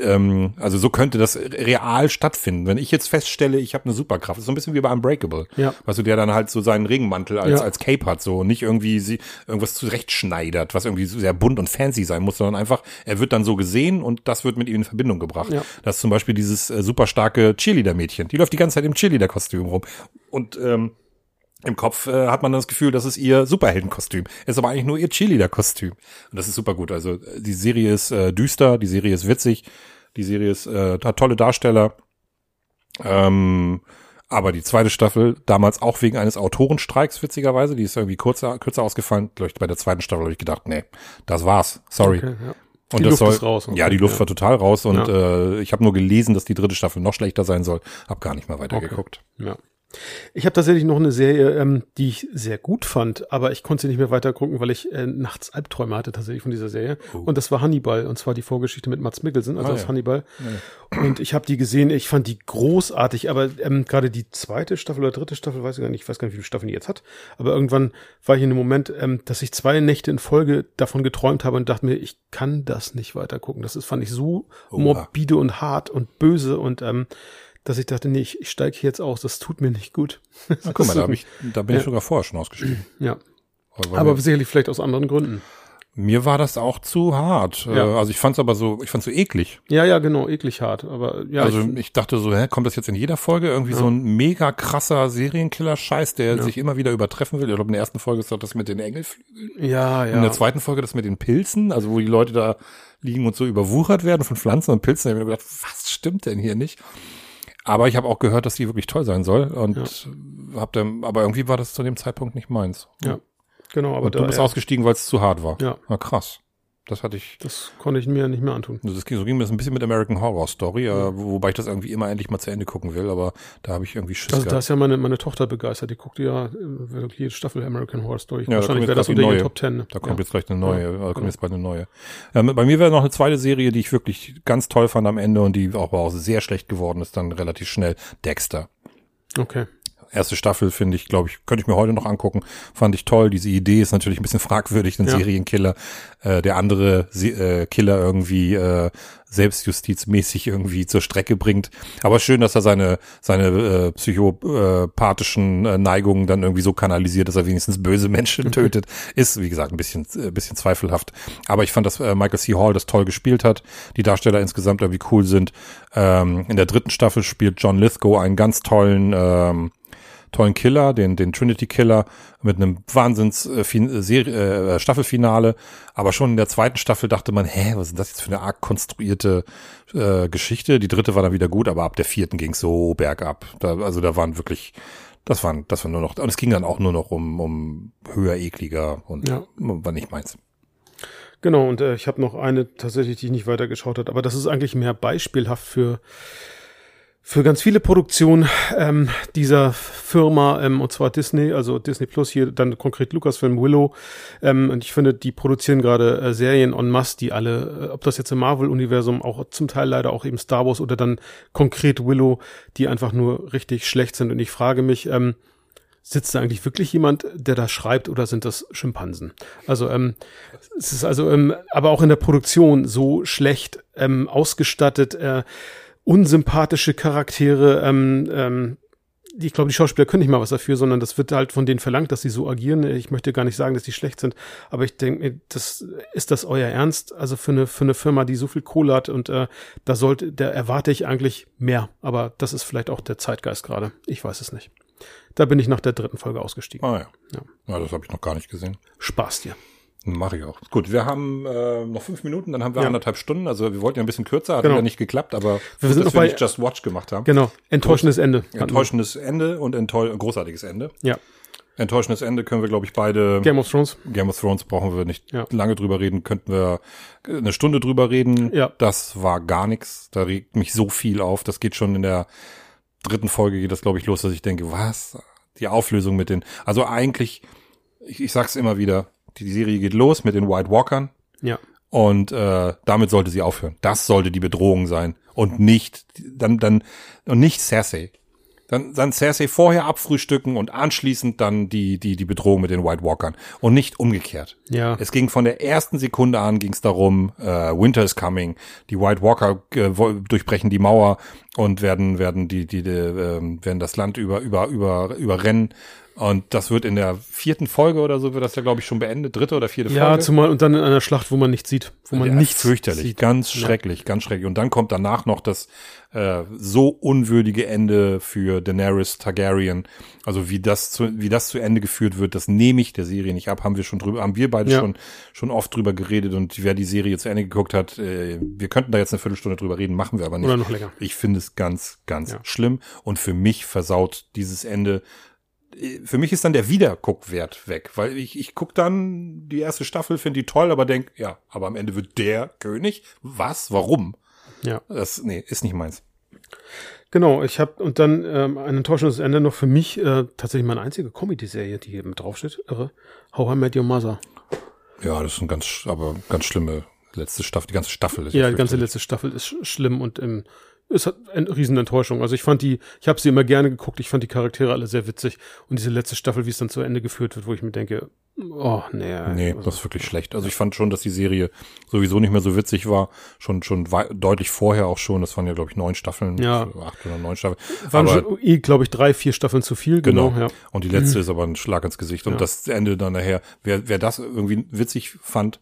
ähm, also so könnte das real stattfinden. Wenn ich jetzt feststelle, ich habe eine Superkraft, ist so ein bisschen wie bei Unbreakable. Ja. Weißt du, der dann halt so seinen Regenmantel als, ja. als Cape hat, so und nicht irgendwie sie irgendwas zurechtschneidert, was irgendwie sehr bunt und fancy sein muss, sondern einfach, er wird dann so gesehen und das wird mit ihm in Verbindung gebracht. Ja. Das ist zum Beispiel dieses äh, super starke Cheerleader-Mädchen. Die läuft die ganze Zeit im Cheerleader-Kostüm rum. Und ähm, im Kopf äh, hat man das Gefühl, das ist ihr Superheldenkostüm. Ist aber eigentlich nur ihr Cheerleader-Kostüm. Und das ist super gut. Also äh, die Serie ist äh, düster, die Serie ist witzig, die Serie ist, äh, hat tolle Darsteller. Ähm, aber die zweite Staffel, damals auch wegen eines Autorenstreiks, witzigerweise, die ist irgendwie kürzer, kürzer ausgefallen. Ich, bei der zweiten Staffel habe ich gedacht, nee, das war's. Sorry. Okay, ja. Und die das Luft soll, ist raus. Okay, ja, die Luft ja. war total raus und ja. äh, ich habe nur gelesen, dass die dritte Staffel noch schlechter sein soll. Hab gar nicht mal weitergeguckt. Okay. Ja. Ich habe tatsächlich noch eine Serie, ähm, die ich sehr gut fand, aber ich konnte sie nicht mehr weiter gucken, weil ich äh, nachts Albträume hatte tatsächlich von dieser Serie. Oh. Und das war Hannibal, und zwar die Vorgeschichte mit Mats Mikkelsen, also ah, das ja. Hannibal. Ja. Und ich habe die gesehen, ich fand die großartig, aber ähm, gerade die zweite Staffel oder dritte Staffel, weiß ich gar nicht, ich weiß gar nicht, wie viele Staffeln die jetzt hat, aber irgendwann war ich in einem Moment, ähm, dass ich zwei Nächte in Folge davon geträumt habe und dachte mir, ich kann das nicht weiter gucken. Das ist, fand ich so oh, morbide und hart und böse und ähm, dass ich dachte, nee, ich, ich steige jetzt aus, das tut mir nicht gut. Na, guck mal, da, ich, da bin ja. ich sogar vorher schon ausgestiegen. [clears throat] Ja. Aber, aber sicherlich vielleicht aus anderen Gründen. Mir war das auch zu hart. Ja. Äh, also ich fand es aber so, ich fand so eklig. Ja, ja, genau, eklig hart. Aber ja. Also ich, ich dachte so, hä, kommt das jetzt in jeder Folge irgendwie ja. so ein mega krasser Serienkiller-Scheiß, der ja. sich immer wieder übertreffen will. Ich glaube, in der ersten Folge ist doch das mit den Engelflügeln. Ja, ja. In der zweiten Folge das mit den Pilzen, also wo die Leute da liegen und so überwuchert werden von Pflanzen und Pilzen. Da habe ich mir gedacht, was stimmt denn hier nicht? Aber ich habe auch gehört, dass die wirklich toll sein soll und ja. hab dann, aber irgendwie war das zu dem Zeitpunkt nicht meins. Ja, genau. Aber und du bist ausgestiegen, weil es zu hart war. Ja. Na krass. Das hatte ich. Das konnte ich mir nicht mehr antun. Das ging, so ging mir das ein bisschen mit American Horror Story, äh, ja. wobei ich das irgendwie immer endlich mal zu Ende gucken will, aber da habe ich irgendwie Schiss also, Da ist ja meine, meine Tochter begeistert, die guckt ja äh, wirklich jede Staffel American Horror Story. Ja, Wahrscheinlich wäre das unter neue. Top Ten. Da kommt ja. jetzt gleich eine neue, ja, äh, kommt genau. jetzt bald eine neue. Ähm, bei mir wäre noch eine zweite Serie, die ich wirklich ganz toll fand am Ende und die auch, auch sehr schlecht geworden ist, dann relativ schnell. Dexter. Okay erste Staffel finde ich, glaube ich, könnte ich mir heute noch angucken. Fand ich toll. Diese Idee ist natürlich ein bisschen fragwürdig, ein ja. Serienkiller, äh, der andere äh, Killer irgendwie äh, selbstjustizmäßig irgendwie zur Strecke bringt. Aber schön, dass er seine seine äh, psychopathischen äh, Neigungen dann irgendwie so kanalisiert, dass er wenigstens böse Menschen tötet. Ist wie gesagt ein bisschen äh, bisschen zweifelhaft. Aber ich fand, dass äh, Michael C. Hall das toll gespielt hat. Die Darsteller insgesamt irgendwie cool sind. Ähm, in der dritten Staffel spielt John Lithgow einen ganz tollen ähm, tollen Killer, den, den Trinity Killer mit einem Wahnsinns äh, Serie, äh, Staffelfinale. Aber schon in der zweiten Staffel dachte man, hä, was ist das jetzt für eine arg konstruierte äh, Geschichte? Die dritte war dann wieder gut, aber ab der vierten ging so bergab. Da, also da waren wirklich, das waren, das war nur noch, und es ging dann auch nur noch um, um höher ekliger und ja. war nicht meins. Genau, und äh, ich habe noch eine tatsächlich, die ich nicht weitergeschaut hat, aber das ist eigentlich mehr beispielhaft für für ganz viele Produktionen ähm, dieser Firma, ähm, und zwar Disney, also Disney Plus hier, dann konkret Lucasfilm Willow. Ähm, und ich finde, die produzieren gerade äh, Serien en masse, die alle, äh, ob das jetzt im Marvel-Universum, auch zum Teil leider auch eben Star Wars oder dann konkret Willow, die einfach nur richtig schlecht sind. Und ich frage mich, ähm, sitzt da eigentlich wirklich jemand, der da schreibt, oder sind das Schimpansen? Also ähm, es ist also, ähm, aber auch in der Produktion so schlecht ähm, ausgestattet. Äh, unsympathische Charaktere, ähm, ähm, ich glaube, die Schauspieler können nicht mal was dafür, sondern das wird halt von denen verlangt, dass sie so agieren. Ich möchte gar nicht sagen, dass die schlecht sind, aber ich denke, das ist das euer Ernst? Also für eine für eine Firma, die so viel Kohle hat und äh, da sollte, da erwarte ich eigentlich mehr. Aber das ist vielleicht auch der Zeitgeist gerade. Ich weiß es nicht. Da bin ich nach der dritten Folge ausgestiegen. Ah ja. Ja, ja das habe ich noch gar nicht gesehen. Spaß dir. Mache ich auch. Gut, wir haben äh, noch fünf Minuten, dann haben wir ja. anderthalb Stunden. Also wir wollten ja ein bisschen kürzer, hat genau. ja nicht geklappt, aber wir sind dass wir nicht Just Watch gemacht haben. Genau, enttäuschendes Ende. Enttäuschendes Ende und enttäu großartiges Ende. Ja. Enttäuschendes Ende können wir, glaube ich, beide. Game of Thrones. Game of Thrones brauchen wir nicht ja. lange drüber reden, könnten wir eine Stunde drüber reden. Ja. Das war gar nichts. Da regt mich so viel auf. Das geht schon in der dritten Folge geht das, glaube ich, los, dass ich denke, was? Die Auflösung mit den, also eigentlich, ich, ich sag's immer wieder, die Serie geht los mit den White Walkern. Ja. Und äh, damit sollte sie aufhören. Das sollte die Bedrohung sein und nicht dann dann und nicht Cersei. Dann dann Cersei vorher abfrühstücken und anschließend dann die die die Bedrohung mit den White Walkern und nicht umgekehrt. Ja. Es ging von der ersten Sekunde an ging es darum, äh, Winter is coming. Die White Walker äh, durchbrechen die Mauer und werden werden die die, die äh, werden das Land über über über überrennen und das wird in der vierten Folge oder so wird das ja, glaube ich, schon beendet. Dritte oder vierte ja, Folge. Ja, zumal und dann in einer Schlacht, wo man nichts sieht. Wo man ja, nichts fürchterlich. Sieht. Ganz schrecklich, ja. ganz schrecklich. Und dann kommt danach noch das äh, so unwürdige Ende für Daenerys Targaryen. Also wie das zu, wie das zu Ende geführt wird, das nehme ich der Serie nicht ab. Haben wir schon drüber, haben wir beide ja. schon, schon oft drüber geredet. Und wer die Serie zu Ende geguckt hat, äh, wir könnten da jetzt eine Viertelstunde drüber reden, machen wir aber nicht. Oder noch länger. Ich finde es ganz, ganz schlimm. Und für mich versaut dieses Ende für mich ist dann der Wiederguckwert weg, weil ich, ich guck dann die erste Staffel, finde die toll, aber denk, ja, aber am Ende wird der König. Was? Warum? Ja. Das, nee, ist nicht meins. Genau, ich habe und dann ähm, ein enttäuschendes Ende noch für mich äh, tatsächlich meine einzige Comedy-Serie, die hier mit draufsteht. Irre. How I Met Your Mother. Ja, das ist ein ganz, aber ganz schlimme letzte Staffel. Die ganze Staffel ist ja, die ganze letzte Staffel ist schlimm und im ist eine Riesenenttäuschung. Also ich fand die, ich habe sie immer gerne geguckt, ich fand die Charaktere alle sehr witzig. Und diese letzte Staffel, wie es dann zu Ende geführt wird, wo ich mir denke, oh, nee. Nee, also, das ist wirklich schlecht. Also ich fand schon, dass die Serie sowieso nicht mehr so witzig war. Schon, schon deutlich vorher auch schon. Das waren ja, glaube ich, neun Staffeln. Ja. Acht oder neun Staffeln. Waren aber, schon, eh, glaube ich, drei, vier Staffeln zu viel. Genau. genau ja. Und die letzte mhm. [clears throat] ist aber ein Schlag ins Gesicht. Und ja. das Ende dann nachher, wer, wer das irgendwie witzig fand,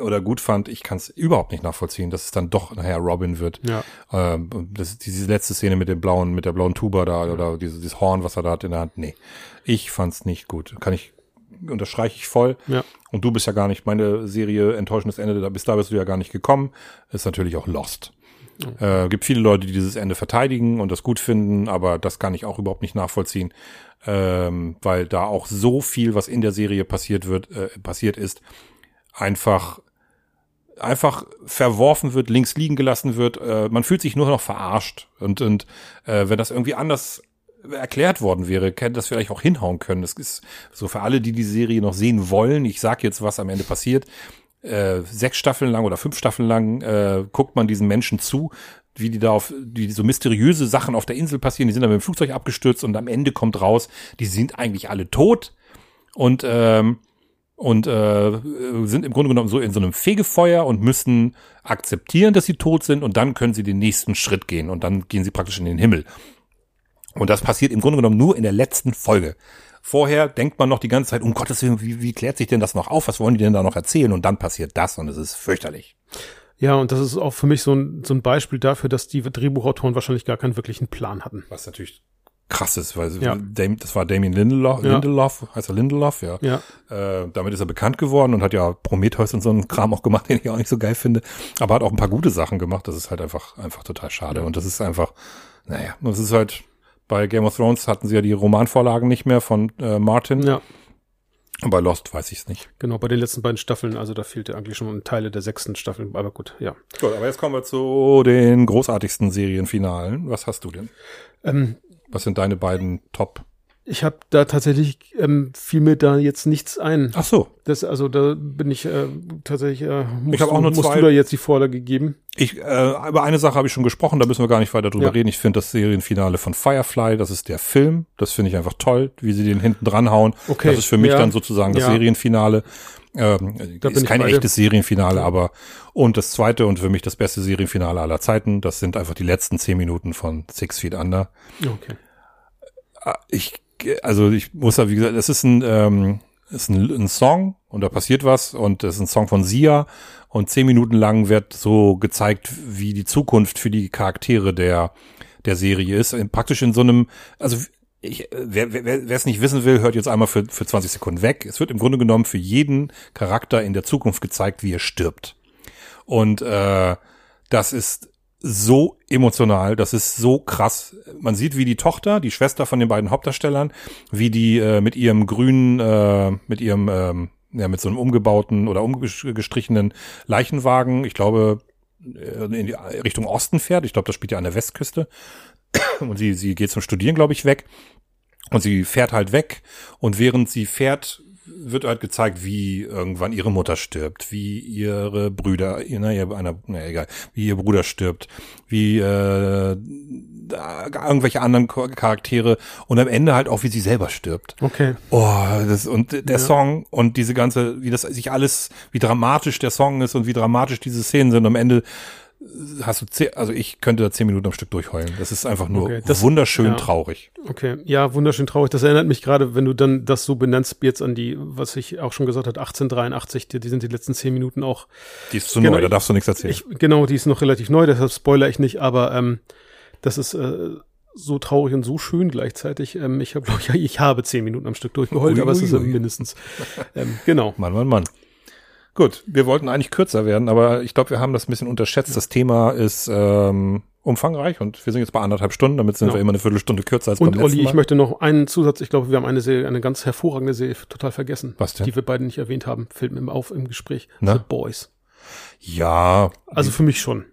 oder gut fand, ich kann es überhaupt nicht nachvollziehen, dass es dann doch nachher Robin wird. Ja. Ähm, das, diese letzte Szene mit dem blauen, mit der blauen Tuba da oder dieses, dieses Horn, was er da hat in der Hand. Nee, ich fand's nicht gut. Kann ich unterstreiche ich voll. Ja. Und du bist ja gar nicht meine Serie enttäuschendes Ende, da bis da bist du ja gar nicht gekommen. Ist natürlich auch Lost. Äh, gibt viele Leute, die dieses Ende verteidigen und das gut finden, aber das kann ich auch überhaupt nicht nachvollziehen, ähm, weil da auch so viel, was in der Serie passiert wird, äh, passiert ist, einfach einfach verworfen wird, links liegen gelassen wird. Äh, man fühlt sich nur noch verarscht. Und, und äh, wenn das irgendwie anders erklärt worden wäre, hätte das vielleicht auch hinhauen können. Das ist so für alle, die die Serie noch sehen wollen. Ich sag jetzt, was am Ende passiert. Äh, sechs Staffeln lang oder fünf Staffeln lang äh, guckt man diesen Menschen zu, wie die da auf, wie so mysteriöse Sachen auf der Insel passieren. Die sind dann mit dem Flugzeug abgestürzt und am Ende kommt raus, die sind eigentlich alle tot. Und ähm, und äh, sind im Grunde genommen so in so einem Fegefeuer und müssen akzeptieren, dass sie tot sind und dann können sie den nächsten Schritt gehen und dann gehen sie praktisch in den Himmel. Und das passiert im Grunde genommen nur in der letzten Folge. Vorher denkt man noch die ganze Zeit, um Gottes Willen, wie, wie klärt sich denn das noch auf? Was wollen die denn da noch erzählen? Und dann passiert das und es ist fürchterlich. Ja, und das ist auch für mich so ein, so ein Beispiel dafür, dass die Drehbuchautoren wahrscheinlich gar keinen wirklichen Plan hatten. Was natürlich krass ist, weil ja. das war Damien Lindelof, ja. Lindelof, heißt er Lindelof, ja. ja. Äh, damit ist er bekannt geworden und hat ja Prometheus und so einen Kram auch gemacht, [laughs] den ich auch nicht so geil finde. Aber hat auch ein paar gute Sachen gemacht. Das ist halt einfach, einfach total schade. Und das ist einfach, naja, das ist halt, bei Game of Thrones hatten sie ja die Romanvorlagen nicht mehr von äh, Martin. Ja. Und bei Lost weiß ich es nicht. Genau, bei den letzten beiden Staffeln, also da fehlte eigentlich schon Teile der sechsten Staffel, aber gut, ja. Gut, aber jetzt kommen wir zu den großartigsten Serienfinalen. Was hast du denn? Ähm, was sind deine beiden Top? Ich habe da tatsächlich ähm, fiel mir da jetzt nichts ein. Ach so. Das also da bin ich äh, tatsächlich. Äh, musst ich habe auch nur musst zwei. du da jetzt die Vorlage geben? Ich äh, über eine Sache habe ich schon gesprochen. Da müssen wir gar nicht weiter drüber ja. reden. Ich finde das Serienfinale von Firefly, das ist der Film. Das finde ich einfach toll, wie sie den hinten dran hauen. Okay. Das ist für mich ja. dann sozusagen das ja. Serienfinale. Ähm, da ist kein echtes Serienfinale, aber und das zweite und für mich das beste Serienfinale aller Zeiten, das sind einfach die letzten zehn Minuten von Six Feet Under. Okay ich, also ich muss ja, wie gesagt, es ist ein, ähm, ist ein, ein Song und da passiert was und es ist ein Song von Sia und zehn Minuten lang wird so gezeigt, wie die Zukunft für die Charaktere der, der Serie ist. Praktisch in so einem, also ich, wer wer wer es nicht wissen will, hört jetzt einmal für, für 20 Sekunden weg. Es wird im Grunde genommen für jeden Charakter in der Zukunft gezeigt, wie er stirbt. Und äh, das ist so emotional, das ist so krass. Man sieht, wie die Tochter, die Schwester von den beiden Hauptdarstellern, wie die äh, mit ihrem grünen, äh, mit ihrem, ähm, ja, mit so einem umgebauten oder umgestrichenen Leichenwagen, ich glaube, äh, in die Richtung Osten fährt. Ich glaube, das spielt ja an der Westküste. Und sie, sie geht zum Studieren, glaube ich, weg. Und sie fährt halt weg. Und während sie fährt, wird halt gezeigt, wie irgendwann ihre Mutter stirbt, wie ihre Brüder, na, ihr, einer, na egal, wie ihr Bruder stirbt, wie äh, irgendwelche anderen Charaktere und am Ende halt auch, wie sie selber stirbt. Okay. Oh, das und der ja. Song und diese ganze, wie das sich alles, wie dramatisch der Song ist und wie dramatisch diese Szenen sind. Am Ende hast du zehn, also ich könnte da zehn Minuten am Stück durchheulen. Das ist einfach nur okay, das, wunderschön ja. traurig. Okay, ja, wunderschön traurig. Das erinnert mich gerade, wenn du dann das so benennst, jetzt an die, was ich auch schon gesagt habe, 1883, die, die sind die letzten zehn Minuten auch. Die ist zu genau, neu, da darfst du nichts erzählen. Ich, genau, die ist noch relativ neu, deshalb spoiler ich nicht, aber ähm, das ist äh, so traurig und so schön gleichzeitig. Ähm, ich habe, glaube ich, [laughs] ich habe zehn Minuten am Stück durchgeheult, ui, aber ui, es ist ui. mindestens. Ähm, genau. Mann, Mann, Mann. Gut, wir wollten eigentlich kürzer werden, aber ich glaube, wir haben das ein bisschen unterschätzt. Das Thema ist ähm, umfangreich und wir sind jetzt bei anderthalb Stunden, damit sind genau. wir immer eine Viertelstunde kürzer als und beim Olli, Mal. ich möchte noch einen Zusatz, ich glaube, wir haben eine Serie, eine ganz hervorragende Serie total vergessen. Was denn? Die wir beide nicht erwähnt haben, fällt mir auf im Gespräch. Na? The Boys. Ja. Also für mich schon.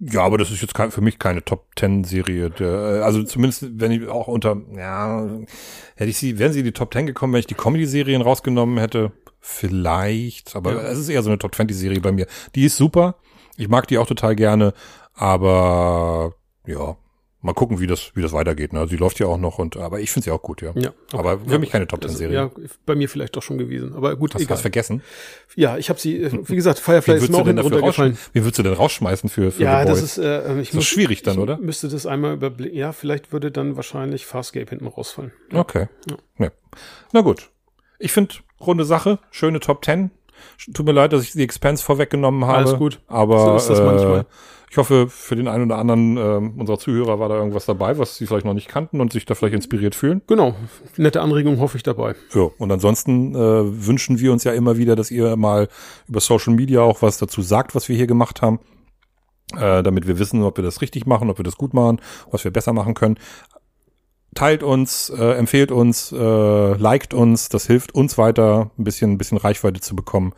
Ja, aber das ist jetzt kein, für mich keine Top Ten Serie. Der, also zumindest, wenn ich auch unter, ja, hätte ich sie, wären sie in die Top Ten gekommen, wenn ich die Comedy-Serien rausgenommen hätte. Vielleicht, aber ja. es ist eher so eine Top 20 Serie bei mir. Die ist super. Ich mag die auch total gerne, aber ja, mal gucken, wie das, wie das weitergeht. Ne? Sie läuft ja auch noch und, aber ich finde sie auch gut, ja. ja okay. Aber für ja, mich keine Top 10 Serie. Ja, bei mir vielleicht doch schon gewesen. Aber gut, hast, du Hast vergessen? Ja, ich habe sie, wie gesagt, Firefly ist mir auch runtergefallen. Wie würdest du denn rausschmeißen für, für Ja, das ist, äh, ich das ist schwierig dann, oder? Müsste das einmal überblicken. Ja, vielleicht würde dann wahrscheinlich Farscape hinten rausfallen. Okay. Ja. Na gut. Ich finde, runde Sache, schöne Top Ten. Tut mir leid, dass ich die Expense vorweggenommen habe. Alles gut. Aber so äh, ich hoffe, für den einen oder anderen äh, unserer Zuhörer war da irgendwas dabei, was sie vielleicht noch nicht kannten und sich da vielleicht inspiriert fühlen. Genau. Nette Anregung hoffe ich dabei. Ja, und ansonsten äh, wünschen wir uns ja immer wieder, dass ihr mal über Social Media auch was dazu sagt, was wir hier gemacht haben. Äh, damit wir wissen, ob wir das richtig machen, ob wir das gut machen, was wir besser machen können teilt uns, äh, empfehlt uns, äh, liked uns, das hilft uns weiter, ein bisschen, ein bisschen Reichweite zu bekommen.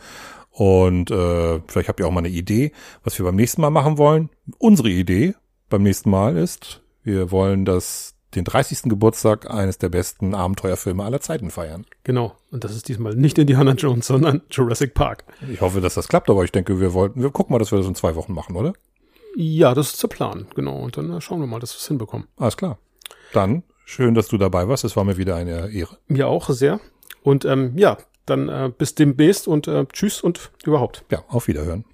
Und äh, vielleicht habt ihr auch mal eine Idee, was wir beim nächsten Mal machen wollen. Unsere Idee beim nächsten Mal ist, wir wollen das den 30. Geburtstag eines der besten Abenteuerfilme aller Zeiten feiern. Genau. Und das ist diesmal nicht Indiana Jones, sondern Jurassic Park. Ich hoffe, dass das klappt, aber ich denke, wir wollten, wir gucken mal, dass wir das in zwei Wochen machen, oder? Ja, das ist der Plan, genau. Und dann schauen wir mal, dass wir es hinbekommen. Alles klar. Dann Schön, dass du dabei warst. Es war mir wieder eine Ehre. Mir auch sehr. Und ähm, ja, dann äh, bis demnächst und äh, tschüss und überhaupt. Ja, auf Wiederhören.